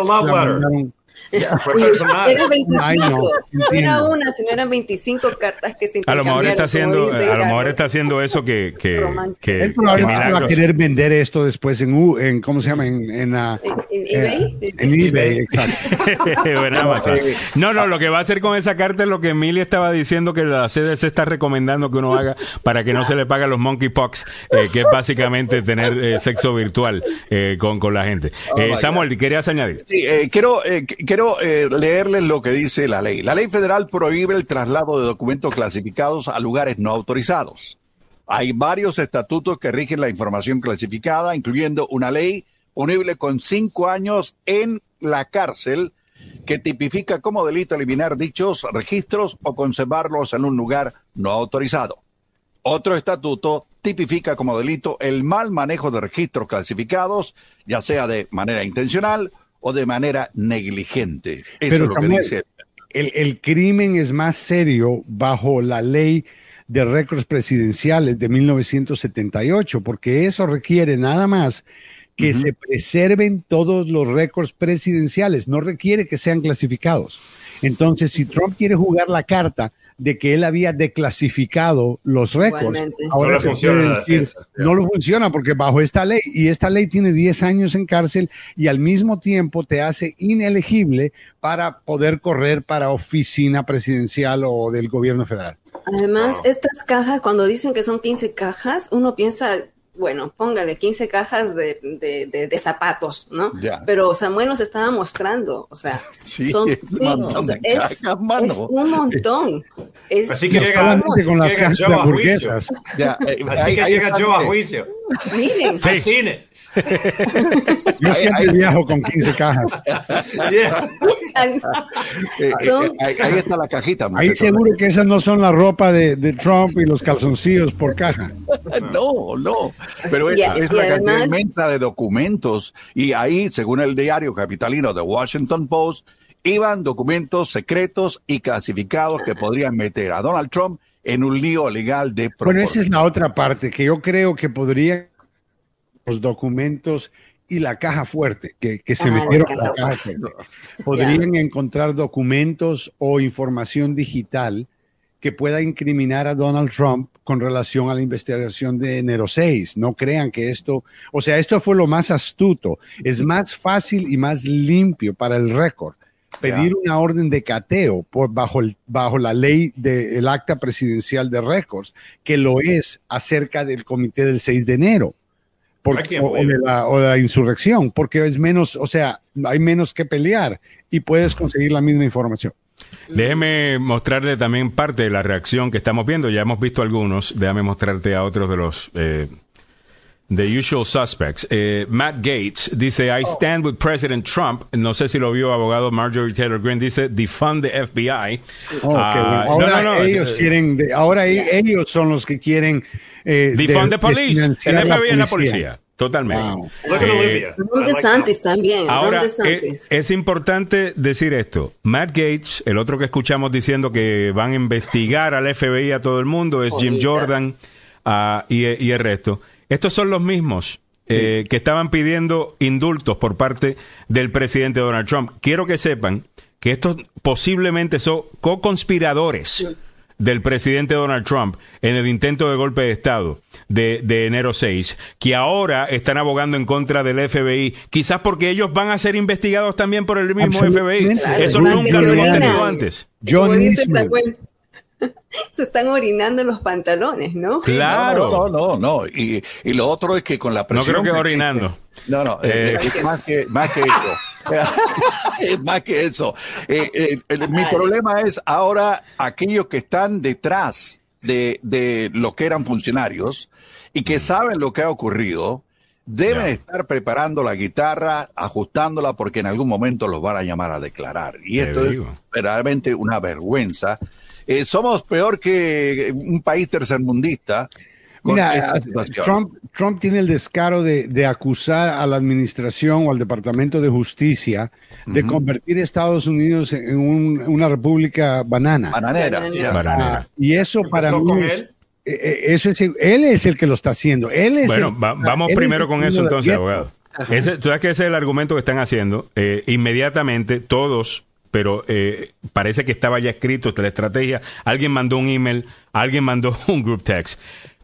(laughs) era 25. era una, sino eran 25 cartas que se A lo mejor está haciendo, a lo mejor está haciendo eso que, que, (laughs) que, Él probablemente va a querer vender esto después en, U, en ¿cómo se llama? En, en, uh, eBay. Eh, en eBay, exacto. (laughs) no, no, lo que va a hacer con esa carta es lo que Emilia estaba diciendo que la CDC está recomendando que uno haga para que no se le pague los monkeypox, eh, que es básicamente tener eh, sexo virtual eh, con, con la gente. Oh eh, Samuel, ¿querías añadir? Sí, quiero, quiero eh, leerles lo que dice la ley. La ley federal prohíbe el traslado de documentos clasificados a lugares no autorizados. Hay varios estatutos que rigen la información clasificada, incluyendo una ley punible con cinco años en la cárcel que tipifica como delito eliminar dichos registros o conservarlos en un lugar no autorizado. Otro estatuto tipifica como delito el mal manejo de registros clasificados, ya sea de manera intencional o de manera negligente. Eso Pero es lo que dice. El, el crimen es más serio bajo la ley de récords presidenciales de 1978, porque eso requiere nada más que se preserven todos los récords presidenciales, no requiere que sean clasificados. Entonces, si Trump quiere jugar la carta de que él había declasificado los récords. Ahora no, funciona no lo funciona porque bajo esta ley, y esta ley tiene 10 años en cárcel y al mismo tiempo te hace inelegible para poder correr para oficina presidencial o del gobierno federal. Además, estas cajas, cuando dicen que son 15 cajas, uno piensa, bueno, póngale 15 cajas de, de, de, zapatos, ¿no? Pero Samuel nos estaba mostrando, o sea, (laughs) son, es, es, un montón. así que llega, con las cajas de hamburguesas. Eh, así que llega yo a juicio. Miren, al cine. (laughs) Yo siempre viajo con 15 cajas. (laughs) Eh, eh, ahí, está la cajita. Ahí seguro que esas no son la ropa de, de, Trump y los calzoncillos por caja. (laughs) No, no. Pero es, es una cantidad inmensa de documentos. Y ahí, según el diario capitalino de Washington Post, iban documentos secretos y clasificados que podrían meter a Donald Trump en un lío legal de Bueno, esa es la otra parte, que yo creo que podría los documentos y la caja fuerte, que, que se Ah, metieron en la caja fuerte. Podrían encontrar documentos o información digital que pueda incriminar a Donald Trump con relación a la investigación de enero 6. No crean que esto, o sea, esto fue lo más astuto. Es más fácil y más limpio para el récord pedir una orden de cateo por, bajo, el, bajo la ley del acta presidencial de récords que lo es acerca del comité del 6 de enero. De la, o de la insurrección, porque es menos, o sea, hay menos que pelear y puedes conseguir la misma información. Déjeme mostrarle también parte de la reacción que estamos viendo. Ya hemos visto algunos. Déjame mostrarte a otros de los eh, The Usual Suspects. Eh, Matt Gates dice, I stand with President Trump. No sé si lo vio abogado Marjorie Taylor Greene. Dice, defund the FBI. Oh, Ah, no, Ahora no, no, ellos eh, quieren, ahora e- ellos son los que quieren eh, Defund de- the police. El FBI es la policía. Totalmente. Wow. Look at Eh. Ron like DeSantis también. Ahora, eh, DeSantis. es importante decir esto. Matt Gates, el otro que escuchamos diciendo que van a investigar al FBI a todo el mundo, es Jim. Jordan ah, y, y el resto. Estos son los mismos eh, que estaban pidiendo indultos por parte del presidente Donald Trump. Quiero que sepan que estos posiblemente son co-conspiradores del presidente Donald Trump en el intento de golpe de Estado de, de enero 6, que ahora están abogando en contra del FBI, quizás porque ellos van a ser investigados también por el mismo FBI. Eso nunca lo hemos tenido antes. John (laughs) Se están orinando en los pantalones, ¿no? Claro. No, no, no. no. Y, y lo otro es que con la No presión. creo que existe- orinando. No, no, Eh, eh, es más que, más que eso. (laughs) es más que eso. Eh, eh, el- mi problema es ahora aquellos que están detrás de, de lo que eran funcionarios y que saben lo que ha ocurrido, deben estar preparando la guitarra, ajustándola, porque en algún momento los van a llamar a declarar. Y Te esto es verdaderamente una vergüenza. Eh, somos peor que un país tercermundista. Mira, eh. Trump, Trump tiene el descaro de, de acusar a la administración o al Departamento de Justicia de convertir a Estados Unidos en un- una república banana. Bananera. Bananera. y eso para mí es, eh, eh, eso es, él es el que lo está haciendo. Él es Bueno, el- va- vamos es primero con eso entonces, abogado. Ese, tú sabes que ese es el argumento que están haciendo. Eh, inmediatamente todos, pero eh, parece que estaba ya escrito esta la estrategia. Alguien mandó un email, alguien mandó (laughs) un group text.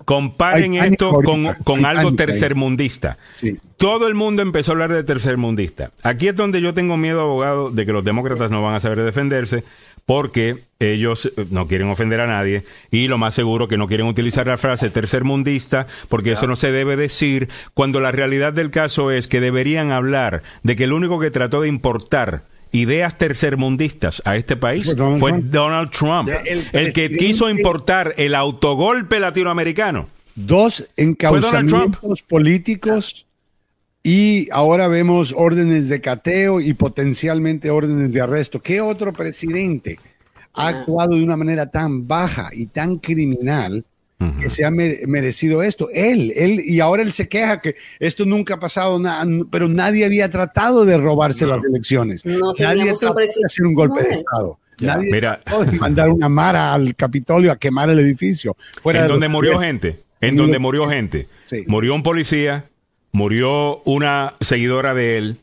Comparen Hay esto con, ahorita, con hay algo tercermundista. Sí. Todo el mundo empezó a hablar de tercermundista. Aquí es donde yo tengo miedo, abogado, de que los demócratas no van a saber defenderse porque ellos eh, no quieren ofender a nadie y lo más seguro que no quieren utilizar la frase tercermundista porque eso no se debe decir cuando la realidad del caso es que deberían hablar de que el único que trató de importar ideas tercermundistas a este país Fue Donald fue Trump. Donald Trump, El el que quiso importar el autogolpe latinoamericano. Dos encauzamientos políticos y ahora vemos órdenes de cateo y potencialmente órdenes de arresto. ¿Qué otro presidente ha actuado de una manera tan baja y tan criminal que se ha me- merecido esto? Él, él, y ahora él se queja que esto nunca ha pasado, na- pero nadie había tratado de robarse las elecciones. No nadie trató de hacer un golpe de. Estado. Ya, Nadie mira. trató de mandar una mara al Capitolio a quemar el edificio. Fuera en de donde murió gente, en En donde murió gente. Sí. Murió un policía, murió una seguidora de él.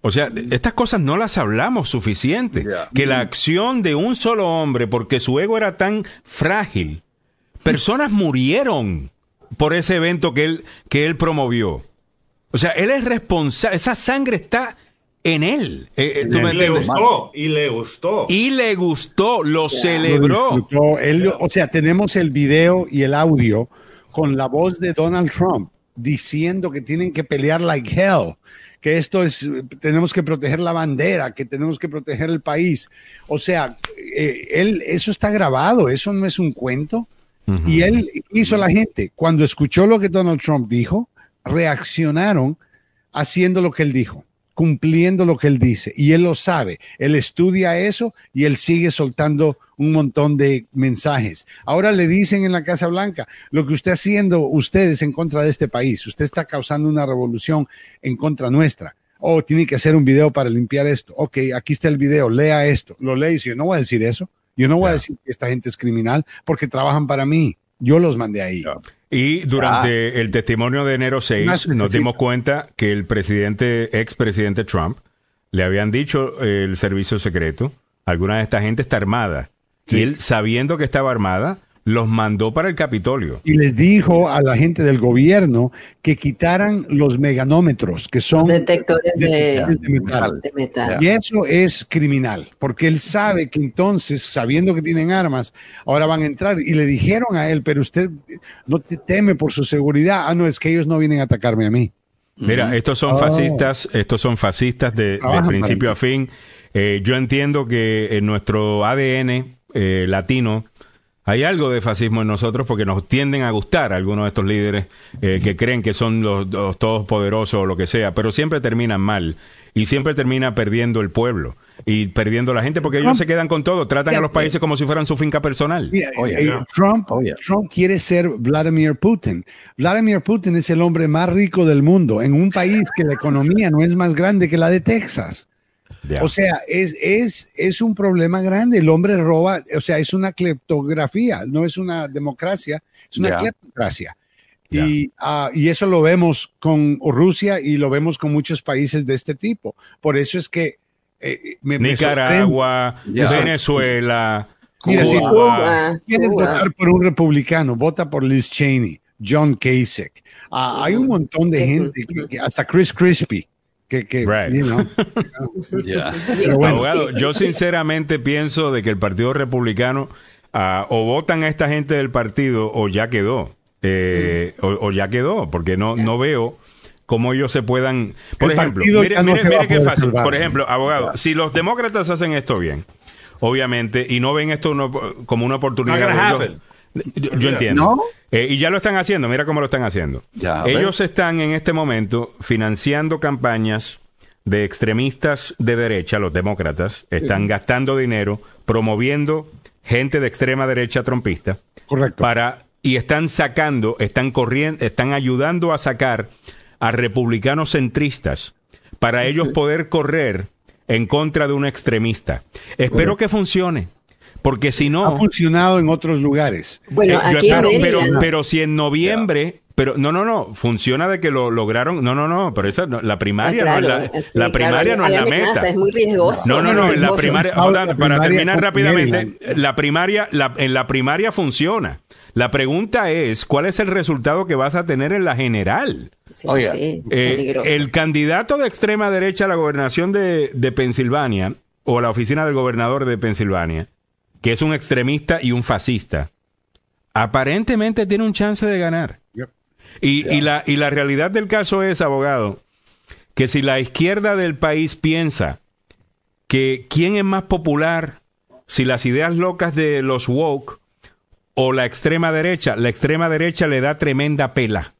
O sea, estas cosas no las hablamos suficiente. Que la acción de un solo hombre, porque su ego era tan frágil, personas murieron por ese evento que él, que él promovió. O sea, él es responsable, esa sangre está en él. Eh, eh, ¿tú me Y le gustó, y le gustó. Y le gustó, lo celebró. Él o sea, tenemos el video y el audio con la voz de Donald Trump diciendo que tienen que pelear like hell, que esto es, tenemos que proteger la bandera, que tenemos que proteger el país. O sea, eh, él, eso está grabado, eso no es un cuento. Y él hizo a la gente, cuando escuchó lo que Donald Trump dijo, reaccionaron haciendo lo que él dijo, cumpliendo lo que él dice. Y él lo sabe. Él estudia eso y él sigue soltando un montón de mensajes. Ahora le dicen en la Casa Blanca, lo que usted haciendo ustedes en contra de este país, usted está causando una revolución en contra nuestra. Oh, tiene que hacer un video para limpiar esto. Ok, aquí está el video, lea esto. Lo lee y dice, yo no voy a decir eso. Yo no voy a decir que esta gente es criminal porque trabajan para mí. Yo los mandé ahí. Y durante el testimonio de enero 6 Más nos dimos cuenta que el presidente, expresidente Trump, le habían dicho eh, el servicio secreto, alguna de esta gente está armada. Y él, sabiendo que estaba armada, los mandó para el Capitolio. Y les dijo a la gente del gobierno que quitaran los meganómetros, que son Detectores de, detectores de metal. de metal. Y eso es criminal, porque él sabe que entonces, sabiendo que tienen armas, ahora van a entrar. Y le dijeron a él, pero usted no te teme por su seguridad. Ah, no, es que ellos no vienen a atacarme a mí. Mira, estos son Oh. fascistas, estos son fascistas de, principio a fin. Eh, yo entiendo que en nuestro ADN eh, latino hay algo de fascismo en nosotros porque nos tienden a gustar algunos de estos líderes eh, que creen que son los, los todos poderosos o lo que sea, pero siempre terminan mal y siempre termina perdiendo el pueblo y perdiendo la gente porque ellos se quedan con todo, tratan a los países como si fueran su finca personal. Oh, eh, Trump, Oh, yeah. Trump quiere ser Vladimir Putin. Vladimir Putin es el hombre más rico del mundo en un país que la economía no es más grande que la de Texas. O sea, es, es, es un problema grande. El hombre roba, o sea, es una cleptografía, no es una democracia, es una cleptocracia. Y, ah, y eso lo vemos con Rusia y lo vemos con muchos países de este tipo. Por eso es que eh, me, me Nicaragua. Venezuela, Mira, si Cuba. Cuba, quieres Cuba. votar por un republicano, vota por Liz Cheney, John Kasich. Ah, hay un montón de gente, que- que hasta Chris Crispy, que, que Right. you know, (laughs) Ya. pero bueno, Abogado, yo sinceramente pienso de que el Partido Republicano ah, o votan a esta gente del partido o ya quedó. Eh, o, o ya quedó, porque no, no veo cómo ellos se puedan... Por El ejemplo, partido mire, ya no mire- se va mire a qué poder fácil. salvar. Por ejemplo, abogado, si los demócratas hacen esto bien, obviamente, y no ven esto uno- como una oportunidad... Yo, yo entiendo. ¿No? Eh, y ya lo están haciendo, mira cómo lo están haciendo. Ya. Ellos están en este momento financiando campañas de extremistas de derecha, los demócratas, están gastando dinero promoviendo gente de extrema derecha trompista correcto. para y están sacando, están corriendo, están ayudando a sacar a republicanos centristas para ellos poder correr en contra de un extremista. Espero que funcione, porque si no ha funcionado en otros lugares. Bueno, eh, yo aquí en pero, pero si en noviembre, pero no, no, no, funciona de que lo lograron. No, no, no, pero esa no- la Ah, primaria claro, no es la, eh, sí, la primaria claro, no es la meta. Es muy riesgoso. No, no, no, en la primaria, Estado hold on, la para terminar rápidamente, la primaria, la- en la primaria funciona. La pregunta es, ¿cuál es el resultado que vas a tener en la general? Sí, Oye, sí, Eh, peligroso. el candidato de extrema derecha a la gobernación de, de Pensilvania, o la oficina del gobernador de Pensilvania, que es un extremista y un fascista, aparentemente tiene un chance de ganar. Yep. Y, y la, y la realidad del caso es, abogado, que si la izquierda del país piensa que quién es más popular, si las ideas locas de los woke o la extrema derecha, la extrema derecha le da tremenda pela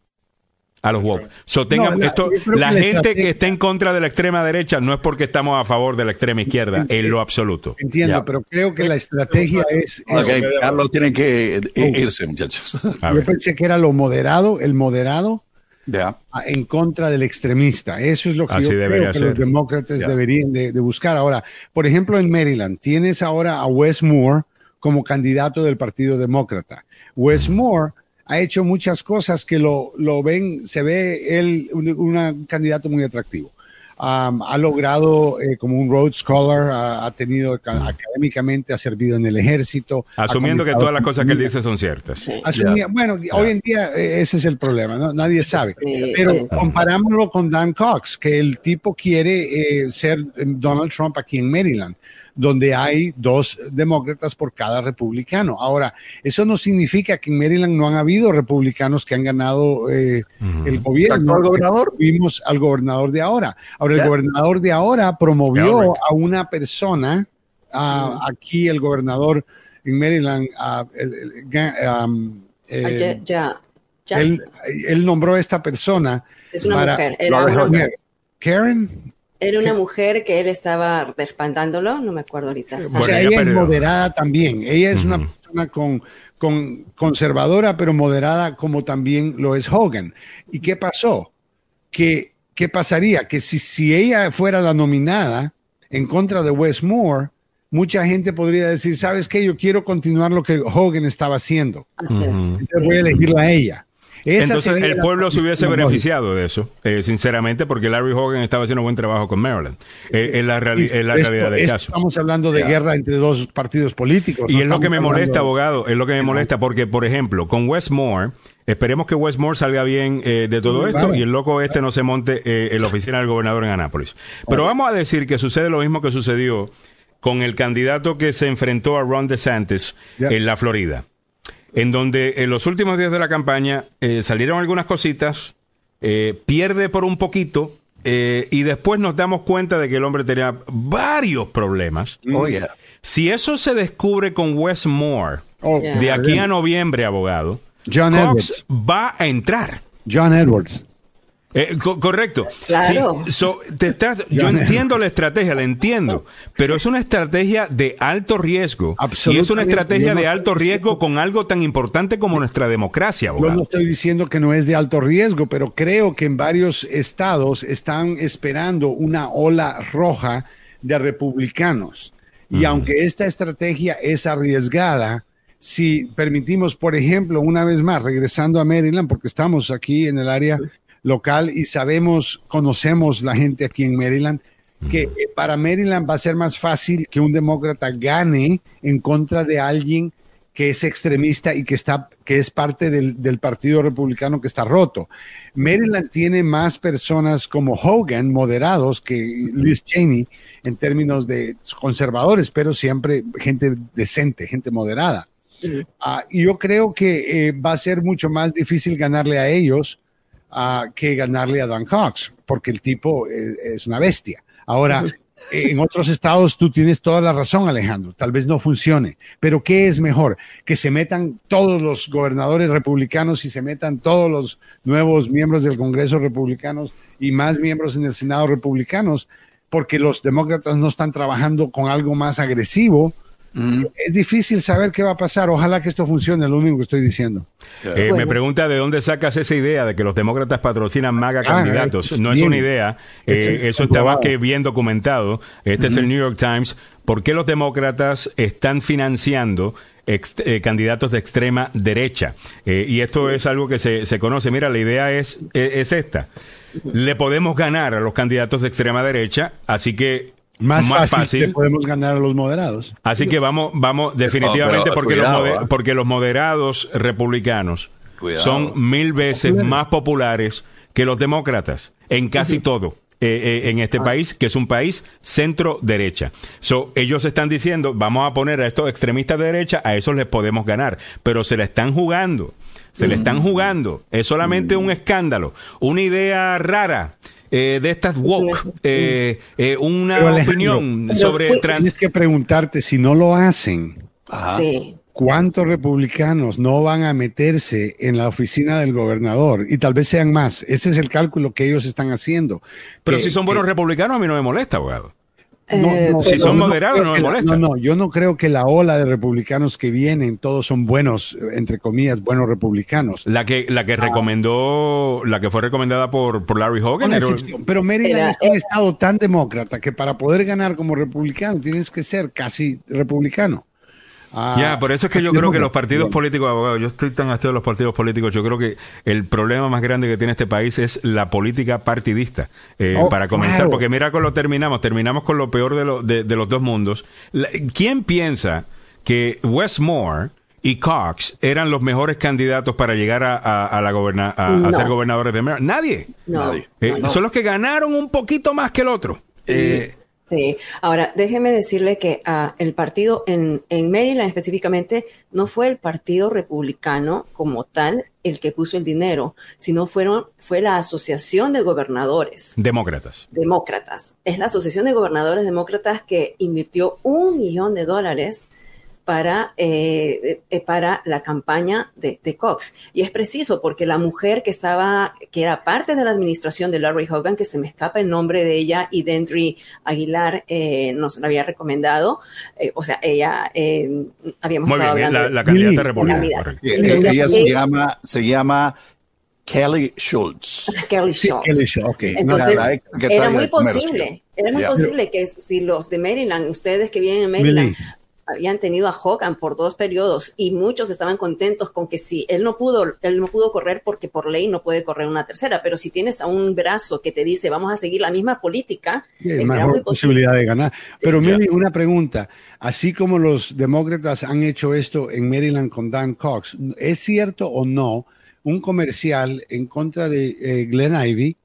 a los woke. So, tengan No, la- esto, la que gente que está en contra de la extrema derecha no es porque estamos a favor de la extrema izquierda, en lo absoluto. Entiendo, Ya. pero creo que la estrategia es, es- Ok, Carlos tiene que eh, irse, muchachos. A yo ver. pensé que era lo moderado, el moderado Ya. ah, en contra del extremista. Eso es lo que Así yo creo que ser. los demócratas Ya. deberían de, de buscar. Ahora, por ejemplo, en Maryland tienes ahora a Wes Moore como candidato del Partido Demócrata. Wes Moore ha hecho muchas cosas que lo, lo ven, se ve él un, un candidato muy atractivo. Um, ha logrado eh, como un Rhodes Scholar, ha, ha tenido ca- académicamente, ha servido en el ejército. Asumiendo que todas las cosas que él dice son ciertas. Asumía- bueno, hoy en día eh, ese es el problema, ¿no? nadie sabe. Sí, Pero comparámoslo con Dan Cox, que el tipo quiere eh, ser eh, Donald Trump aquí en Maryland, donde hay dos demócratas por cada republicano. Ahora, eso no significa que en Maryland no han habido republicanos que han ganado eh, el gobierno. ¿El actual gobernador? Vimos al gobernador de ahora. Ahora, el Ya. gobernador de ahora promovió a una persona, aquí el gobernador en Maryland, el- el- ga- um, eh, ya, ya, ya. él, él nombró a esta persona. es una para- mujer. Era una, Hubbard. Karen, era una mujer que él estaba respaldándolo, no me acuerdo ahorita. o Bueno, sea, ella ella es moderada también. Ella es una persona con, con conservadora, pero moderada como también lo es Hogan. ¿Y qué pasó? Que, ¿Qué pasaría? Que si, si ella fuera la nominada en contra de Wes Moore, mucha gente podría decir, ¿sabes qué? Yo quiero continuar lo que Hogan estaba haciendo. Así es, Entonces sí. voy a elegirla a ella. Entonces el la- pueblo se hubiese beneficiado de eso, eh, sinceramente, porque Larry Hogan estaba haciendo buen trabajo con Maryland. Eh, es la, reali- es la Esto- realidad del caso. Estamos hablando de guerra entre dos partidos políticos. Y no es lo que me molesta, abogado, es lo que me molesta, porque, por ejemplo, con Westmore, esperemos que Westmore salga bien eh, de todo esto y el loco este no se monte eh, en la oficina del gobernador en Anápolis. Pero vamos a decir que sucede lo mismo que sucedió con el candidato que se enfrentó a Ron DeSantis en la Florida, en donde en los últimos días de la campaña eh, salieron algunas cositas, eh, pierde por un poquito. eh, y después nos damos cuenta de que el hombre tenía varios problemas. Oh, yeah. Si eso se descubre con Wes Moore Oh, Yeah. de aquí a noviembre, abogado, John Cox Edwards. va a entrar. John Edwards. Eh, co- correcto. Claro. Sí, so, te estás- yo entiendo la (laughs) estrategia, la entiendo, pero es una estrategia de alto riesgo y es una estrategia Yo no de alto riesgo con algo tan importante como nuestra democracia, Yo abogado. no estoy diciendo que no es de alto riesgo, pero creo que en varios estados están esperando una ola roja de republicanos. Y aunque esta estrategia es arriesgada, si permitimos, por ejemplo, una vez más, regresando a Maryland, porque estamos aquí en el área local y sabemos, conocemos la gente aquí en Maryland, que eh, para Maryland va a ser más fácil que un demócrata gane en contra de alguien que es extremista y que está que es parte del, del partido republicano que está roto. Maryland tiene más personas como Hogan moderados que Liz Cheney en términos de conservadores, pero siempre gente decente, gente moderada. Ah, y yo creo que eh, va a ser mucho más difícil ganarle a ellos ah, que ganarle a Dan Cox, porque el tipo eh, es una bestia. Ahora, eh, en otros estados tú tienes toda la razón, Alejandro. Tal vez no funcione, pero ¿qué es mejor? Que se metan todos los gobernadores republicanos y se metan todos los nuevos miembros del Congreso republicanos y más miembros en el Senado republicanos, porque los demócratas no están trabajando con algo más agresivo. Es difícil saber qué va a pasar. Ojalá que esto funcione, lo único que estoy diciendo. Eh, Me pregunta de dónde sacas esa idea de que los demócratas patrocinan MAGA Ah, candidatos. es No es una idea, eh, es eso está más comprobado. que bien documentado. Este es el New York Times. ¿Por qué los demócratas están financiando ex- eh, candidatos de extrema derecha? Eh, y esto es algo que se, se conoce. Mira, la idea es, es, es esta. Le podemos ganar a los candidatos de extrema derecha, así que Más, fácil, que podemos ganar a los moderados. Así que vamos, vamos definitivamente pero porque, cuidado, los ¿eh? porque los moderados republicanos Cuidado. son mil veces más populares que los demócratas en casi todo. eh, eh, en este país, que es un país centro derecha. So, ellos están diciendo, vamos a poner a estos extremistas de derecha, a esos les podemos ganar, pero se la están jugando, se le están jugando, es solamente un escándalo, una idea rara. Eh, de estas woke, eh, eh, una Pero, Alejandro, opinión pero sobre trans Tienes que preguntarte si no lo hacen. Sí. ¿Cuántos republicanos no van a meterse en la oficina del gobernador? Y tal vez sean más. Ese es el cálculo que ellos están haciendo. Pero Que- si son buenos que- republicanos, a mí no me molesta, abogado. No, Eh, no, si son no moderados, creo no me que la- molesta. No, no, yo no creo que la ola de republicanos que vienen, todos son buenos, entre comillas, buenos republicanos. La que, la que recomendó, la que fue recomendada por, por Larry Hogan. Una era-. Pero Maryland Era- es un era- estado tan demócrata que para poder ganar como republicano tienes que ser casi republicano. Ah, Ya, por eso es que yo creo que los partidos políticos, abogado, yo estoy tan hastiado de los partidos políticos, yo creo que el problema más grande que tiene este país es la política partidista. Eh, Oh, para comenzar, claro. porque mira con lo terminamos, terminamos con lo peor de, lo- de, de los dos mundos. La- ¿Quién piensa que Westmore y Cox eran los mejores candidatos para llegar a, a- a la goberna- a, ser gobernadores de Maryland? Nadie. No, Nadie. Eh, no. Son los que ganaron un poquito más que el otro. Eh, Sí, ahora déjeme decirle que ah, el partido en, en Maryland específicamente no fue el partido republicano como tal el que puso el dinero, sino fueron, fue la Asociación de Gobernadores demócratas. Demócratas. Es la Asociación de Gobernadores Demócratas que invirtió un millón de dólares para, eh, eh, para la campaña de, de Cox. Y es preciso porque la mujer que estaba, que era parte de la administración de Larry Hogan, que se me escapa el nombre de ella, y Dendry Aguilar eh, nos la había recomendado, eh, o sea, ella, eh, habíamos Muy estado bien, la, hablando la de- candidata republicana. Sí, Entonces, ella se llama, se llama Kelly Schultz. (laughs) Kelly Sí, Schultz. Kelly Schultz, ok. Entonces, la secretaria era muy posible, era muy posible que si los de Maryland, ustedes que viven en Maryland. Habían tenido a Hogan por dos periodos y muchos estaban contentos con que si él no pudo, él no pudo correr porque por ley no puede correr una tercera, pero si tienes a un brazo que te dice vamos a seguir la misma política, sí, es mejor posibilidad de ganar. Pero sí, Meli, una pregunta, así como los demócratas han hecho esto en Maryland con Dan Cox, ¿es cierto o no un comercial en contra de eh, Glenn Ivy?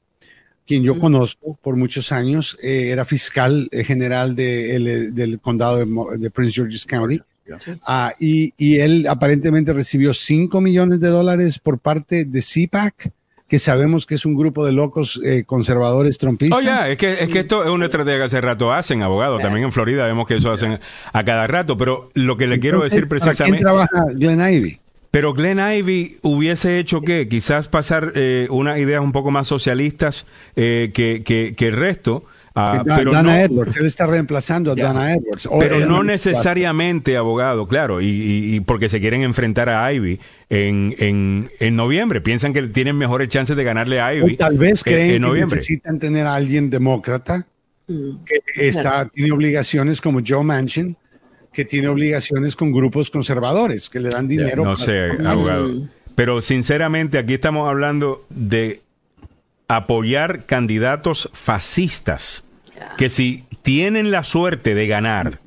Quien yo conozco por muchos años, eh, era fiscal eh, general de, el, del condado de, de, Prince George's County. Sí. Ah, y, y, él aparentemente recibió 5 millones de dólares por parte de CPAC, que sabemos que es un grupo de locos eh, conservadores trompistas. Oh, ya, es que, es que esto es una estrategia que hace rato hacen, abogados. También en Florida vemos que eso hacen a cada rato. Pero lo que le Entonces, quiero decir precisamente. ¿Quién trabaja Glenn Ivy? Pero Glenn Ivy hubiese hecho qué? Quizás pasar eh, unas ideas un poco más socialistas eh, que, que, que, el resto. Uh, Dan, pero Dana no, Edwards, él está reemplazando a yeah. Dana Edwards. Pero no necesariamente, abogado, claro, y, y, y, porque se quieren enfrentar a Ivy en, en, en, noviembre. Piensan que tienen mejores chances de ganarle a Ivy. O tal vez creen en, en noviembre. que necesitan tener a alguien demócrata que está, claro. tiene obligaciones como Joe Manchin que tiene obligaciones con grupos conservadores que le dan dinero. No sé, abogado. Pero sinceramente aquí estamos hablando de apoyar candidatos fascistas que si tienen la suerte de ganar,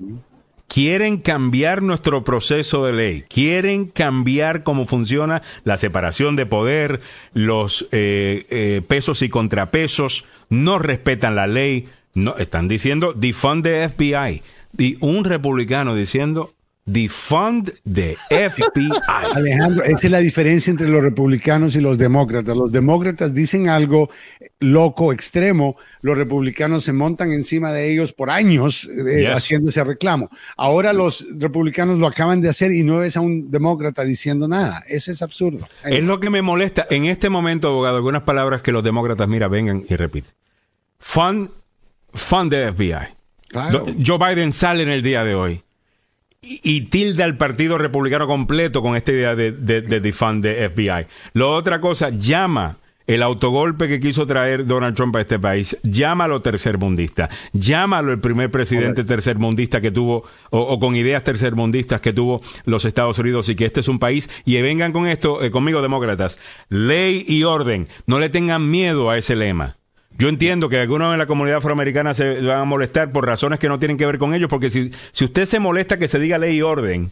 quieren cambiar nuestro proceso de ley, quieren cambiar cómo funciona la separación de poder, los eh, eh, pesos y contrapesos, no respetan la ley, no están diciendo defund the FBI y un republicano diciendo defund the FBI. (laughs) Alejandro, esa es la diferencia entre los republicanos y los demócratas. Los demócratas dicen algo loco, extremo, los republicanos se montan encima de ellos por años eh, yes. haciendo ese reclamo. Ahora los republicanos lo acaban de hacer y no ves a un demócrata diciendo nada. Eso es absurdo. Es lo que me molesta en este momento, abogado, algunas palabras que los demócratas, mira, vengan y repiten. Fund, fund the FBI. Claro. Joe Biden sale en el día de hoy y, y tilda al partido republicano completo con esta idea de, de, de defund de FBI. Lo otra cosa, llama el autogolpe que quiso traer Donald Trump a este país, llámalo tercermundista, llámalo el primer presidente tercermundista que tuvo, o, o, con ideas tercermundistas que tuvo los Estados Unidos y que este es un país, y vengan con esto, eh, conmigo demócratas, ley y orden, no le tengan miedo a ese lema. Yo entiendo que algunos en la comunidad afroamericana se van a molestar por razones que no tienen que ver con ellos, porque si, si usted se molesta que se diga ley y orden,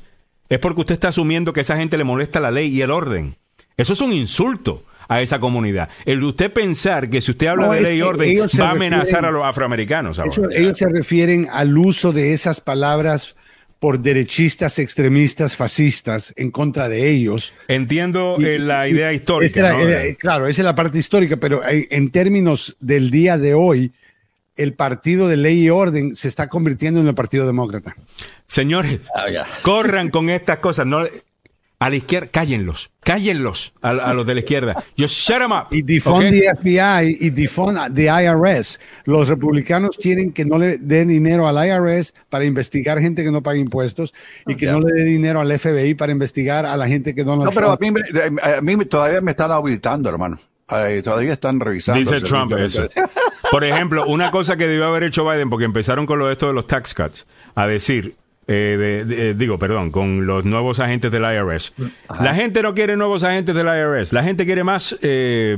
es porque usted está asumiendo que esa gente le molesta la ley y el orden. Eso es un insulto a esa comunidad. El de usted pensar que si usted habla no, de ley y orden va a amenazar a los afroamericanos. Eso, ellos se refieren al uso de esas palabras por derechistas, extremistas, fascistas en contra de ellos. Entiendo y, la idea histórica. Esa ¿no? era, claro, esa es la parte histórica, pero en términos del día de hoy, el partido de ley y orden se está convirtiendo en el partido demócrata. Señores, oh, yeah. corran con estas cosas. No, a la izquierda, cállenlos, cállenlos a, a, los de la izquierda. Just shut them up. Y defund okay? the FBI y defund the IRS. Los republicanos quieren que no le den dinero al IRS para investigar gente que no paga impuestos y que yeah. no le dé dinero al FBI para investigar a la gente que no No, pero a mí, a mí todavía me están auditando, hermano. Ay, todavía están revisando. Dice Trump eso. Por ejemplo, una cosa que debió haber hecho Biden, porque empezaron con lo de esto de los tax cuts, a decir, eh, de, de, digo, perdón, con los nuevos agentes del IRS. Ajá. La gente no quiere nuevos agentes del IRS, la gente quiere más eh,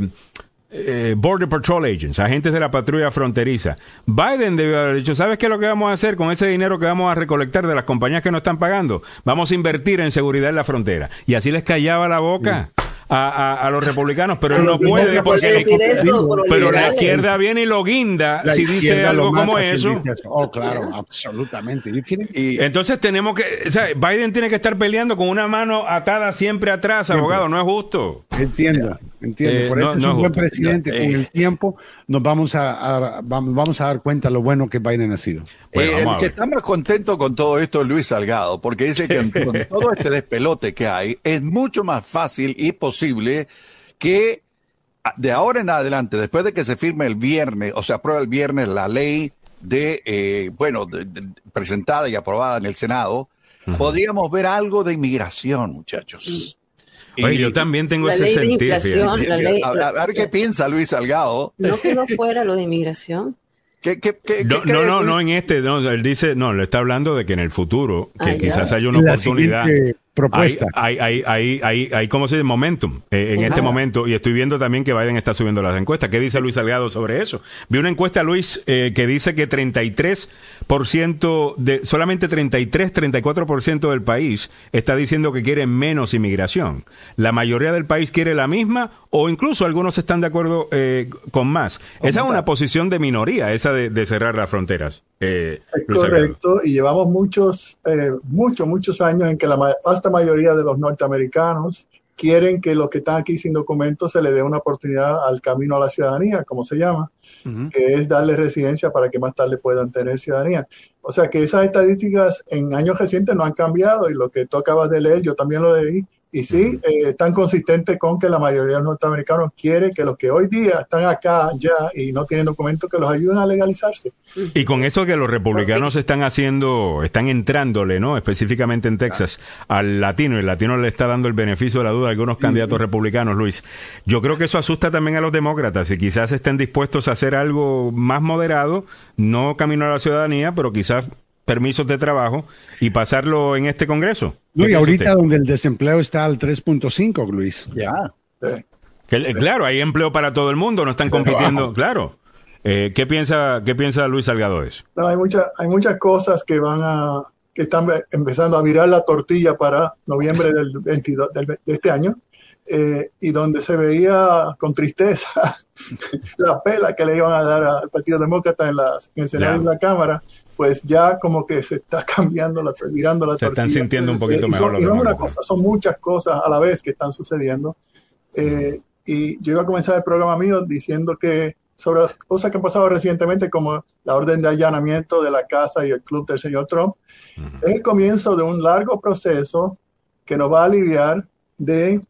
eh, Border Patrol Agents, agentes de la patrulla fronteriza. Biden debió haber dicho, ¿sabes qué es lo que vamos a hacer con ese dinero que vamos a recolectar de las compañías que no están pagando? Vamos a invertir en seguridad en la frontera. Y así les callaba la boca. Sí. A, a, a, los republicanos, pero él no (laughs) puede porque decir eso, por pero la izquierda viene y lo guinda la si dice algo como eso. Oh, claro, absolutamente. Y entonces tenemos que, o sea, Biden tiene que estar peleando con una mano atada siempre atrás, siempre. abogado, no es justo. Entiendo, entiendo. Eh, por eso no, es un buen presidente. No, eh. Con el tiempo nos vamos a, a, vamos a dar cuenta lo bueno que Biden ha sido. Bueno, eh, el que está más contento con todo esto es Luis Salgado, porque dice que (laughs) con todo este despelote que hay, es mucho más fácil y posible que de ahora en adelante, después de que se firme el viernes, o se aprueba el viernes la ley de, eh, bueno, de, de, presentada y aprobada en el Senado, uh -huh. podríamos ver algo de inmigración, muchachos. Oye, y, yo también tengo ese sentido. La (laughs) ley, a, a, ver qué piensa Luis Salgado. No que no fuera lo de inmigración ¿Qué, qué, qué, No, qué- no, no, no en este, no, él dice, no, le está hablando de que en el futuro, que Ah, ya. quizás haya una La oportunidad. siguiente propuesta. Hay, hay, hay, hay, hay, ¿cómo se dice? Momentum eh, en este momento. Y estoy viendo también que Biden está subiendo las encuestas. ¿Qué dice Luis Salgado sobre eso? Vi una encuesta, Luis, eh, que dice que 33%, de, solamente 33, 34% del país está diciendo que quiere menos inmigración. La mayoría del país quiere la misma o incluso algunos están de acuerdo eh, con más. Esa es una posición de minoría, esa de, de cerrar las fronteras. Eh, Es Luis Salgado. correcto, y llevamos muchos, eh, muchos, muchos años en que la ma- vasta mayoría de los norteamericanos quieren que los que están aquí sin documentos se le dé una oportunidad al camino a la ciudadanía, como se llama, que es darle residencia para que más tarde puedan tener ciudadanía. O sea que esas estadísticas en años recientes no han cambiado y lo que tú acabas de leer, yo también lo leí. Y sí, eh, están consistentes con que la mayoría de los norteamericanos quiere que los que hoy día están acá ya y no tienen documentos que los ayuden a legalizarse. Y con esto que los republicanos están haciendo, están entrándole, ¿no? Específicamente en Texas, al latino, y el latino le está dando el beneficio de la duda a algunos candidatos republicanos, Luis. Yo creo que eso asusta también a los demócratas y quizás estén dispuestos a hacer algo más moderado, no camino a la ciudadanía, pero quizás permisos de trabajo y pasarlo en este Congreso. ¿Qué Luis, piensa ahorita usted? donde el desempleo está al 3.5, Luis. Ya. Sí. Que, claro, hay empleo para todo el mundo, no están compitiendo, claro. Eh, ¿qué piensa, qué piensa Luis Salgado de eso? No, hay, muchas hay muchas cosas que van a que están empezando a virar la tortilla para noviembre del 22 del- de este año eh, y donde se veía con tristeza (laughs) la pela que le iban a dar al Partido Demócrata en, las, en el Senado Ya. y en la Cámara, pues ya como que se está (laughs) cambiando, la, virando la Se tortilla. están sintiendo un poquito Eh, mejor son- los y no es una cosa, son muchas cosas a la vez que están sucediendo. Eh, y yo iba a comenzar el programa mío diciendo que sobre las cosas que han pasado recientemente, como la orden de allanamiento de la casa y el club del señor Trump, es el comienzo de un largo proceso que nos va a aliviar de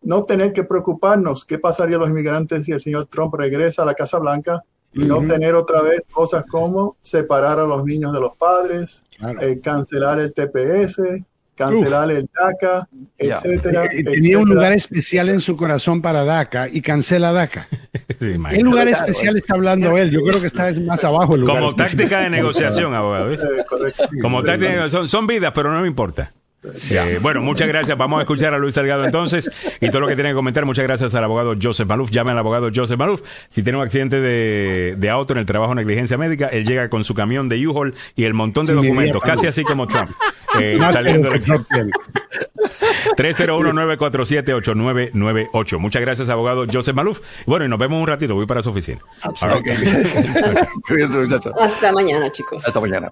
no tener que preocuparnos qué pasaría a los inmigrantes si el señor Trump regresa a la Casa Blanca y no tener otra vez cosas como separar a los niños de los padres, Claro. eh, cancelar el TPS, cancelar el DACA, Ya. etcétera. Eh, tenía un lugar especial en su corazón para DACA y cancela DACA. (laughs) Sí, ¿Qué lugar especial está hablando él? Yo creo que está más abajo el lugar Como especial. táctica de (laughs) negociación, abogado. ¿ves? Eh, correcto. Como táctica de negociación. Son vidas, pero no me importa. Eh, bueno, muchas gracias. Vamos a escuchar a Luis Salgado entonces. Y todo lo que tienen que comentar, muchas gracias al abogado Joseph Maluf. Llamen al abogado Joseph Maluf. Si tiene un accidente de, de auto en el trabajo, negligencia médica, él llega con su camión de U-Haul y el montón de documentos, casi así como Trump. Eh, (laughs) saliendo de- Trump tiene. 301-947-8998. Muchas gracias, abogado Joseph Maluf. Bueno, y nos vemos un ratito. Voy para su oficina. (laughs) Cuídense, muchachos. Hasta mañana, chicos. Hasta mañana.